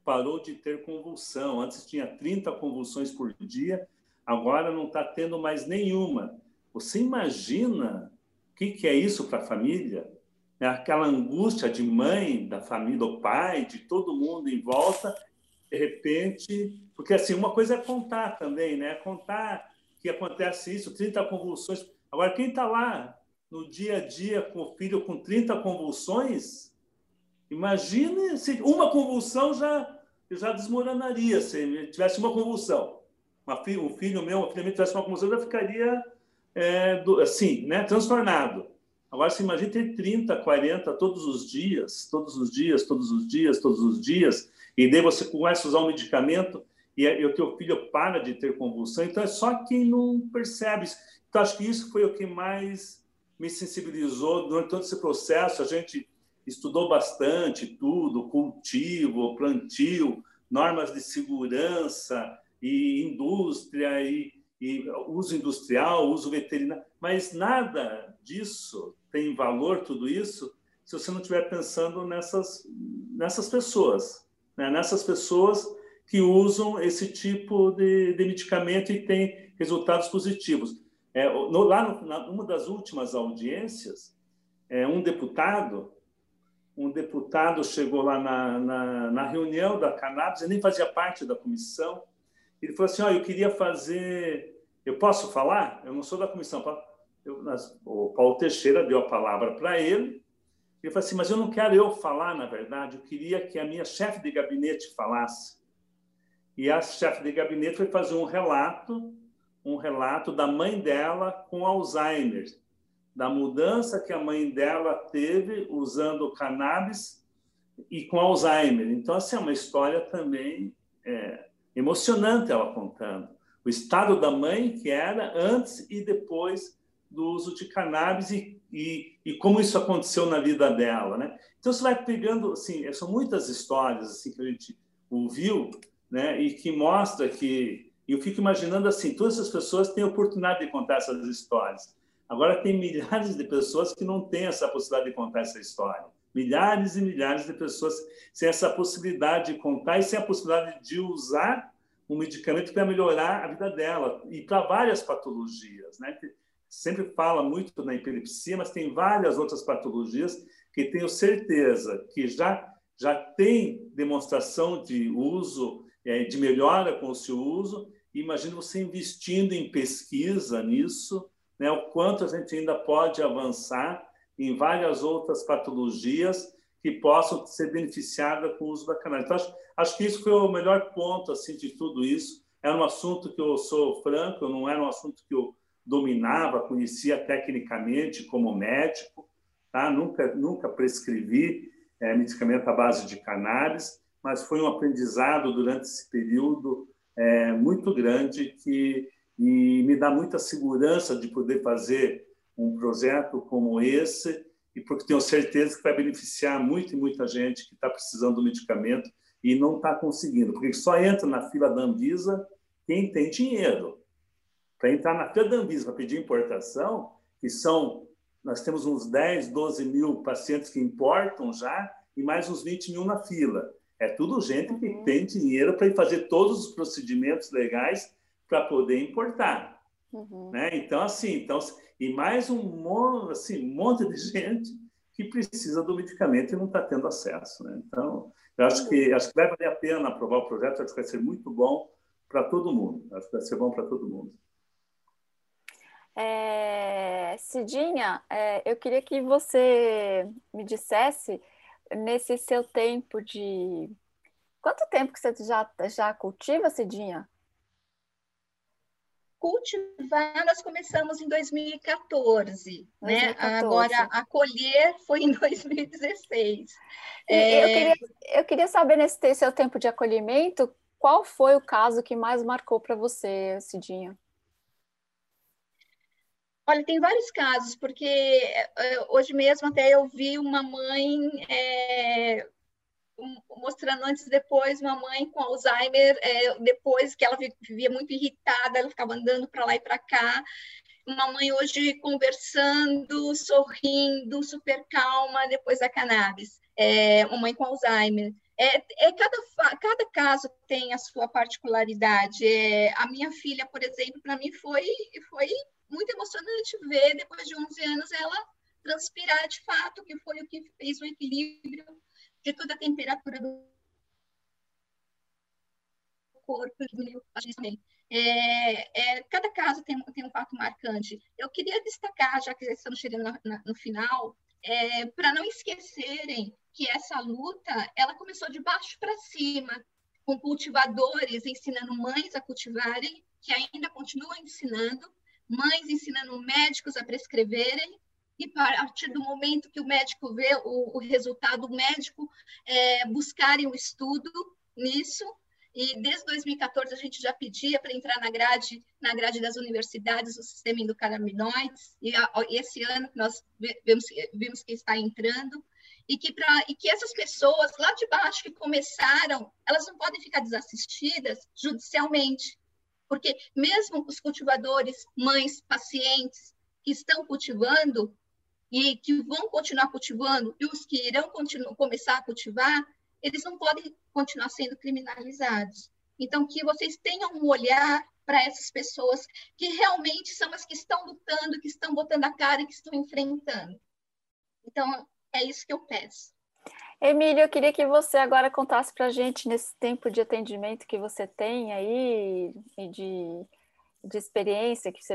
parou de ter convulsão. Antes tinha 30 convulsões por dia, agora não está tendo mais nenhuma. Você imagina o que, que é isso para a família? É aquela angústia de mãe, da família, do pai, de todo mundo em volta, de repente. Porque assim, uma coisa é contar também, né? Contar que acontece isso, 30 convulsões. Agora, quem está lá no dia a dia com o filho com 30 convulsões, Imagine se uma convulsão já, já desmoronaria, se tivesse uma convulsão. Uma, um filho meu, uma filha minha tivesse uma convulsão, já ficaria é, do, assim, né, transtornado. Agora, você imagina ter 30, 40 todos os dias, todos os dias, todos os dias, todos os dias, e daí você começa a usar um medicamento e, e o teu filho para de ter convulsão. Então, é só quem não percebe. Então, acho que isso foi o que mais me sensibilizou durante todo esse processo. A gente estudou bastante tudo, cultivo, plantio, normas de segurança e indústria e, e uso industrial, uso veterinário, mas nada disso tem valor, tudo isso, se você não estiver pensando nessas, nessas pessoas, né? nessas pessoas que usam esse tipo de, de medicamento e têm resultados positivos. É, no, lá, no, na, numa das últimas audiências, é, um deputado um deputado chegou lá na, na, na reunião da cannabis, ele nem fazia parte da comissão. Ele falou assim: oh, eu queria fazer. Eu posso falar? Eu não sou da comissão. Eu, o Paulo Teixeira deu a palavra para ele. Ele falou assim: mas eu não quero eu falar, na verdade, eu queria que a minha chefe de gabinete falasse. E a chefe de gabinete foi fazer um relato, um relato da mãe dela com Alzheimer da mudança que a mãe dela teve usando cannabis e com Alzheimer. Então, assim, é uma história também é, emocionante ela contando. O estado da mãe que era antes e depois do uso de cannabis e, e, e como isso aconteceu na vida dela, né? Então, você vai pegando, assim, são muitas histórias assim que a gente ouviu, né? E que mostra que eu fico imaginando assim, todas essas pessoas têm oportunidade de contar essas histórias. Agora, tem milhares de pessoas que não têm essa possibilidade de contar essa história. Milhares e milhares de pessoas sem essa possibilidade de contar e sem a possibilidade de usar um medicamento para melhorar a vida dela e para várias patologias. Né? Sempre fala muito na epilepsia, mas tem várias outras patologias que tenho certeza que já, já tem demonstração de uso, é, de melhora com o seu uso. Imagina você investindo em pesquisa nisso né, o quanto a gente ainda pode avançar em várias outras patologias que possam ser beneficiadas com o uso da cannabis. Então, acho, acho, que isso foi o melhor ponto assim de tudo isso. Era um assunto que eu sou franco, não era um assunto que eu dominava, conhecia tecnicamente como médico, tá? Nunca nunca prescrevi é, medicamento à base de cannabis, mas foi um aprendizado durante esse período é, muito grande que e me dá muita segurança de poder fazer um projeto como esse e porque tenho certeza que vai beneficiar muito e muita gente que está precisando do medicamento e não está conseguindo, porque só entra na fila da Anvisa quem tem dinheiro. Para entrar na Anvisa para pedir importação, que são, nós temos uns 10, 12 mil pacientes que importam já e mais uns 20 mil na fila. É tudo gente que uhum. tem dinheiro para fazer todos os procedimentos legais para poder importar. Uhum. Né? Então, assim, então, e mais um, assim, um monte de (laughs) gente que precisa do medicamento e não está tendo acesso. Né? Então, eu acho que, acho que vai valer a pena aprovar o projeto, acho que vai ser muito bom para todo mundo. Acho que vai ser bom para todo mundo. É, Cidinha, é, eu queria que você me dissesse, nesse seu tempo de. Quanto tempo que você já, já cultiva, Cidinha? cultivar nós começamos em 2014, 2014. né? Agora a colher foi em (laughs) 2016. É... Eu, queria, eu queria saber nesse seu tempo de acolhimento, qual foi o caso que mais marcou para você, Cidinha? Olha, tem vários casos, porque é, hoje mesmo até eu vi uma mãe é, mostrando antes e depois uma mãe com Alzheimer, é, depois que ela vivia muito irritada, ela ficava andando para lá e para cá. Uma mãe hoje conversando, sorrindo, super calma depois da cannabis. É, uma mãe com Alzheimer. É, é cada, cada caso tem a sua particularidade. É, a minha filha, por exemplo, para mim foi, foi muito emocionante ver, depois de 11 anos, ela transpirar de fato, que foi o que fez o equilíbrio de toda a temperatura do corpo. É, é, cada caso tem, tem um fato marcante. Eu queria destacar, já que estamos chegando no final, é, para não esquecerem que essa luta ela começou de baixo para cima, com cultivadores ensinando mães a cultivarem, que ainda continuam ensinando, mães ensinando médicos a prescreverem, e a partir do momento que o médico vê o, o resultado, o médico é, buscarem um estudo nisso, e desde 2014 a gente já pedia para entrar na grade, na grade das universidades o sistema endocannabinoides, e, a, esse ano nós vimos que está entrando, e que, pra, e que essas pessoas lá de baixo que começaram, elas não podem ficar desassistidas judicialmente, porque mesmo os cultivadores, mães, pacientes que estão cultivando e que vão continuar cultivando e os que irão começar a cultivar, eles não podem continuar sendo criminalizados. Então, que vocês tenham um olhar para essas pessoas que realmente são as que estão lutando, que estão botando a cara e que estão enfrentando. Então, é isso que eu peço. Emília, eu queria que você agora contasse para a gente, nesse tempo de atendimento que você tem aí, e de, de experiência, que você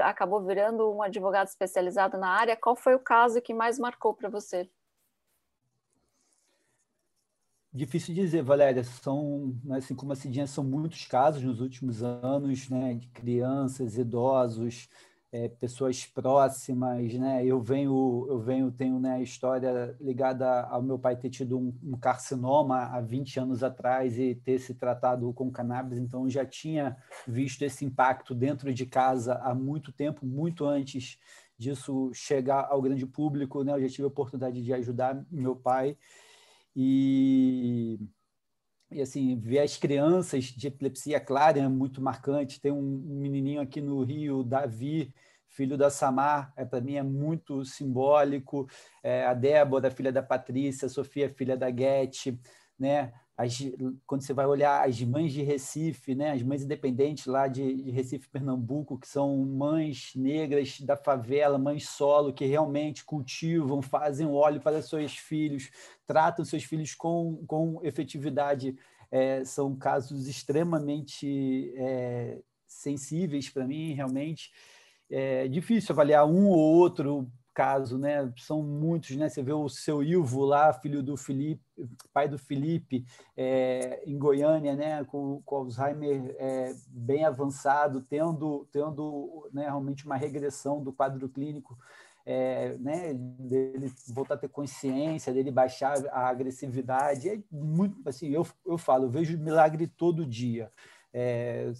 acabou virando um advogado especializado na área, qual foi o caso que mais marcou para você? Difícil dizer, Valéria. São, né, assim como a Cidinha, são muitos casos nos últimos anos, né, de crianças, idosos, é, pessoas próximas, né? Eu venho, eu venho, tenho né, a história ligada ao meu pai ter tido um, um, carcinoma há 20 anos atrás e ter se tratado com cannabis, então já tinha visto esse impacto dentro de casa há muito tempo, muito antes disso chegar ao grande público, né? Eu já tive a oportunidade de ajudar meu pai e, e assim, ver as crianças de epilepsia clara é muito marcante. Tem um, um menininho aqui no Rio, Davi, filho da Samar, é, para mim é muito simbólico. É, a Débora, filha da Patrícia, a Sofia, filha da Guete, né? As, quando você vai olhar as mães de Recife, né, as mães independentes lá de, de, Recife, Pernambuco, que são mães negras da favela, mães solo, que realmente cultivam, fazem óleo para seus filhos, tratam seus filhos com, com efetividade, é, são casos extremamente é, sensíveis para mim, realmente. É difícil avaliar um ou outro caso, né? São muitos, né? Você vê o seu Ilvo lá, filho do Felipe, pai do Felipe, é, em Goiânia, né? Com, com Alzheimer é, bem avançado, tendo, tendo né, realmente uma regressão do quadro clínico, é, né? Dele voltar a ter consciência, dele baixar a agressividade. É muito, assim, eu, eu falo, eu vejo milagre todo dia. É,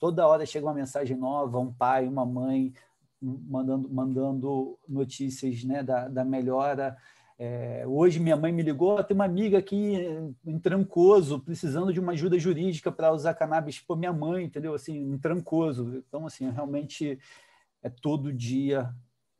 toda hora chega uma mensagem nova, um pai, uma mãe, mandando, mandando notícias né, da, da melhora. É, hoje minha mãe me ligou, tem uma amiga aqui em Trancoso, precisando de uma ajuda jurídica para usar cannabis. Pô, minha mãe, entendeu? Assim, em Trancoso. Então, assim, realmente é todo dia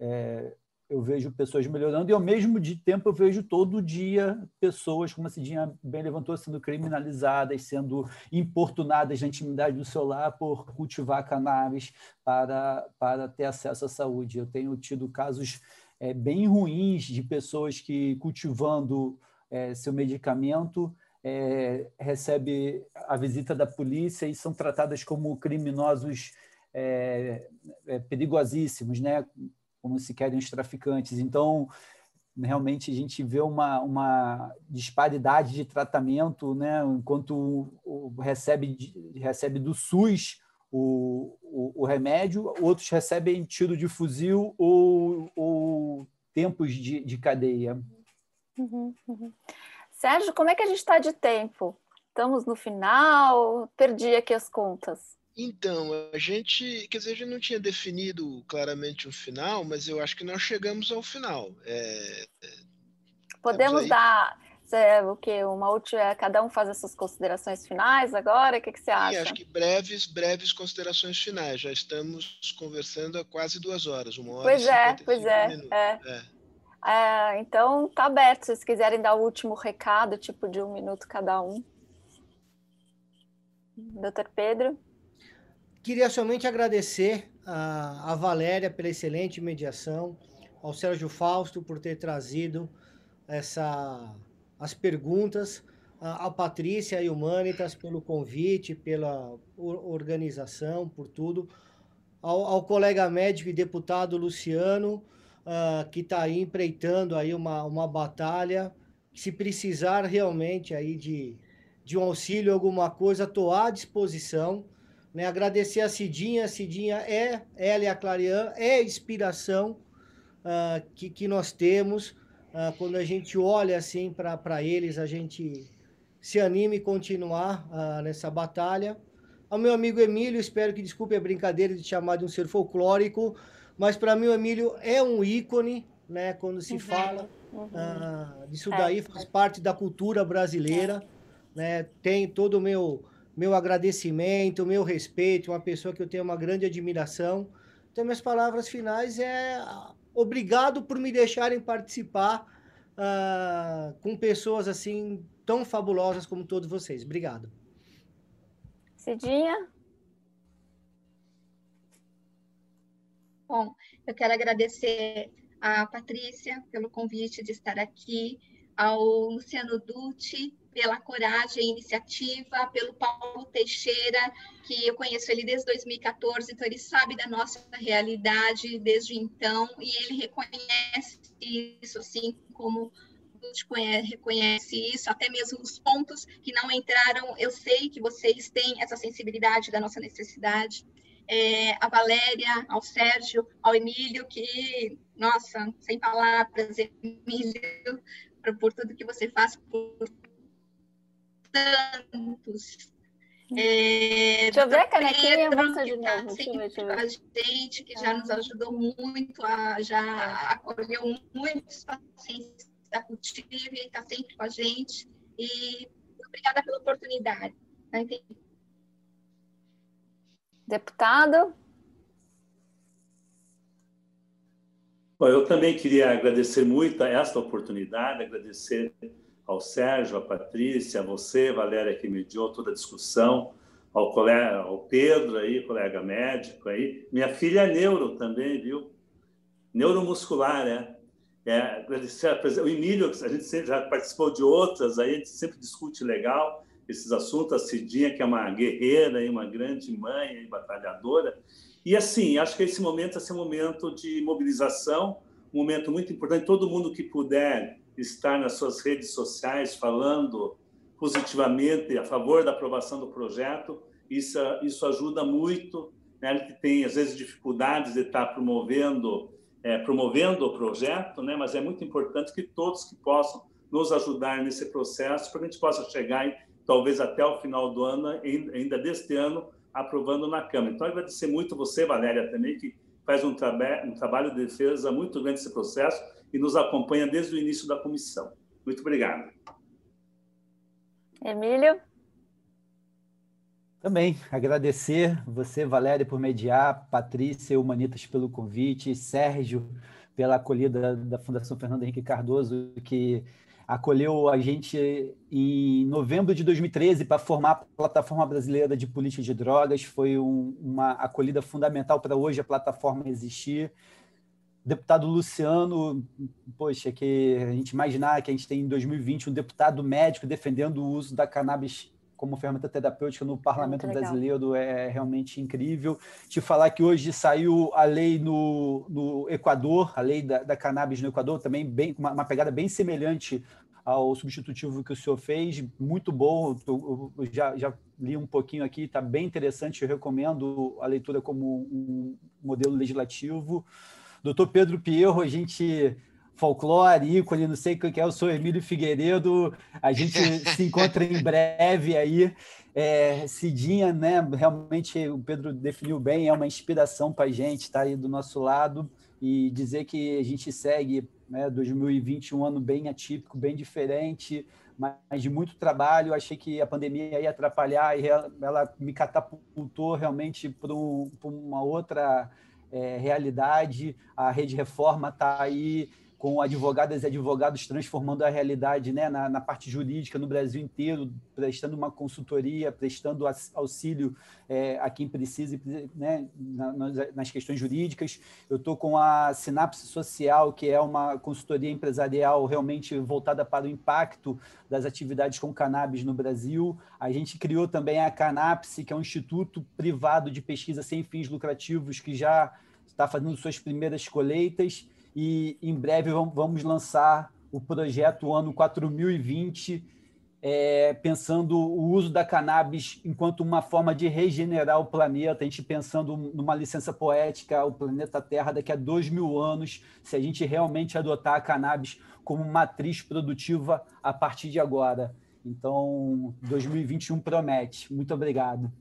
é, eu vejo pessoas melhorando e ao mesmo tempo eu vejo todo dia pessoas, como a Cidinha bem levantou, sendo criminalizadas, sendo importunadas na intimidade do seu lar por cultivar cannabis para, para ter acesso à saúde. Eu tenho tido casos é, bem ruins de pessoas que cultivando é, seu medicamento é, recebe a visita da polícia e são tratadas como criminosos é, é, perigosíssimos, né? Como se querem os traficantes. Então, realmente a gente vê uma, uma disparidade de tratamento, né? enquanto recebe, recebe do SUS o, o, o, remédio, outros recebem tiro de fuzil ou, ou tempos de, de cadeia. Uhum, uhum. Sérgio, como é que a gente está de tempo? Estamos no final? Perdi aqui as contas. Então, a gente, quer dizer, a gente não tinha definido claramente um final, mas eu acho que nós chegamos ao final. É, é Podemos dar o que uma última, cada um faz essas considerações finais agora. O que, que você acha? Sim, acho que breves, breves considerações finais. Já estamos conversando há quase duas horas, uma hora. Pois é, pois é, é. é. É, então tá aberto. Se vocês quiserem dar o último recado, tipo de um minuto cada um. Doutor Pedro. Queria somente agradecer a, a Valéria pela excelente mediação, ao Sérgio Fausto por ter trazido essa, as perguntas, a, a Patrícia e Humanitas pelo convite, pela organização, por tudo, ao, ao colega médico e deputado Luciano, uh, que está aí empreitando aí uma, uma batalha, se precisar realmente aí de, de um auxílio, alguma coisa, estou à disposição Né? Agradecer a Cidinha, a Cidinha é, ela e a Clarian, é a inspiração uh, que, que nós temos. Uh, quando a gente olha assim para eles, a gente se anime e continuar uh, nessa batalha. Ao meu amigo Emílio, espero que desculpe a brincadeira de chamar de um ser folclórico, mas para mim o Emílio é um ícone, né? Quando se uhum. fala uhum. Uh, disso é. daí, faz parte da cultura brasileira, é. né? Tem todo o meu meu agradecimento, meu respeito, uma pessoa que eu tenho uma grande admiração. Então, minhas palavras finais é obrigado por me deixarem participar uh, com pessoas assim tão fabulosas como todos vocês. Obrigado. Cidinha? Bom, eu quero agradecer a Patrícia pelo convite de estar aqui, ao Luciano Dutti pela coragem e iniciativa, pelo Paulo Teixeira, que eu conheço ele desde 2014, então ele sabe da nossa realidade desde então, e ele reconhece isso, assim como conhece, reconhece isso, até mesmo os pontos que não entraram, eu sei que vocês têm essa sensibilidade da nossa necessidade. É, a Valéria, ao Sérgio, ao Emílio, que, nossa, sem palavras, Emílio, por tudo que você faz por tantos. É, deixa eu ver a canequinha, mostra de tá novo. Deixa eu ver, deixa eu ver. A gente que já nos ajudou muito, a, já acolheu muitos pacientes da Cultiva e está sempre com a gente. E obrigada pela oportunidade. Né? Deputado? Bom, eu também queria agradecer muito a esta oportunidade, agradecer ao Sérgio, à Patrícia, a você, Valéria, que mediou toda a discussão, ao colega, ao Pedro aí, colega médico aí. Minha filha é neuro também, viu? Neuromuscular, é. é agradecer o Emílio, a gente já participou de outras, aí a gente sempre discute legal esses assuntos, a Cidinha, que é uma guerreira e uma grande mãe e batalhadora. E assim, acho que esse momento é um momento de mobilização, um momento muito importante. Todo mundo que puder estar nas suas redes sociais falando positivamente a favor da aprovação do projeto, isso, isso ajuda muito. Né? Ele tem, às vezes, dificuldades de estar promovendo, é, promovendo o projeto, né? mas é muito importante que todos que possam nos ajudar nesse processo, para que a gente possa chegar, talvez até o final do ano, ainda deste ano, aprovando na Câmara. Então, agradecer muito você, Valéria, também, que faz um, traba um trabalho de defesa muito grande nesse processo e nos acompanha desde o início da comissão. Muito obrigado. Emílio? Também agradecer você, Valéria, por mediar, Patrícia e Humanitas pelo convite, Sérgio pela acolhida da Fundação Fernando Henrique Cardoso, que acolheu a gente em novembro de 2013 para formar a Plataforma Brasileira de Política de Drogas. Foi um, uma acolhida fundamental para hoje a plataforma existir deputado Luciano, poxa, que a gente imaginar que a gente tem em 2020 um deputado médico defendendo o uso da cannabis como ferramenta terapêutica no parlamento brasileiro é realmente incrível. Te falar que hoje saiu a lei no, no Equador, a lei da, da cannabis no Equador, também bem uma, uma, pegada bem semelhante ao substitutivo que o senhor fez, muito bom. Eu, eu já, já li um pouquinho aqui, está bem interessante. Eu recomendo a leitura como um modelo legislativo. Doutor Pedro Pierro, a gente folclore, ícone, não sei o que é, eu sou Emílio Figueiredo, a gente se encontra em breve aí. É, Cidinha, né? Realmente o Pedro definiu bem, é uma inspiração para a gente estar tá aí do nosso lado e dizer que a gente segue né, 2020 um ano bem atípico, bem diferente, mas de muito trabalho. Achei que a pandemia ia atrapalhar e ela me catapultou realmente para uma outra é, realidade. A Rede Reforma está aí com advogadas e advogados transformando a realidade né, na, na, parte jurídica no Brasil inteiro, prestando uma consultoria, prestando auxílio é, a quem precisa né, na, nas questões jurídicas. Eu estou com a Sinapse Social, que é uma consultoria empresarial realmente voltada para o impacto das atividades com cannabis no Brasil. A gente criou também a Canapse, que é um instituto privado de pesquisa sem fins lucrativos que já está fazendo suas primeiras colheitas e em breve vamos lançar o projeto ano 4020, é, pensando o uso da cannabis enquanto uma forma de regenerar o planeta, a gente pensando numa licença poética, o planeta Terra daqui a dois mil anos, se a gente realmente adotar a cannabis como matriz produtiva a partir de agora. Então, 2021 promete. Muito obrigado.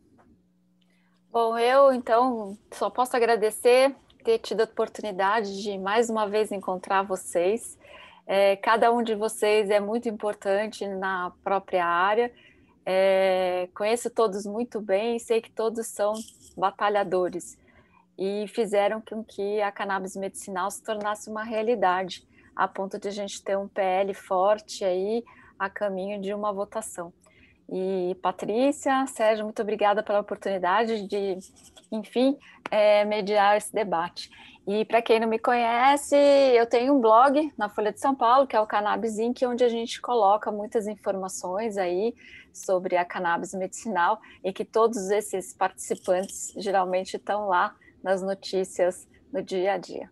Bom, eu então só posso agradecer ter tido a oportunidade de mais uma vez encontrar vocês. É, cada um de vocês é muito importante na própria área. É, conheço todos muito bem e sei que todos são batalhadores e fizeram com que a cannabis medicinal se tornasse uma realidade, a ponto de a gente ter um PL forte aí a caminho de uma votação. E Patrícia, Sérgio, muito obrigada pela oportunidade de, enfim, é, mediar esse debate. E para quem não me conhece, eu tenho um blog na Folha de São Paulo, que é o Cannabis Inc., onde a gente coloca muitas informações aí sobre a cannabis medicinal e que todos esses participantes geralmente estão lá nas notícias no dia a dia.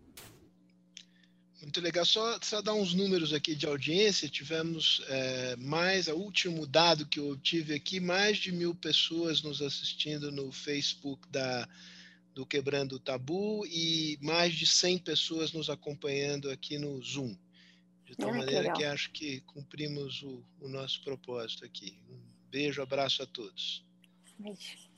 Muito legal. Só, só dar uns números aqui de audiência. Tivemos é, mais, o último dado que eu tive aqui, mais de mil pessoas nos assistindo no Facebook da do Quebrando o Tabu e mais de 100 pessoas nos acompanhando aqui no Zoom. De tal ah, maneira que, que, acho que cumprimos o, o, nosso propósito aqui. Um beijo, abraço a todos. Beijo.